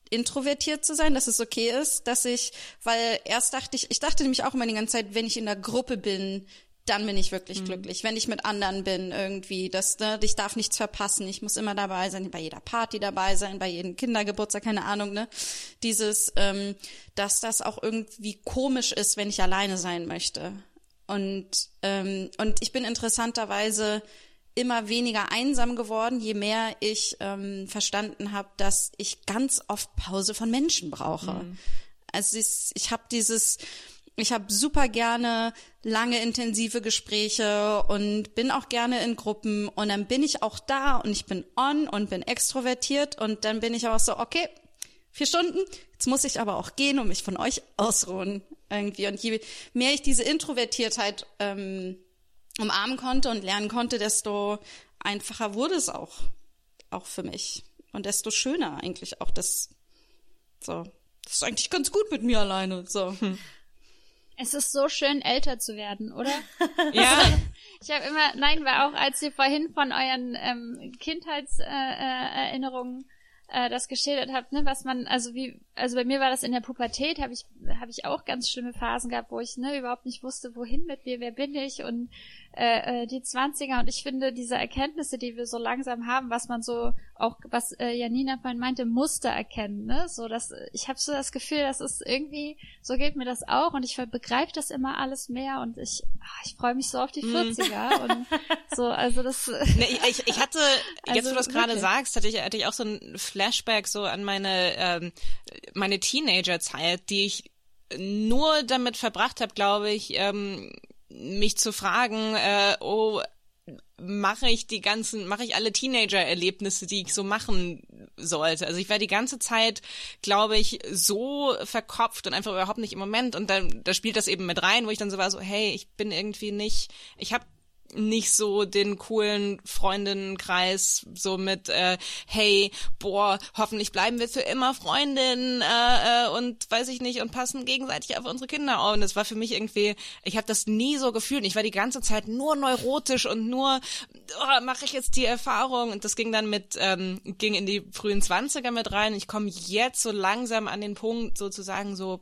introvertiert zu sein, dass es okay ist, dass ich, weil erst dachte ich, ich dachte nämlich auch immer die ganze Zeit, wenn ich in der Gruppe bin, dann bin ich wirklich glücklich. Wenn ich mit anderen bin, irgendwie, das, ne, ich darf nichts verpassen, ich muss immer dabei sein, bei jeder Party dabei sein, bei jedem Kindergeburtstag, keine Ahnung, ne? Dieses, ähm, dass das auch irgendwie komisch ist, wenn ich alleine sein möchte. Und, ähm, und ich bin interessanterweise immer weniger einsam geworden, je mehr ich ähm, verstanden habe, dass ich ganz oft Pause von Menschen brauche. Also ich, ich habe dieses, ich habe super gerne lange intensive Gespräche und bin auch gerne in Gruppen und dann bin ich auch da und ich bin on und bin extrovertiert und dann bin ich auch so, okay, vier Stunden, jetzt muss ich aber auch gehen und mich von euch ausruhen irgendwie. Und je mehr ich diese Introvertiertheit ähm, umarmen konnte und lernen konnte, desto einfacher wurde es auch, auch für mich. Und desto schöner eigentlich auch das, so, das ist eigentlich ganz gut mit mir alleine, so. Es ist so schön, älter zu werden, oder? ja, Ich habe immer, nein, weil auch als ihr vorhin von euren ähm, Kindheitserinnerungen äh, äh, das geschildert habt, ne, was man, also wie, also bei mir war das in der Pubertät, habe ich, habe ich auch ganz schlimme Phasen gehabt, wo ich ne überhaupt nicht wusste, wohin mit mir, wer bin ich und äh, äh, die Zwanziger. Und ich finde diese Erkenntnisse, die wir so langsam haben, was man so auch, was äh, Janina vorhin meinte, Muster erkennen, ne, so dass ich habe so das Gefühl, das ist irgendwie, so geht mir das auch. Und ich begreife das immer alles mehr. Und ich, ah, ich freue mich so auf die 40er und so, also das. Ne, ich, ich, hatte, jetzt Also wo du das gerade sagst, hatte ich, hatte ich auch so ein Flashback so an meine, ähm, meine Teenagerzeit, die ich nur damit verbracht habe, glaube ich, ähm, mich zu fragen, äh, oh, mache ich die ganzen, mache ich alle Teenager-Erlebnisse, die ich so machen sollte. Also ich war die ganze Zeit, glaube ich, so verkopft und einfach überhaupt nicht im Moment. Und dann, da spielt das eben mit rein, wo ich dann so war, so, hey, ich bin irgendwie nicht, ich habe nicht so den coolen Freundinnenkreis, so mit, äh, hey, boah, hoffentlich bleiben wir für immer Freundinnen äh, äh, und weiß ich nicht und passen gegenseitig auf unsere Kinder auf. Und das war für mich irgendwie, ich habe das nie so gefühlt. Ich war die ganze Zeit nur neurotisch und nur, oh, mache ich jetzt die Erfahrung. Und das ging dann mit, ähm, ging in die frühen Zwanziger mit rein. Ich komme jetzt so langsam an den Punkt, sozusagen so,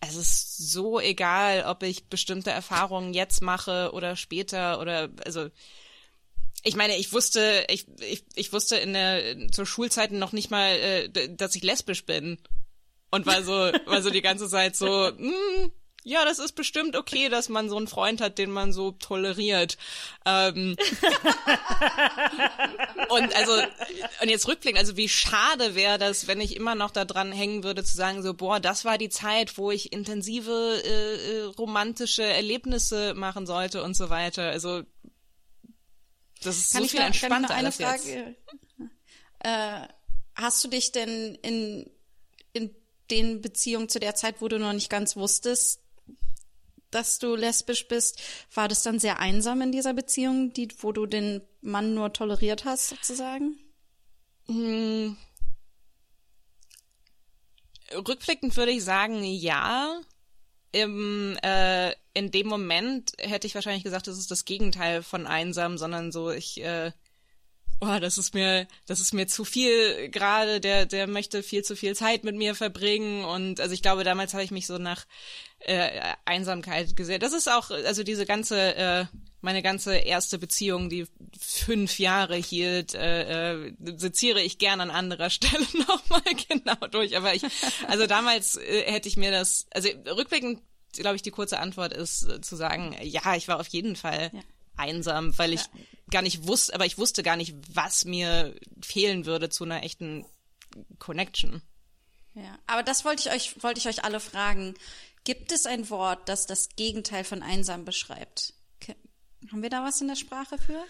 es ist so egal, ob ich bestimmte Erfahrungen jetzt mache oder später oder also ich meine, ich wusste, ich, ich, ich wusste in der zur Schulzeiten noch nicht mal, äh, dass ich lesbisch bin. Und war so war so die ganze Zeit so, mm, ja, das ist bestimmt okay, dass man so einen Freund hat, den man so toleriert. Ähm, und also, und jetzt rückblickend, also wie schade wäre das, wenn ich immer noch da dran hängen würde, zu sagen so, boah, das war die Zeit, wo ich intensive äh, äh romantische Erlebnisse machen sollte und so weiter. Also das ist Kann so ich viel mal, kann ich entspannter eine. Frage? Äh, hast du dich denn in, in den Beziehungen zu der Zeit, wo du noch nicht ganz wusstest, dass du lesbisch bist, war das dann sehr einsam in dieser Beziehung, die, wo du den Mann nur toleriert hast, sozusagen? Hm. Rückblickend würde ich sagen, ja. Im, äh, in dem Moment hätte ich wahrscheinlich gesagt, das ist das Gegenteil von einsam, sondern so, ich, äh, oh, das ist mir, das ist mir zu viel gerade, der, der möchte viel zu viel Zeit mit mir verbringen und also ich glaube, damals habe ich mich so nach äh, Einsamkeit gesehen. Das ist auch, also diese ganze, äh, meine ganze erste Beziehung, die fünf Jahre hielt, äh, äh, seziere ich gern an anderer Stelle nochmal genau durch. Aber ich, also damals äh, hätte ich mir das, also rückblickend, glaube ich, die kurze Antwort ist äh, zu sagen, ja, ich war auf jeden Fall Ja. Einsam, weil ich gar nicht wusste, aber ich wusste gar nicht, was mir fehlen würde zu einer echten Connection. Ja, aber das wollte ich euch, wollte ich euch alle fragen. Gibt es ein Wort, das das Gegenteil von einsam beschreibt? Ke- Haben wir da was in der Sprache für?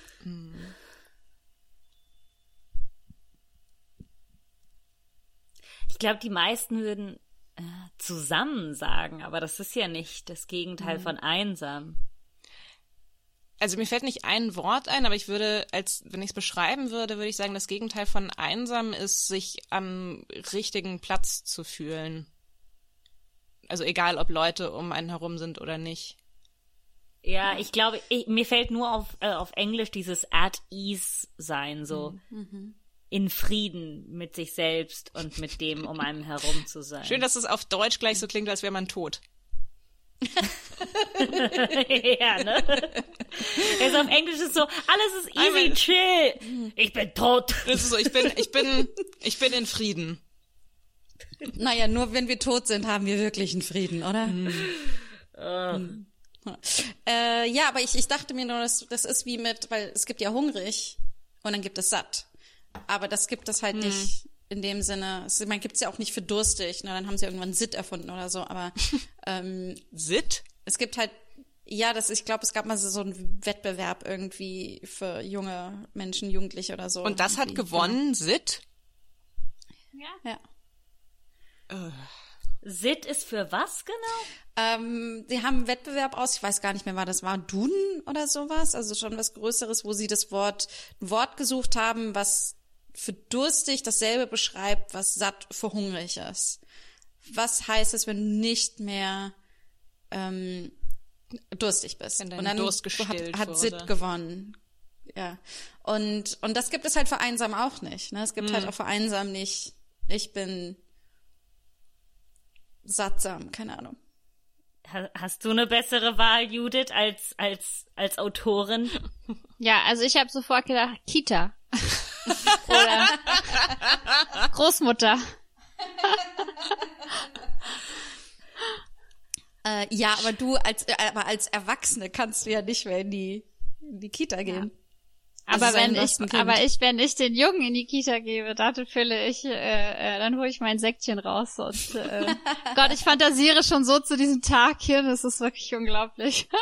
Ich glaube, die meisten würden äh, zusammen sagen, aber das ist ja nicht das Gegenteil von einsam. Also mir fällt nicht ein Wort ein, aber ich würde, als wenn ich es beschreiben würde, würde ich sagen, das Gegenteil von einsam ist, sich am richtigen Platz zu fühlen. Also egal, ob Leute um einen herum sind oder nicht. Ja, ich glaube, ich, mir fällt nur auf, äh, auf Englisch dieses at ease sein, so in Frieden mit sich selbst und mit dem um einen herum zu sein. Schön, dass es auf Deutsch gleich so klingt, als wäre man tot. ja, ne? Also auf Englisch ist so, alles ist easy, chill. Ich bin tot. Das ist so, ich bin, ich bin, ich bin in Frieden. Naja, nur wenn wir tot sind, haben wir wirklich einen Frieden, oder? Hm. Äh, ja, aber ich, ich dachte mir nur, das, das ist wie mit, weil es gibt ja hungrig und dann gibt es satt. Aber das gibt es halt nicht in dem Sinne. Man gibt es ja auch nicht für durstig. Ne? Dann haben sie irgendwann Sit erfunden oder so. Aber ähm, Sit? es gibt halt, ja, das, ich glaube, es gab mal so, so einen Wettbewerb irgendwie für junge Menschen, Jugendliche oder so. Und das hat gewonnen, Sit? Ja. Sit ist für was genau? Ähm, die haben einen Wettbewerb aus, ich weiß gar nicht mehr, war das war Duden oder sowas, also schon was Größeres, wo sie das Wort, ein Wort gesucht haben, was für durstig dasselbe beschreibt, was satt für hungrig ist. Was heißt es, wenn du nicht mehr ähm, durstig bist? Wenn dein und dann Durst gestillt hat, hat. Sid gewonnen. Ja. Und, und das gibt es halt für einsam auch nicht. Ne? Es gibt Hm. halt auch für einsam nicht, ich bin sattsam, keine Ahnung. Ha- Hast du eine bessere Wahl, Judith, als, als, als Autorin? Ja, also ich habe sofort gedacht, Kita. Oder Großmutter. Äh, ja, aber du als, äh, aber als Erwachsene kannst du ja nicht mehr in die, in die Kita gehen. Also Aber wenn ich, Kind. aber ich, wenn ich den Jungen in die Kita gebe, dann fülle ich, äh, äh, dann hole ich mein Säckchen raus und äh, Gott, ich fantasiere schon so zu diesem Tag hin. Es ist wirklich unglaublich.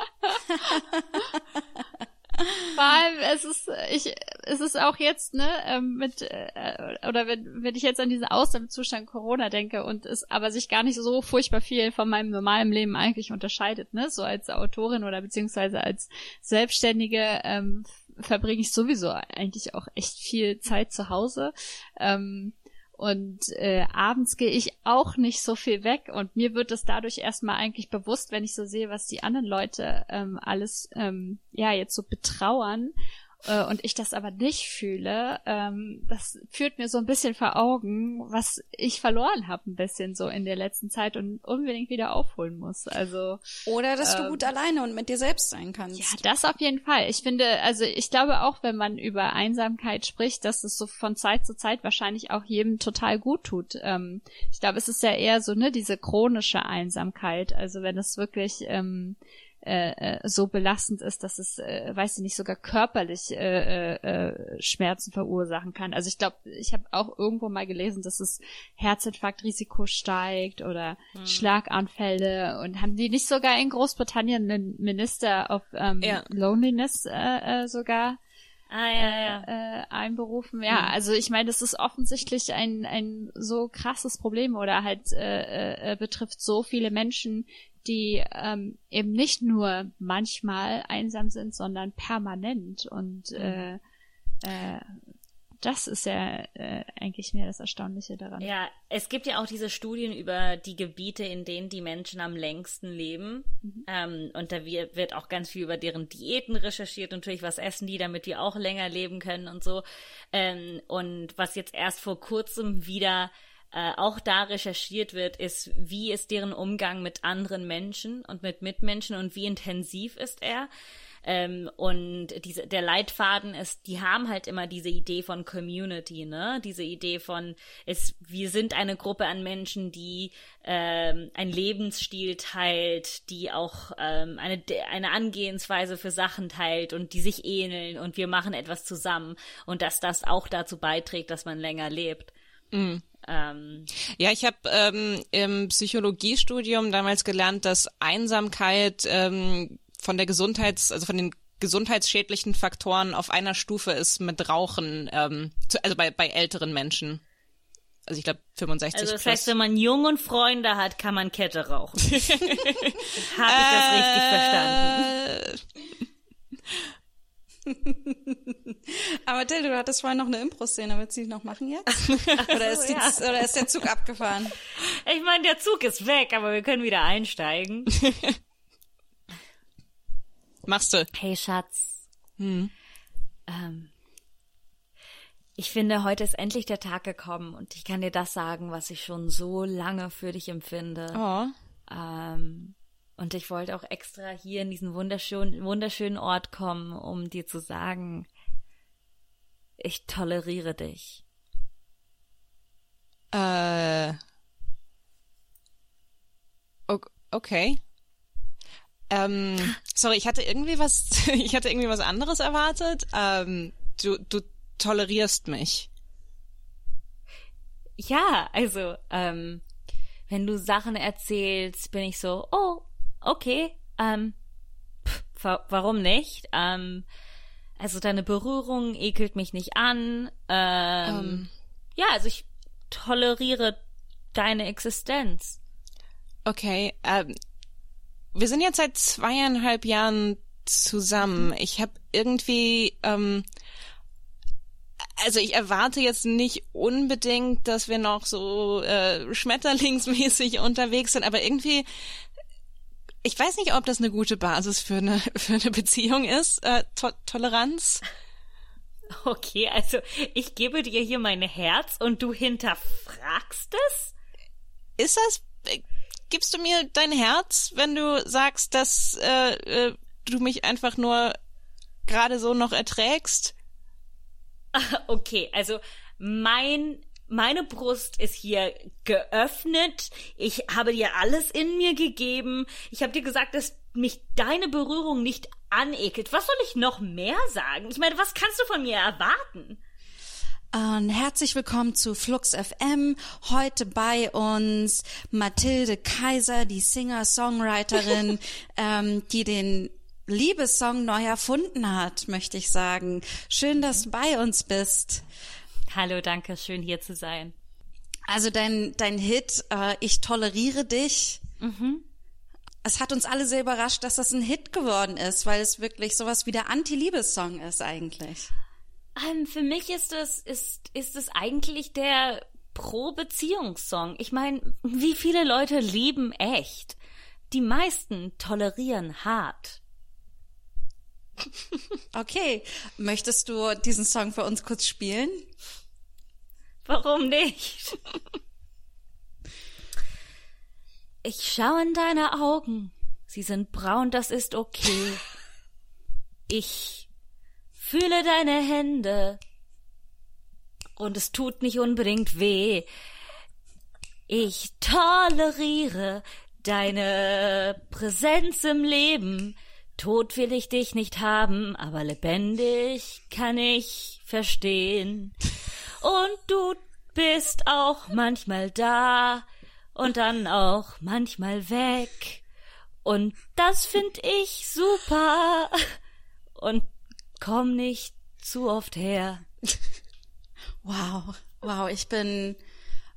Vor allem, es ist, ich, es ist auch jetzt, ne, ähm, mit, äh, oder wenn, wenn ich jetzt an diesen Ausnahmezustand Corona denke und es aber sich gar nicht so furchtbar viel von meinem normalen Leben eigentlich unterscheidet, ne, so als Autorin oder beziehungsweise als Selbstständige, ähm, verbringe ich sowieso eigentlich auch echt viel Zeit zu Hause. Ähm, und äh, abends gehe ich auch nicht so viel weg und mir wird es dadurch erstmal eigentlich bewusst, wenn ich so sehe, was die anderen Leute ähm, alles ähm, ja jetzt so betrauern äh, und ich das aber nicht fühle, ähm, das führt mir so ein bisschen vor Augen, was ich verloren habe ein bisschen so in der letzten Zeit und unbedingt wieder aufholen muss. Also Oder dass du Ähm, gut alleine und mit dir selbst sein kannst. ja, das auf jeden Fall. Ich finde, also ich glaube auch, wenn man über Einsamkeit spricht, dass es so von Zeit zu Zeit wahrscheinlich auch jedem total gut tut. Ähm, ich glaube, es ist ja eher so, ne, diese chronische Einsamkeit. Also wenn es wirklich ähm, äh, äh, so belastend ist, dass es, äh, weiß ich nicht, sogar körperlich äh, äh, äh, Schmerzen verursachen kann. Also ich glaube, ich habe auch irgendwo mal gelesen, dass es Herzinfarktrisiko steigt oder Schlaganfälle und haben die nicht sogar in Großbritannien einen Minister of ähm, Ja. Loneliness äh, äh, sogar Ah, ja, ja. äh, einberufen. Ja, also ich meine, das ist offensichtlich ein, ein so krasses Problem oder halt äh, äh, betrifft so viele Menschen, die ähm, eben nicht nur manchmal einsam sind, sondern permanent. Und äh, äh, das ist ja äh, eigentlich mehr das Erstaunliche daran. Ja, es gibt ja auch diese Studien über die Gebiete, in denen die Menschen am längsten leben. Ähm, und da wir- wird auch ganz viel über deren Diäten recherchiert, natürlich, was essen die, damit die auch länger leben können und so. Ähm, und was jetzt erst vor kurzem wieder äh, auch da recherchiert wird, ist, wie ist deren Umgang mit anderen Menschen und mit Mitmenschen und wie intensiv ist er. Ähm, und diese, der Leitfaden ist, die haben halt immer diese Idee von Community, ne? Diese Idee von, es, wir sind eine Gruppe an Menschen, die ähm, einen Lebensstil teilt, die auch ähm, eine, eine Angehensweise für Sachen teilt und die sich ähneln und wir machen etwas zusammen und dass das auch dazu beiträgt, dass man länger lebt. Ähm, Ja, ich habe ähm, im Psychologiestudium damals gelernt, dass Einsamkeit ähm, von der Gesundheits, also von den gesundheitsschädlichen Faktoren auf einer Stufe ist mit Rauchen, ähm, zu, also bei, bei älteren Menschen. Also ich glaube 65 also das plus. heißt, wenn man jung und Freunde hat, kann man Kette rauchen. Habe ich das richtig verstanden? Aber Till, du hattest vorhin noch eine Impro-Szene. Willst du die noch machen jetzt? Oder ist, die, ja. oder ist der Zug abgefahren? Ich meine, der Zug ist weg, aber wir können wieder einsteigen. machst du? Hey Schatz. Ähm, ich finde, heute ist endlich der Tag gekommen und ich kann dir das sagen, was ich schon so lange für dich empfinde. Oh. Ähm, und ich wollte auch extra hier in diesen wunderschönen, wunderschönen Ort kommen, um dir zu sagen, ich toleriere dich. Äh. Okay. Ähm, sorry, ich hatte irgendwie was, ich hatte irgendwie was anderes erwartet. Ähm, du, du tolerierst mich. Ja, also, ähm, wenn du Sachen erzählst, bin ich so, oh, okay, ähm, pff, wa warum nicht? Ähm, also deine Berührung ekelt mich nicht an. Ähm, ja, also ich toleriere deine Existenz. Okay. Ähm, wir sind jetzt seit zweieinhalb Jahren zusammen. Ich habe irgendwie, ähm, also ich erwarte jetzt nicht unbedingt, dass wir noch so äh, schmetterlingsmäßig unterwegs sind, aber irgendwie, ich weiß nicht, ob das eine gute Basis für eine für eine Beziehung ist. Äh, to Toleranz. Okay, also ich gebe dir hier mein Herz und du hinterfragst es? Ist das? äh, Gibst du mir dein Herz, wenn du sagst, dass äh, äh, du mich einfach nur gerade so noch erträgst? Okay, also mein meine Brust ist hier geöffnet. Ich habe dir alles in mir gegeben. Ich habe dir gesagt, dass mich deine Berührung nicht anekelt. Was soll ich noch mehr sagen? Ich meine, was kannst du von mir erwarten? Und herzlich willkommen zu Flux FM. Heute bei uns Mathilde Kaiser, die Singer-Songwriterin, ähm, die den Liebessong neu erfunden hat, möchte ich sagen. Schön, dass du bei uns bist. Hallo, danke, schön hier zu sein. Also dein, dein Hit, äh, Ich toleriere dich. Es hat uns alle sehr überrascht, dass das ein Hit geworden ist, weil es wirklich sowas wie der Anti-Liebessong ist eigentlich. Ähm, für mich ist es ist ist es eigentlich der Pro-Beziehungssong. Ich meine, wie viele Leute lieben echt? Die meisten tolerieren hart. Okay, möchtest du diesen Song für uns kurz spielen? Warum nicht? Ich schaue in deine Augen. Sie sind braun, das ist okay. Ich fühle deine Hände. Und es tut nicht unbedingt weh. Ich toleriere deine Präsenz im Leben. Tot will ich dich nicht haben, aber lebendig kann ich verstehen. Und du bist auch manchmal da und dann auch manchmal weg. Und das find ich super. Und komm nicht zu oft her. Wow, wow, ich bin,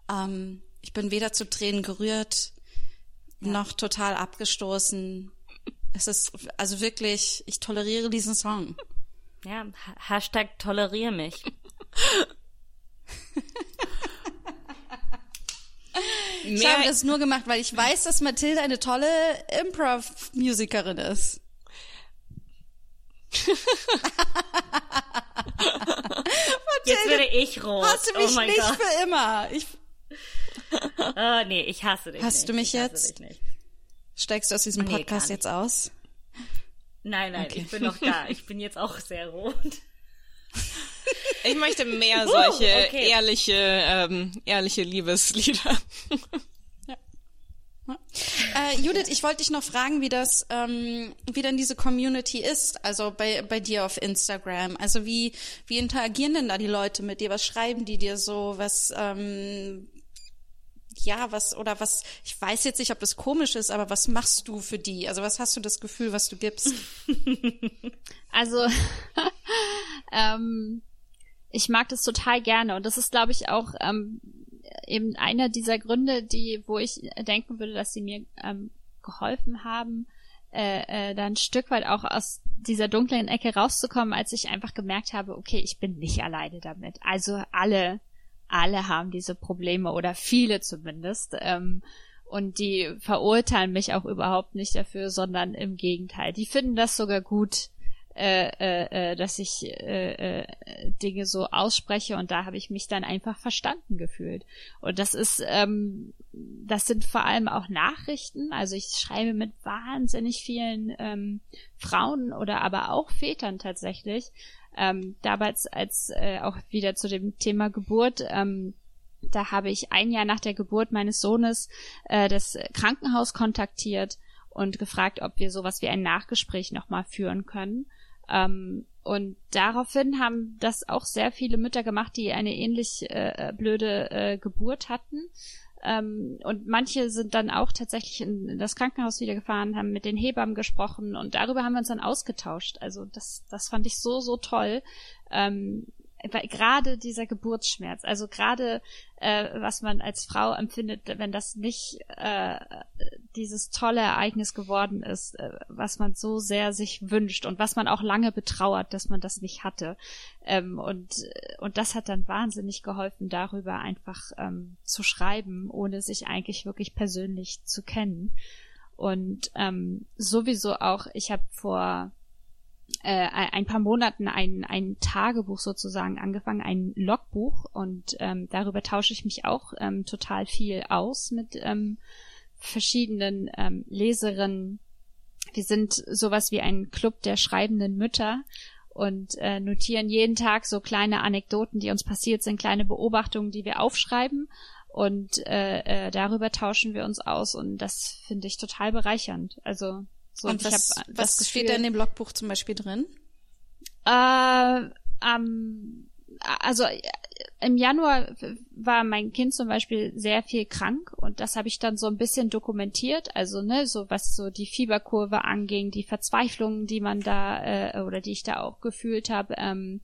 ähm, ich bin weder zu Tränen gerührt, noch total abgestoßen. Es ist, also wirklich, ich toleriere diesen Song. Ja, Ha- Hashtag tolerier mich. Ich habe das nur gemacht, weil ich weiß, dass Mathilde eine tolle Improv-Musikerin ist. Jetzt werde ich rot. Hast du mich oh nicht Gott. für immer. Ich, Ah, nee, ich hasse dich Hast nicht. du mich ich jetzt? Steigst du aus diesem Nee, Podcast nicht. jetzt aus? Nein, nein, Okay. ich bin noch da. Ich bin jetzt auch sehr rot. Ich möchte mehr solche okay. ehrliche, ähm, ehrliche Liebeslieder. Äh, Judith, ich wollte dich noch fragen, wie das, ähm, wie denn diese Community ist, also bei, bei dir auf Instagram. Also wie, wie interagieren denn da die Leute mit dir? Was schreiben die dir so? Was, ähm, ja, was, oder was, ich weiß jetzt nicht, ob das komisch ist, aber was machst du für die? Also was hast du das Gefühl, was du gibst? Also, ähm, ich mag das total gerne und das ist, glaube ich, auch ähm, eben einer dieser Gründe, die, wo ich denken würde, dass sie mir ähm, geholfen haben, äh, äh, da ein Stück weit auch aus dieser dunklen Ecke rauszukommen, als ich einfach gemerkt habe, okay, ich bin nicht alleine damit. Also alle, alle haben diese Probleme oder viele zumindest. Ähm, und die verurteilen mich auch überhaupt nicht dafür, sondern im Gegenteil. Die finden das sogar gut, äh, äh, äh, dass ich äh, äh, Dinge so ausspreche und da habe ich mich dann einfach verstanden gefühlt. Und das ist, ähm, das sind vor allem auch Nachrichten. Also ich schreibe mit wahnsinnig vielen ähm, Frauen oder aber auch Vätern tatsächlich. Ähm, damals als äh, auch wieder zu dem Thema Geburt. Ähm, da habe ich ein Jahr nach der Geburt meines Sohnes äh, das Krankenhaus kontaktiert und gefragt, ob wir sowas wie ein Nachgespräch nochmal führen können. Ähm, und daraufhin haben das auch sehr viele Mütter gemacht, die eine ähnlich äh, blöde äh, Geburt hatten. Ähm, und manche sind dann auch tatsächlich in das Krankenhaus wieder gefahren, haben mit den Hebammen gesprochen und darüber haben wir uns dann ausgetauscht. Also das, das fand ich so, so toll. Ähm, gerade dieser Geburtsschmerz, also gerade äh, was man als Frau empfindet, wenn das nicht äh, dieses tolle Ereignis geworden ist, äh, was man so sehr sich wünscht und was man auch lange betrauert, dass man das nicht hatte. Ähm, und, und das hat dann wahnsinnig geholfen, darüber einfach ähm, zu schreiben, ohne sich eigentlich wirklich persönlich zu kennen. Und ähm, sowieso auch, ich habe vor äh, ein paar Monaten ein, ein Tagebuch sozusagen angefangen, ein Logbuch und ähm, darüber tausche ich mich auch ähm, total viel aus mit ähm, verschiedenen ähm, Leserinnen. Wir sind sowas wie ein Club der schreibenden Mütter und äh, notieren jeden Tag so kleine Anekdoten, die uns passiert sind, kleine Beobachtungen, die wir aufschreiben und äh, äh, darüber tauschen wir uns aus und das finde ich total bereichernd. Also so, Und ich was, hab das was Gefühl, steht da in dem Logbuch zum Beispiel drin? äh, ähm, also äh, im Januar war mein Kind zum Beispiel sehr viel krank und das habe ich dann so ein bisschen dokumentiert. Also ne, so was so die Fieberkurve anging, die Verzweiflung, die man da äh, oder die ich da auch gefühlt habe. Ähm,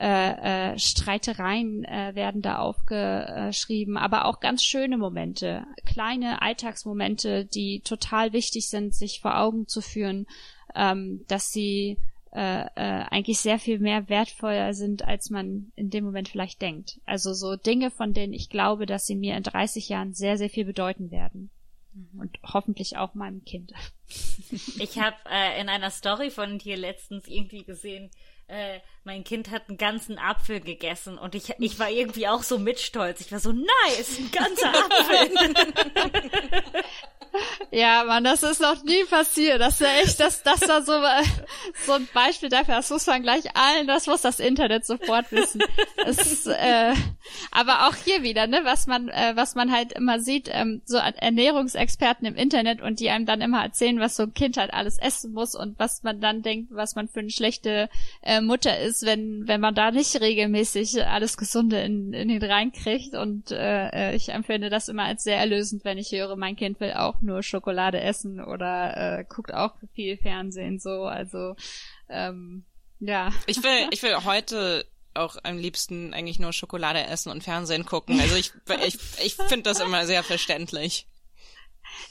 äh, äh, Streitereien äh, werden da aufgeschrieben, aber auch ganz schöne Momente, kleine Alltagsmomente, die total wichtig sind, sich vor Augen zu führen, ähm, dass sie äh, äh, eigentlich sehr viel mehr wertvoller sind, als man in dem Moment vielleicht denkt. Also so Dinge, von denen ich glaube, dass sie mir in 30 Jahren sehr, sehr viel bedeuten werden. Und hoffentlich auch meinem Kind. Ich habe äh, in einer Story von dir letztens irgendwie gesehen, äh, mein Kind hat einen ganzen Apfel gegessen und ich, ich war irgendwie auch so mitstolz. Ich war so, nice, ein ganzer Apfel. Ja, Mann, das ist noch nie passiert. Das ist ja echt, das, das war so, äh, so ein Beispiel dafür. Das muss man gleich allen, das muss das Internet sofort wissen. Es, äh, aber auch hier wieder, ne, was man, äh, was man halt immer sieht, ähm, so Ernährungsexperten im Internet und die einem dann immer erzählen, was so ein Kind halt alles essen muss und was man dann denkt, was man für eine schlechte äh, Mutter ist, wenn, wenn man da nicht regelmäßig alles Gesunde in, in den reinkriegt. Und äh, äh, ich empfinde das immer als sehr erlösend, wenn ich höre, mein Kind will auch nur Schokolade essen oder äh, guckt auch viel Fernsehen so. Also ähm, ja. Ich will, ich will heute auch am liebsten eigentlich nur Schokolade essen und Fernsehen gucken. Also ich, ich, ich finde das immer sehr verständlich.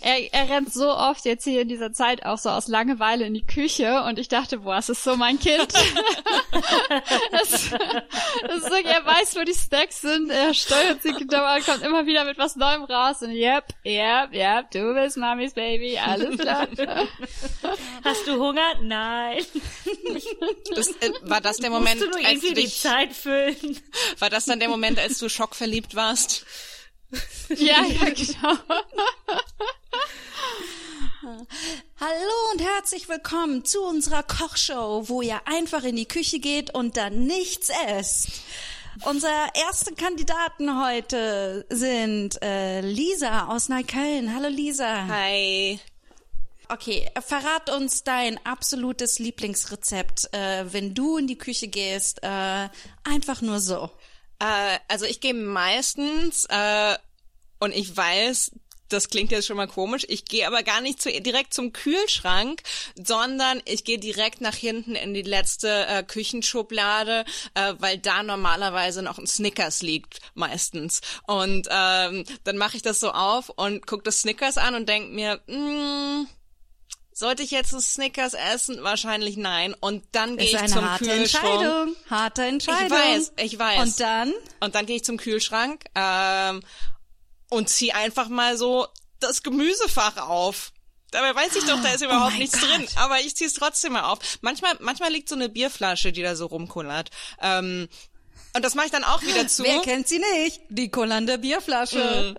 Er, er rennt so oft jetzt hier in dieser Zeit auch so aus Langeweile in die Küche und ich dachte, boah, es ist so mein Kind. das, das ist so, er weiß, wo die Snacks sind, er steuert sie genau an, kommt immer wieder mit was Neuem raus und yep, yep, yep, du bist Mamis Baby, alles klar. Hast du Hunger? Nein. Das, äh, war das der Moment, als du die Zeit füllen. war das dann der Moment, als du schockverliebt warst? ja, ja, genau. Hallo und herzlich willkommen zu unserer Kochshow, wo ihr einfach in die Küche geht und dann nichts esst. Unsere ersten Kandidaten heute sind äh, Lisa aus Neukölln. Hallo Lisa. Hi. Okay, verrat uns dein absolutes Lieblingsrezept, äh, wenn du in die Küche gehst. Äh, einfach nur so. Äh, also ich gehe meistens, äh, und ich weiß, das klingt jetzt schon mal komisch, ich gehe aber gar nicht zu, direkt zum Kühlschrank, sondern ich gehe direkt nach hinten in die letzte äh, Küchenschublade, äh, weil da normalerweise noch ein Snickers liegt, meistens. Und ähm, dann mache ich das so auf und gucke das Snickers an und denk mir, mh, sollte ich jetzt ein Snickers essen? Wahrscheinlich nein. Und dann gehe Ist ich eine zum harte Kühlschrank. Entscheidung. Harte Entscheidung. Ich weiß, ich weiß. Und dann? Und dann gehe ich zum Kühlschrank ähm, und zieh einfach mal so das Gemüsefach auf. Dabei weiß ich doch, da ist überhaupt Oh nichts Gott. drin. Aber ich zieh's trotzdem mal auf. Manchmal, manchmal liegt so eine Bierflasche, die da so rumkullert. Ähm, und das mache ich dann auch wieder zu. Wer kennt sie nicht? Die kullernde Bierflasche.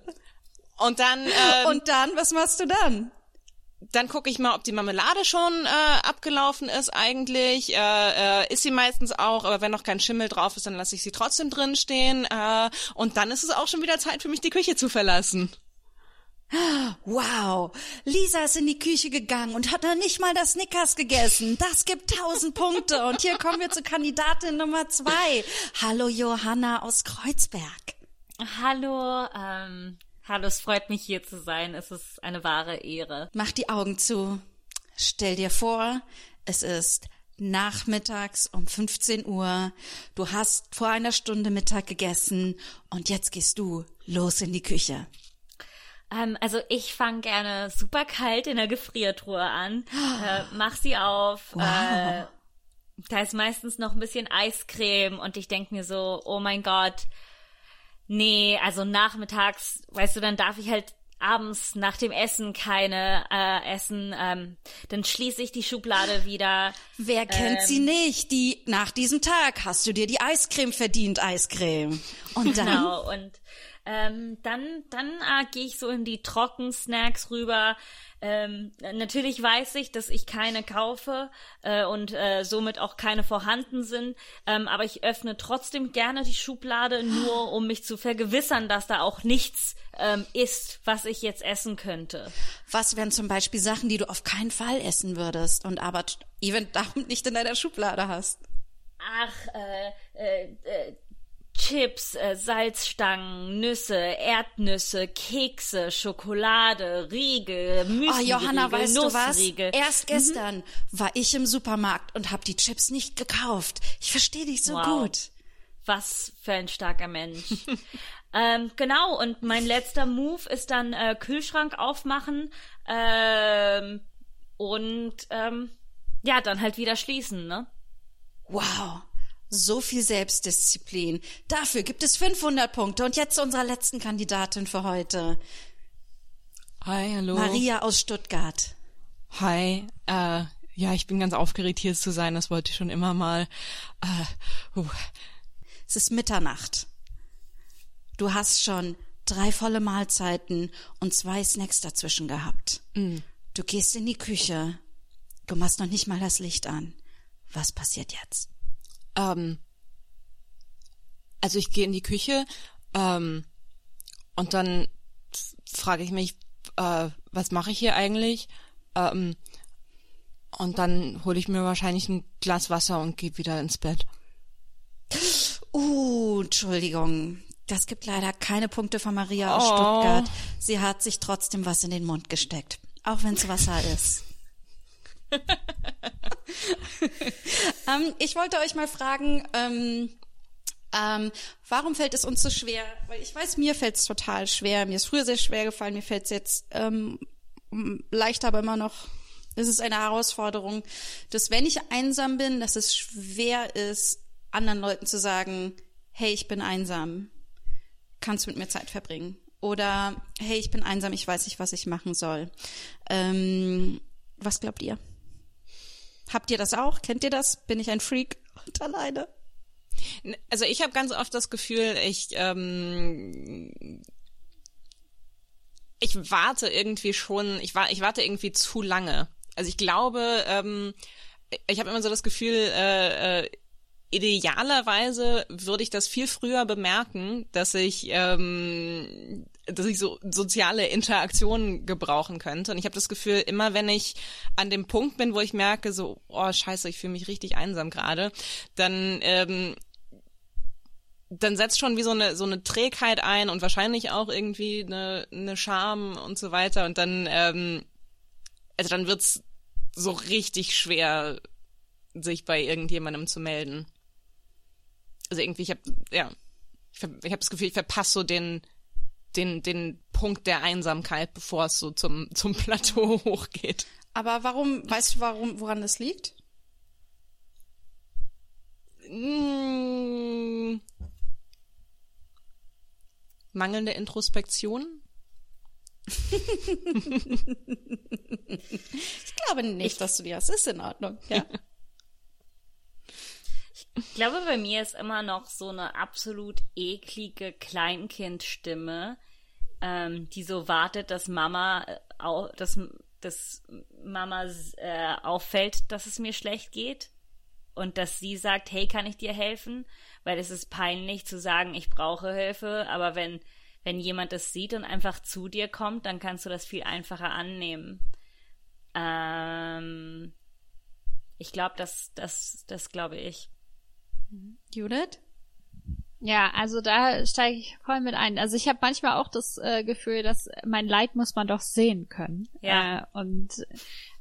Und dann, ähm, Und dann, was machst du dann? Dann gucke ich mal, ob die Marmelade schon äh, abgelaufen ist eigentlich. Äh, äh, ist sie meistens auch, aber wenn noch kein Schimmel drauf ist, dann lasse ich sie trotzdem drin stehen. Äh, und dann ist es auch schon wieder Zeit für mich, die Küche zu verlassen. Wow, Lisa ist in die Küche gegangen und hat noch nicht mal das Snickers gegessen. Das gibt tausend Punkte. Und hier kommen wir zu Kandidatin Nummer zwei. Hallo Johanna aus Kreuzberg. Hallo, ähm, hallo, es freut mich hier zu sein. Es ist eine wahre Ehre. Mach die Augen zu. Stell dir vor, es ist nachmittags um 15 Uhr. Du hast vor einer Stunde Mittag gegessen und jetzt gehst du los in die Küche. Ähm, also ich fange gerne super kalt in der Gefriertruhe an, äh, mach sie auf. Äh, da ist meistens noch ein bisschen Eiscreme und ich denk mir so, oh mein Gott, nee, also nachmittags, weißt du, dann darf ich halt abends nach dem Essen keine äh, essen. Ähm, dann schließe ich die Schublade wieder. Wer kennt Ähm. sie nicht? Die nach diesem Tag hast du dir die Eiscreme verdient, Eiscreme. Und dann Genau, und ähm, dann, dann äh, gehe ich so in die Trockensnacks rüber. Ähm, natürlich weiß ich, dass ich keine kaufe äh, und äh, somit auch keine vorhanden sind, ähm, aber ich öffne trotzdem gerne die Schublade, nur um mich zu vergewissern, dass da auch nichts ähm, ist, was ich jetzt essen könnte. was wären zum Beispiel Sachen, die du auf keinen Fall essen würdest und aber t- even darum nicht in deiner Schublade hast? Ach, äh, äh, äh, Chips, äh, Salzstangen, Nüsse, Erdnüsse, Kekse, Schokolade, Riegel, Müsli, Oh, Johanna, weißt du was? Nussriegel. Erst gestern war ich im Supermarkt und habe die Chips nicht gekauft. Ich verstehe dich so Wow. gut. Was für ein starker Mensch. ähm, genau, und mein letzter Move ist dann äh, Kühlschrank aufmachen ähm, und ähm, ja, dann halt wieder schließen, ne? Wow. So viel Selbstdisziplin. Dafür gibt es 500 Punkte. Und jetzt zu unserer letzten Kandidatin für heute. Hi, hallo. Maria aus Stuttgart. Hi. Äh, ja, ich bin ganz aufgeregt, hier zu sein. Das wollte ich schon immer mal. Äh, uh. Es ist Mitternacht. Du hast schon drei volle Mahlzeiten und zwei Snacks dazwischen gehabt. Du gehst in die Küche. Du machst noch nicht mal das Licht an. Was passiert jetzt? Ähm, also ich gehe in die Küche ähm, und dann frage ich mich, äh, was mache ich hier eigentlich? Ähm, und dann hole ich mir wahrscheinlich ein Glas Wasser und gehe wieder ins Bett. Uh, Entschuldigung. Das gibt leider keine Punkte von Maria aus Oh. Stuttgart. Sie hat sich trotzdem was in den Mund gesteckt. Auch wenn es Wasser ist. ähm, ich wollte euch mal fragen, ähm, ähm, warum fällt es uns so schwer? Weil ich weiß, mir fällt es total schwer. Mir ist früher sehr schwer gefallen. Mir fällt es jetzt ähm, m- leicht, aber immer noch. Es ist eine Herausforderung, dass wenn ich einsam bin, dass es schwer ist, anderen Leuten zu sagen, hey, ich bin einsam, kannst du mit mir Zeit verbringen? Oder hey, ich bin einsam, ich weiß nicht, was ich machen soll. Ähm, was glaubt ihr? Habt ihr das auch? Kennt ihr das? Bin ich ein Freak und alleine? Also ich habe ganz oft das Gefühl, ich ähm, ich warte irgendwie schon, ich war, ich warte irgendwie zu lange. Also ich glaube, ähm, ich habe immer so das Gefühl, äh, äh, idealerweise würde ich das viel früher bemerken, dass ich, ähm, dass ich so soziale Interaktionen gebrauchen könnte. Und ich habe das Gefühl, immer wenn ich an dem Punkt bin, wo ich merke, so, oh scheiße, ich fühle mich richtig einsam gerade, dann ähm, dann setzt schon wie so eine so eine Trägheit ein und wahrscheinlich auch irgendwie eine eine Scham und so weiter und dann ähm, also dann wird's so richtig schwer sich bei irgendjemandem zu melden. Also irgendwie ich habe ja ich, habe das Gefühl ich verpasse so den den den Punkt der Einsamkeit, bevor es so zum zum Plateau hochgeht. Aber warum, weißt du, warum, woran das liegt? Mm. Mangelnde Introspektion? Ich glaube nicht, dass du die hast. Ist in Ordnung, ja. Ich glaube, bei mir ist immer noch so eine absolut eklige Kleinkindstimme, ähm, die so wartet, dass Mama, äh, dass, dass Mama äh, auffällt, dass es mir schlecht geht und dass sie sagt, hey, kann ich dir helfen? Weil es ist peinlich zu sagen, ich brauche Hilfe, aber wenn wenn jemand das sieht und einfach zu dir kommt, dann kannst du das viel einfacher annehmen. Ähm, ich glaube, das, das, das glaube ich. Judith? Ja, also da steige ich voll mit ein. Also ich habe manchmal auch das äh, Gefühl, dass mein Leid muss man doch sehen können. Ja. Äh, und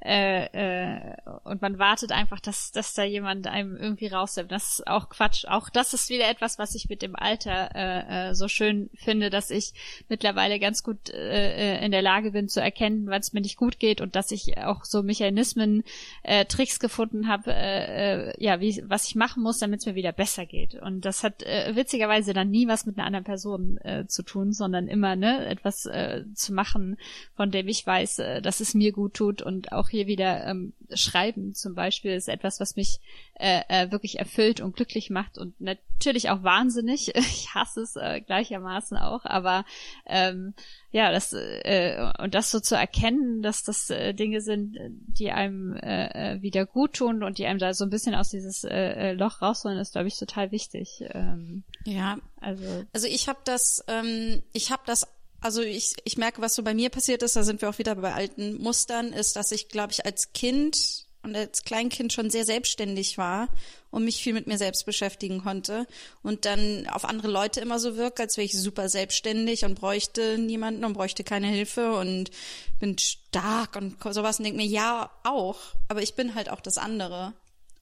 äh, äh, und man wartet einfach, dass dass da jemand einem irgendwie rausnimmt. Das ist auch Quatsch. Auch das ist wieder etwas, was ich mit dem Alter äh, äh, so schön finde, dass ich mittlerweile ganz gut äh, äh, in der Lage bin zu erkennen, wann es mir nicht gut geht und dass ich auch so Mechanismen, äh, Tricks gefunden habe, äh, äh, ja, wie was ich machen muss, damit es mir wieder besser geht. Und das hat äh, witzigerweise dann nie was mit einer anderen Person äh, zu tun, sondern immer ne etwas äh, zu machen, von dem ich weiß, äh, dass es mir gut tut und auch hier wieder ähm, Schreiben zum Beispiel ist etwas, was mich äh, äh, wirklich erfüllt und glücklich macht und natürlich auch wahnsinnig. Ich hasse es äh, gleichermaßen auch, aber ähm, ja, das äh, und das so zu erkennen, dass das äh, Dinge sind, die einem äh, äh, wieder gut tun und die einem da so ein bisschen aus dieses äh, äh, Loch rausholen, ist, glaube ich, total wichtig. Ähm, Ja, also Also ich habe das, ähm, ich habe das, also ich, ich merke, was so bei mir passiert ist, da sind wir auch wieder bei alten Mustern, ist, dass ich, glaube ich, als Kind und als Kleinkind schon sehr selbstständig war und mich viel mit mir selbst beschäftigen konnte und dann auf andere Leute immer so wirke, als wäre ich super selbstständig und bräuchte niemanden und bräuchte keine Hilfe und bin stark und sowas und denke mir, ja, auch, aber ich bin halt auch das andere.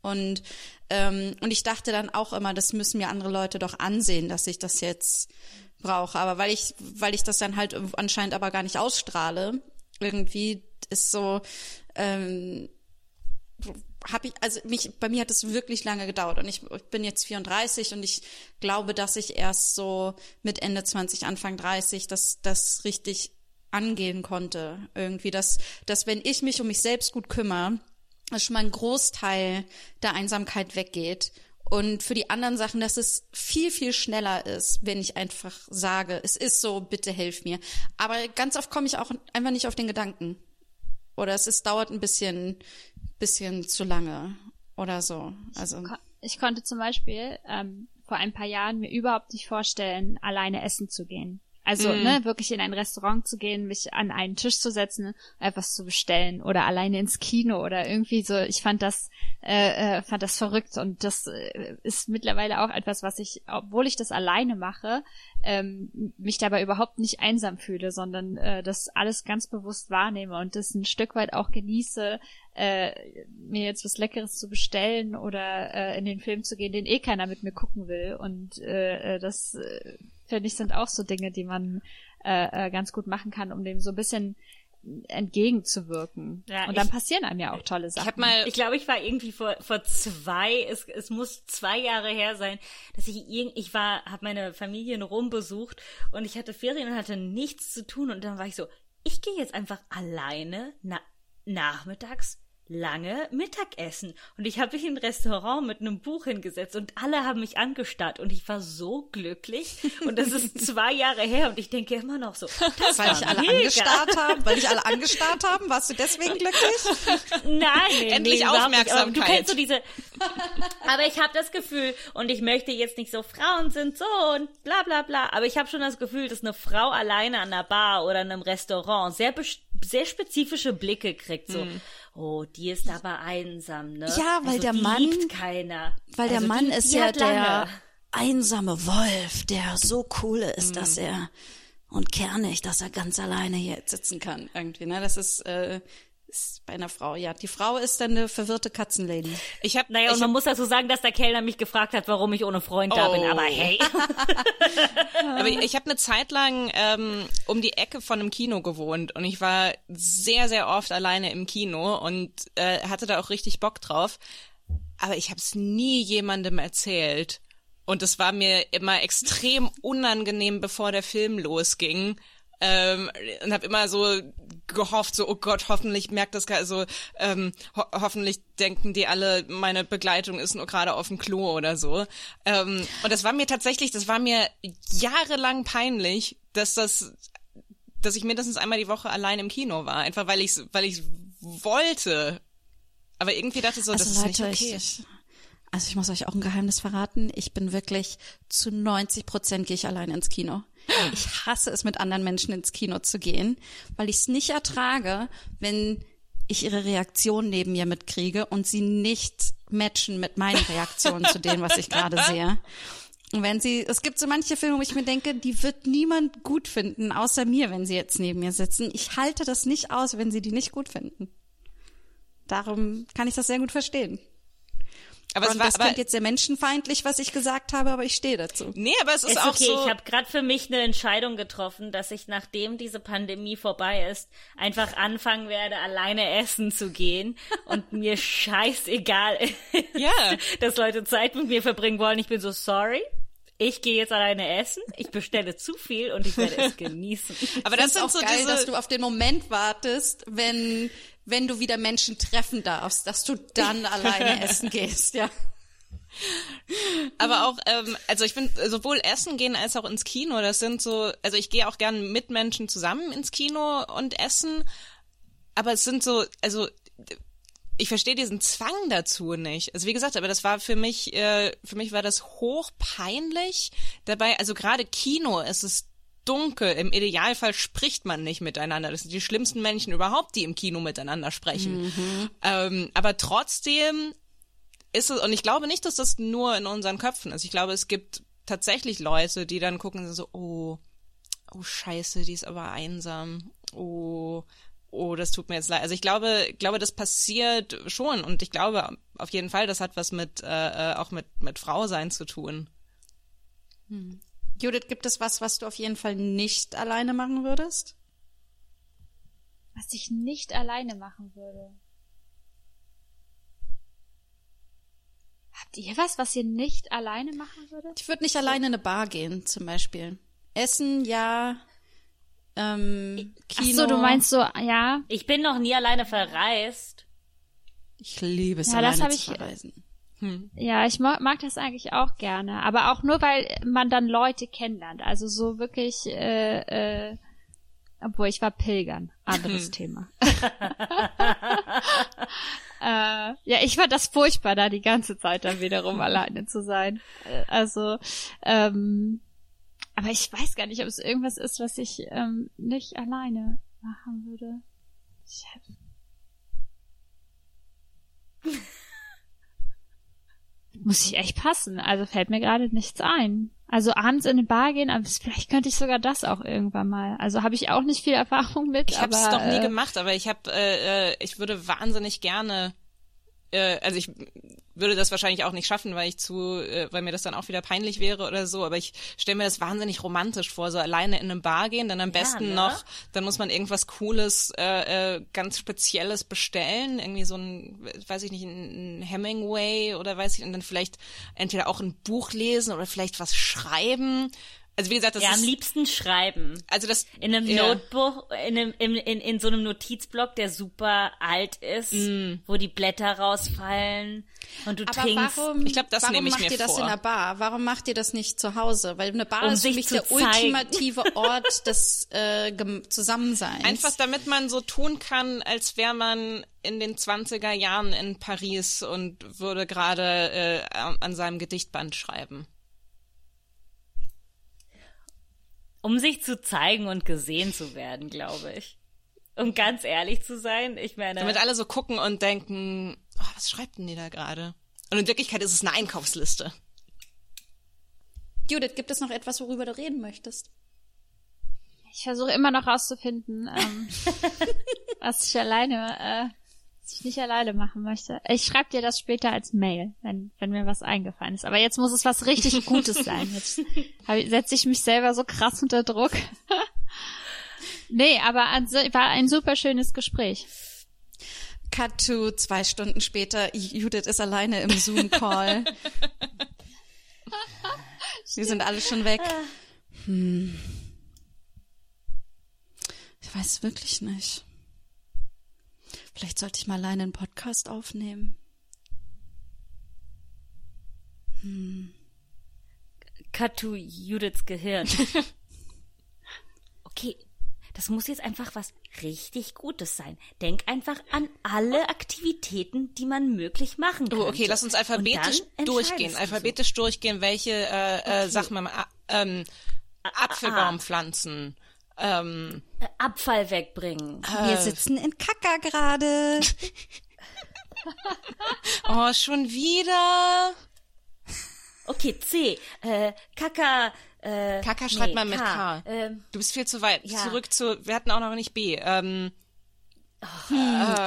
Und, ähm, und ich dachte dann auch immer, das müssen mir andere Leute doch ansehen, dass ich das jetzt brauche. Aber weil ich, weil ich das dann halt anscheinend aber gar nicht ausstrahle, irgendwie ist so, ähm, habe ich, also mich, bei mir hat es wirklich lange gedauert und ich, ich bin jetzt 34 und ich glaube, dass ich erst so mit Ende 20, Anfang 30 das, das richtig angehen konnte. Irgendwie, dass, dass wenn ich mich um mich selbst gut kümmere, dass schon mal ein Großteil der Einsamkeit weggeht. Und für die anderen Sachen, dass es viel, viel schneller ist, wenn ich einfach sage, es ist so, bitte helf mir. Aber ganz oft komme ich auch einfach nicht auf den Gedanken. Oder es ist, dauert ein bisschen, bisschen zu lange oder so. Also. Ko- Ich konnte zum Beispiel ähm, vor ein paar Jahren mir überhaupt nicht vorstellen, alleine essen zu gehen. Also, ne, wirklich in ein Restaurant zu gehen, mich an einen Tisch zu setzen, etwas zu bestellen oder alleine ins Kino oder irgendwie so. Ich fand das, äh, äh, fand das verrückt und das äh, ist mittlerweile auch etwas, was ich, obwohl ich das alleine mache, ähm, mich dabei überhaupt nicht einsam fühle, sondern äh, das alles ganz bewusst wahrnehme und das ein Stück weit auch genieße, äh, mir jetzt was Leckeres zu bestellen oder äh, in den Film zu gehen, den eh keiner mit mir gucken will. Und äh, äh, das äh, finde ich sind auch so Dinge, die man äh, äh, ganz gut machen kann, um dem so ein bisschen entgegenzuwirken. Ja, und dann ich- passieren einem ja auch tolle Sachen. Ich habe mal Ich glaube, ich war irgendwie vor, vor zwei, es, es muss zwei Jahre her sein, dass ich irgend, ich war, habe meine Familie in Rom besucht und ich hatte Ferien und hatte nichts zu tun und dann war ich so, ich gehe jetzt einfach alleine na, nachmittags lange Mittagessen und ich habe mich in ein Restaurant mit einem Buch hingesetzt und alle haben mich angestarrt und ich war so glücklich und das ist zwei Jahre her und ich denke immer noch so, das Weil war ich alle mega. angestarrt haben, weil ich alle angestarrt haben, warst du deswegen glücklich? Nein, nee, Endlich nee, Aufmerksamkeit. Du kennst so diese. aber ich habe das Gefühl, und ich möchte jetzt nicht so, Frauen sind so und bla bla bla. Aber ich habe schon das Gefühl, dass eine Frau alleine an einer Bar oder in einem Restaurant sehr sehr spezifische Blicke kriegt. So, oh, die ist aber einsam, ne? Ja, weil also, der Mann- Liebt keiner. Weil der also, Mann die, ist die ja lange. der einsame Wolf, der so cool ist, dass er und kernig, dass er ganz alleine hier sitzen kann. Irgendwie, ne? Das ist, äh, ist bei einer Frau. Ja, die Frau ist dann eine verwirrte Katzenlady. ich habe Naja, und ich man hab, muss dazu sagen, dass der Kellner mich gefragt hat, warum ich ohne Freund da bin. Oh. Aber hey. aber ich habe eine Zeit lang ähm, um die Ecke von einem Kino gewohnt und ich war sehr sehr oft alleine im Kino und äh, hatte da auch richtig Bock drauf, aber ich habe es nie jemandem erzählt und es war mir immer extrem unangenehm, bevor der Film losging. Ähm, und habe immer so gehofft, so oh Gott, hoffentlich merkt das keiner, so ähm, ho hoffentlich denken die alle, meine Begleitung ist nur gerade auf dem Klo oder so. Ähm, und das war mir tatsächlich, das war mir jahrelang peinlich, dass das, dass ich mindestens einmal die Woche allein im Kino war, einfach weil ich weil ich wollte. Aber irgendwie dachte ich so, das ist nicht okay. ich, also ich muss euch auch ein Geheimnis verraten. Ich bin wirklich zu 90 Prozent gehe ich alleine ins Kino. Ich hasse es, mit anderen Menschen ins Kino zu gehen, weil ich es nicht ertrage, wenn ich ihre Reaktion neben mir mitkriege und sie nicht matchen mit meinen Reaktionen zu dem, was ich gerade sehe. Und wenn sie, es gibt so manche Filme, wo ich mir denke, die wird niemand gut finden, außer mir, wenn sie jetzt neben mir sitzen. Ich halte das nicht aus, wenn sie die nicht gut finden. Darum kann ich das sehr gut verstehen. Aber es Und war das aber, klingt jetzt sehr menschenfeindlich, was ich gesagt habe, aber ich stehe dazu. nee, aber es ist, Ist auch okay, so. ich habe gerade für mich eine Entscheidung getroffen, dass ich, nachdem diese Pandemie vorbei ist, einfach anfangen werde, alleine essen zu gehen und mir scheißegal ist, Ja. dass Leute Zeit mit mir verbringen wollen. Ich bin so sorry. Ich gehe jetzt alleine essen, ich bestelle zu viel und ich werde es genießen. aber das ist sind auch so geil, diese, dass du auf den Moment wartest, wenn wenn du wieder Menschen treffen darfst, dass du dann alleine essen gehst, ja. Aber auch, ähm, also ich finde, sowohl essen gehen als auch ins Kino, das sind so, also ich gehe auch gern mit Menschen zusammen ins Kino und essen, aber es sind so, also ich verstehe diesen Zwang dazu nicht. Also wie gesagt, aber das war für mich, äh, für mich war das hochpeinlich dabei. Also gerade Kino, es ist dunkel. Im Idealfall spricht man nicht miteinander. Das sind die schlimmsten Menschen überhaupt, die im Kino miteinander sprechen. Ähm, aber trotzdem ist es, und ich glaube nicht, dass das nur in unseren Köpfen ist. Ich glaube, es gibt tatsächlich Leute, die dann gucken so, oh, oh Scheiße, die ist aber einsam. Oh, oh, das tut mir jetzt leid. Also ich glaube, glaube, das passiert schon und ich glaube auf jeden Fall, das hat was mit äh, äh, auch mit mit Frau sein zu tun. Judith, gibt es was, was du auf jeden Fall nicht alleine machen würdest? Was ich nicht alleine machen würde. Habt ihr was, was ihr nicht alleine machen würdet? Ich würde nicht alleine in eine Bar gehen, zum Beispiel. Essen, ja. ähm, Ach Kino. so, du meinst so, ja, Ich bin noch nie alleine verreist. Ich liebe es, Ja, das alleine hab zu ich- verreisen. Ja, ich mag, mag das eigentlich auch gerne, aber auch nur, weil man dann Leute kennenlernt. Also so wirklich, äh, äh, obwohl ich war Pilgern, anderes Thema. äh, ja, ich fand das furchtbar, da die ganze Zeit dann wiederum alleine zu sein. Äh, Also, ähm, aber ich weiß gar nicht, ob es irgendwas ist, was ich ähm, nicht alleine machen würde. Ich hab... Muss ich echt passen. Also fällt mir gerade nichts ein. Also abends in eine Bar gehen, aber vielleicht könnte ich sogar das auch irgendwann mal. Also habe ich auch nicht viel Erfahrung mit. Ich habe es noch nie äh, gemacht, aber ich habe, äh, äh, ich würde wahnsinnig gerne, äh, also ich würde das wahrscheinlich auch nicht schaffen, weil ich zu, äh, weil mir das dann auch wieder peinlich wäre oder so. Aber ich stelle mir das wahnsinnig romantisch vor, so alleine in eine Bar gehen, dann am besten ne? noch, dann muss man irgendwas Cooles, äh, äh, ganz Spezielles bestellen, irgendwie so ein, weiß ich nicht, ein Hemingway oder weiß ich, und dann vielleicht entweder auch ein Buch lesen oder vielleicht was schreiben. Also wie gesagt, das ja, ist, am liebsten schreiben. also das In einem ja. Notebook, in, einem, in, in, in so einem Notizblock, der super alt ist, Mm. wo die Blätter rausfallen und du Aber trinkst. warum, Ich glaub, das warum nehme ich macht mir ihr das vor. in der Bar? Warum macht ihr das nicht zu Hause? Weil eine Bar Um ist für mich der zeigen. ultimative Ort des äh, Zusammenseins. Einfach damit man so tun kann, als wäre man in den 20er Jahren in Paris und würde gerade äh, an seinem Gedichtband schreiben. Um sich zu zeigen und gesehen zu werden, glaube ich. Um ganz ehrlich zu sein, ich meine. Damit alle so gucken und denken, oh, was schreibt denn die da gerade? Und in Wirklichkeit ist es eine Einkaufsliste. Judith, gibt es noch etwas, worüber du reden möchtest? Ich versuche immer noch rauszufinden, ähm, was ich alleine, äh, ich nicht alleine machen möchte. Ich schreibe dir das später als Mail, wenn, wenn mir was eingefallen ist. Aber jetzt muss es was richtig Gutes sein. Jetzt setze ich mich selber so krass unter Druck. nee, aber an, war ein super schönes Gespräch. Cut to zwei Stunden später. Judith ist alleine im Zoom-Call. Wir sind alle schon weg. Hm. Ich weiß wirklich nicht. Vielleicht sollte ich mal alleine einen Podcast aufnehmen. Cut to Judiths Gehirn. okay, das muss jetzt einfach was richtig Gutes sein. Denk einfach an alle Aktivitäten, die man möglich machen kann. Oh, okay, lass uns alphabetisch durchgehen. Alphabetisch durchgehen, welche äh, äh, Sachen man ähm, Apfelbaum pflanzen. Ähm, Abfall wegbringen. Wir sitzen in Kaka gerade. oh, schon wieder. Okay, C. Äh, Kaka. Äh, Kaka schreibt nee, man mit K. Ähm, Du bist viel zu weit. Ja. Zurück zu, wir hatten auch noch nicht B. Ähm,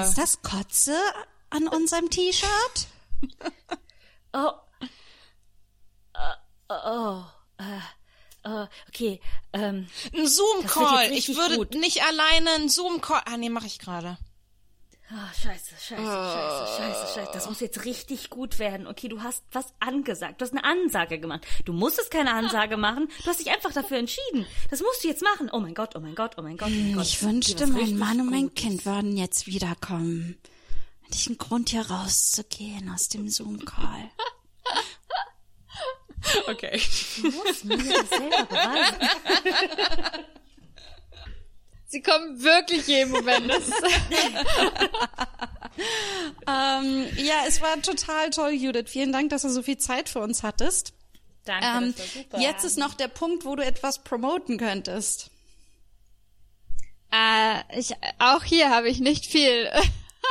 Ist das Kotze an unserem T-Shirt? oh. Äh, oh. Äh, äh, okay. Ähm, ein Das Zoom-Call. wird jetzt Ich richtig würde gut. nicht alleine einen Zoom-Call. Ah, nee, mache ich gerade. Ah, scheiße, scheiße, scheiße, scheiße, scheiße. Das muss jetzt richtig gut werden. Okay, du hast was angesagt. Du hast eine Ansage gemacht. Du musstest keine Ansage machen. Du hast dich einfach dafür entschieden. Das musst du jetzt machen. Oh mein Gott, oh mein Gott, oh mein Gott. Oh mein Gott. Ich wünschte, mein Mann und mein. Kind würden jetzt wiederkommen. Hätte ich einen Grund, hier rauszugehen aus dem Zoom-Call. Okay. Du musst mir das selber beweisen. Sie kommen wirklich jeden Moment. Ähm, ja, es war total toll, Judith. Vielen Dank, dass du so viel Zeit für uns hattest. Danke, Ähm, das war super. jetzt ist noch der Punkt, wo du etwas promoten könntest. äh, ich, auch hier habe ich nicht viel,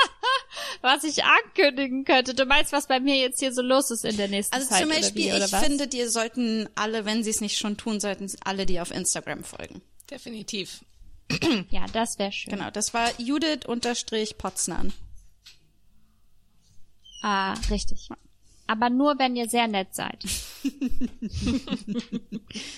was ich ankündigen könnte. Du meinst, was bei mir jetzt hier so los ist in der nächsten Also Zeit zum oder Beispiel, wie, oder ich was? finde, dir sollten alle, wenn sie es nicht schon tun, sollten alle dir auf Instagram folgen. Definitiv. ja, das wäre schön. Genau, das war Judith-Potznan. Ah, richtig. Aber nur, wenn ihr sehr nett seid.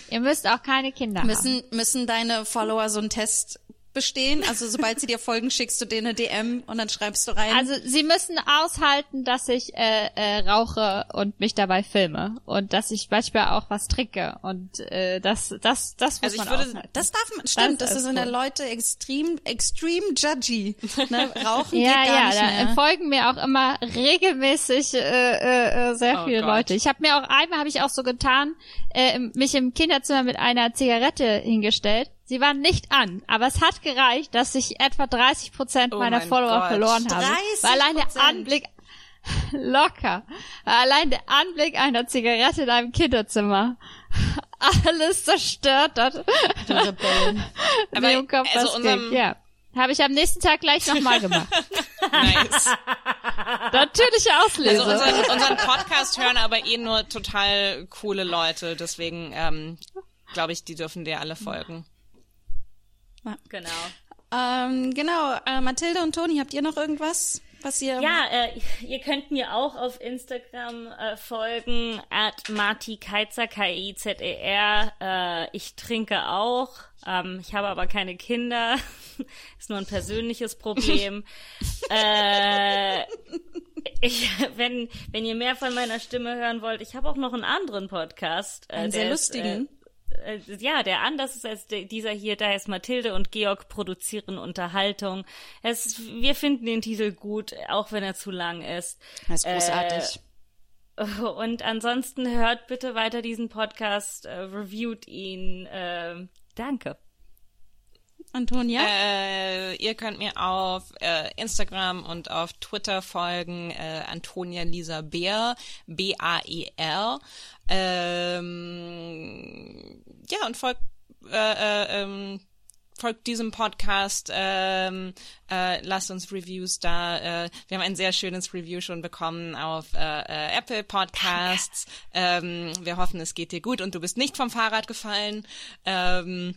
ihr müsst auch keine Kinder haben. Müssen, müssen deine Follower so einen Test bestehen? Also sobald sie dir folgen, schickst du denen eine DM und dann schreibst du rein. Also sie müssen aushalten, dass ich äh, äh, rauche und mich dabei filme und dass ich manchmal auch was trinke und äh, das das das muss Also ich man würde- aushalten. das darf man, stimmt, das, in der cool. Leute extrem, extrem judgy. Ne? Rauchen ja, geht gar ja, nicht da mehr. folgen mir auch immer regelmäßig äh, äh, äh, sehr Oh viele Gott. Leute. Ich habe mir auch einmal habe ich auch so getan, äh, mich im Kinderzimmer mit einer Zigarette hingestellt. Sie waren nicht an, aber es hat gereicht, dass ich etwa 30 Prozent Oh meiner mein Follower Gott. verloren habe. 30%? Weil allein der Anblick locker, weil allein der Anblick einer Zigarette in einem Kinderzimmer alles zerstört hat. Du Rebellen. Aber Kopf also unserem-. Ja. Habe ich am nächsten Tag gleich nochmal gemacht. Nice. Natürliche Auslese. Also unseren, unseren Podcast hören aber eh nur total coole Leute, deswegen ähm, glaube ich, die dürfen dir alle folgen. Genau. Ähm, genau, äh, Mathilde und Toni, habt ihr noch irgendwas, was ihr... Ja, äh, ihr könnt mir auch auf Instagram äh, folgen, at Marti Keizer, K-I-Z-E-R. Äh, ich trinke auch. Ähm, ich habe aber keine Kinder. Ist nur ein persönliches Problem. äh, ich, wenn, wenn ihr mehr von meiner Stimme hören wollt, ich habe auch noch einen anderen Podcast. Äh, Einen sehr der ist, lustigen. Äh, äh, ja, der anders ist als dieser hier, da heißt Mathilde und Georg produzieren Unterhaltung. Es, wir finden den Titel gut, auch wenn er zu lang ist. Das ist großartig. Und ansonsten hört bitte weiter diesen Podcast, äh, reviewt ihn. Äh, danke. Antonia? Äh, ihr könnt mir auf äh, Instagram und auf Twitter folgen, äh, Antonia Lisa Bär, B-A-E-R. Ähm, ja, und folgt, äh, äh, ähm, folgt diesem Podcast, ähm, äh, lasst uns Reviews da. Äh, wir haben ein sehr schönes Review schon bekommen auf äh, äh, Apple Podcasts. Ähm, wir hoffen, es geht dir gut und du bist nicht vom Fahrrad gefallen. Ähm,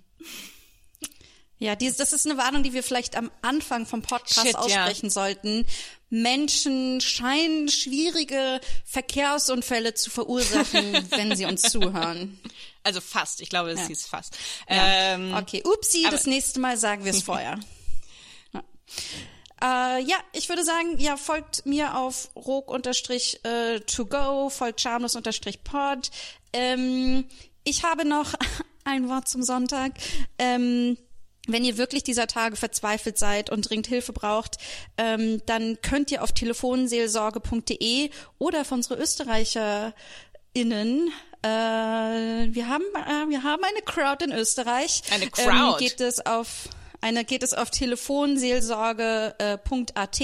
Ja, dies, das ist eine Warnung, die wir vielleicht am Anfang vom Podcast Shit, ja. aussprechen sollten. Menschen scheinen schwierige Verkehrsunfälle zu verursachen, wenn sie uns zuhören. Also fast, ich glaube, es Ja. hieß fast. Ja. Ähm, okay, upsi, das nächste Mal sagen wir es vorher. Ja. Äh, ja, ich würde sagen, ja, folgt mir auf rog-to-go, folgt charmlos-pod. Ähm, ich habe noch ein Wort zum Sonntag. Ähm, wenn ihr wirklich dieser Tage verzweifelt seid und dringend Hilfe braucht, ähm, dann könnt ihr auf telefonseelsorge.de oder auf unsere ÖsterreicherInnen äh, wir haben äh, wir haben eine Crowd in Österreich. Eine Ähm, Crowd? geht es auf eine geht es auf telefonseelsorge.at.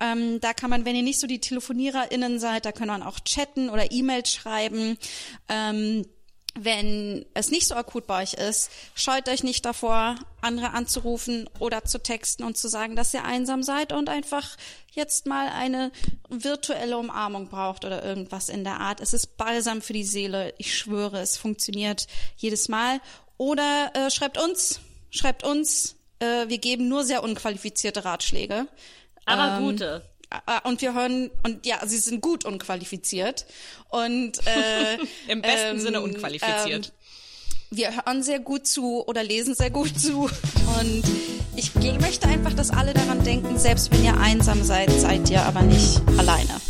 Ähm, da kann man, wenn ihr nicht so die TelefoniererInnen seid, da kann man auch chatten oder E-Mails schreiben. Ähm, wenn es nicht so akut bei euch ist, scheut euch nicht davor, andere anzurufen oder zu texten und zu sagen, dass ihr einsam seid und einfach jetzt mal eine virtuelle Umarmung braucht oder irgendwas in der Art. Es ist Balsam für die Seele. Ich schwöre, es funktioniert jedes Mal. Oder äh, schreibt uns, schreibt uns. Äh, wir geben nur sehr unqualifizierte Ratschläge. Aber Ähm, gute. Ah, Und wir hören, und ja, sie sind gut unqualifiziert. Und äh, Im besten ähm, Sinne unqualifiziert. Ähm, wir hören sehr gut zu oder lesen sehr gut zu. Und ich möchte einfach, dass alle daran denken, selbst wenn ihr einsam seid, seid ihr aber nicht alleine.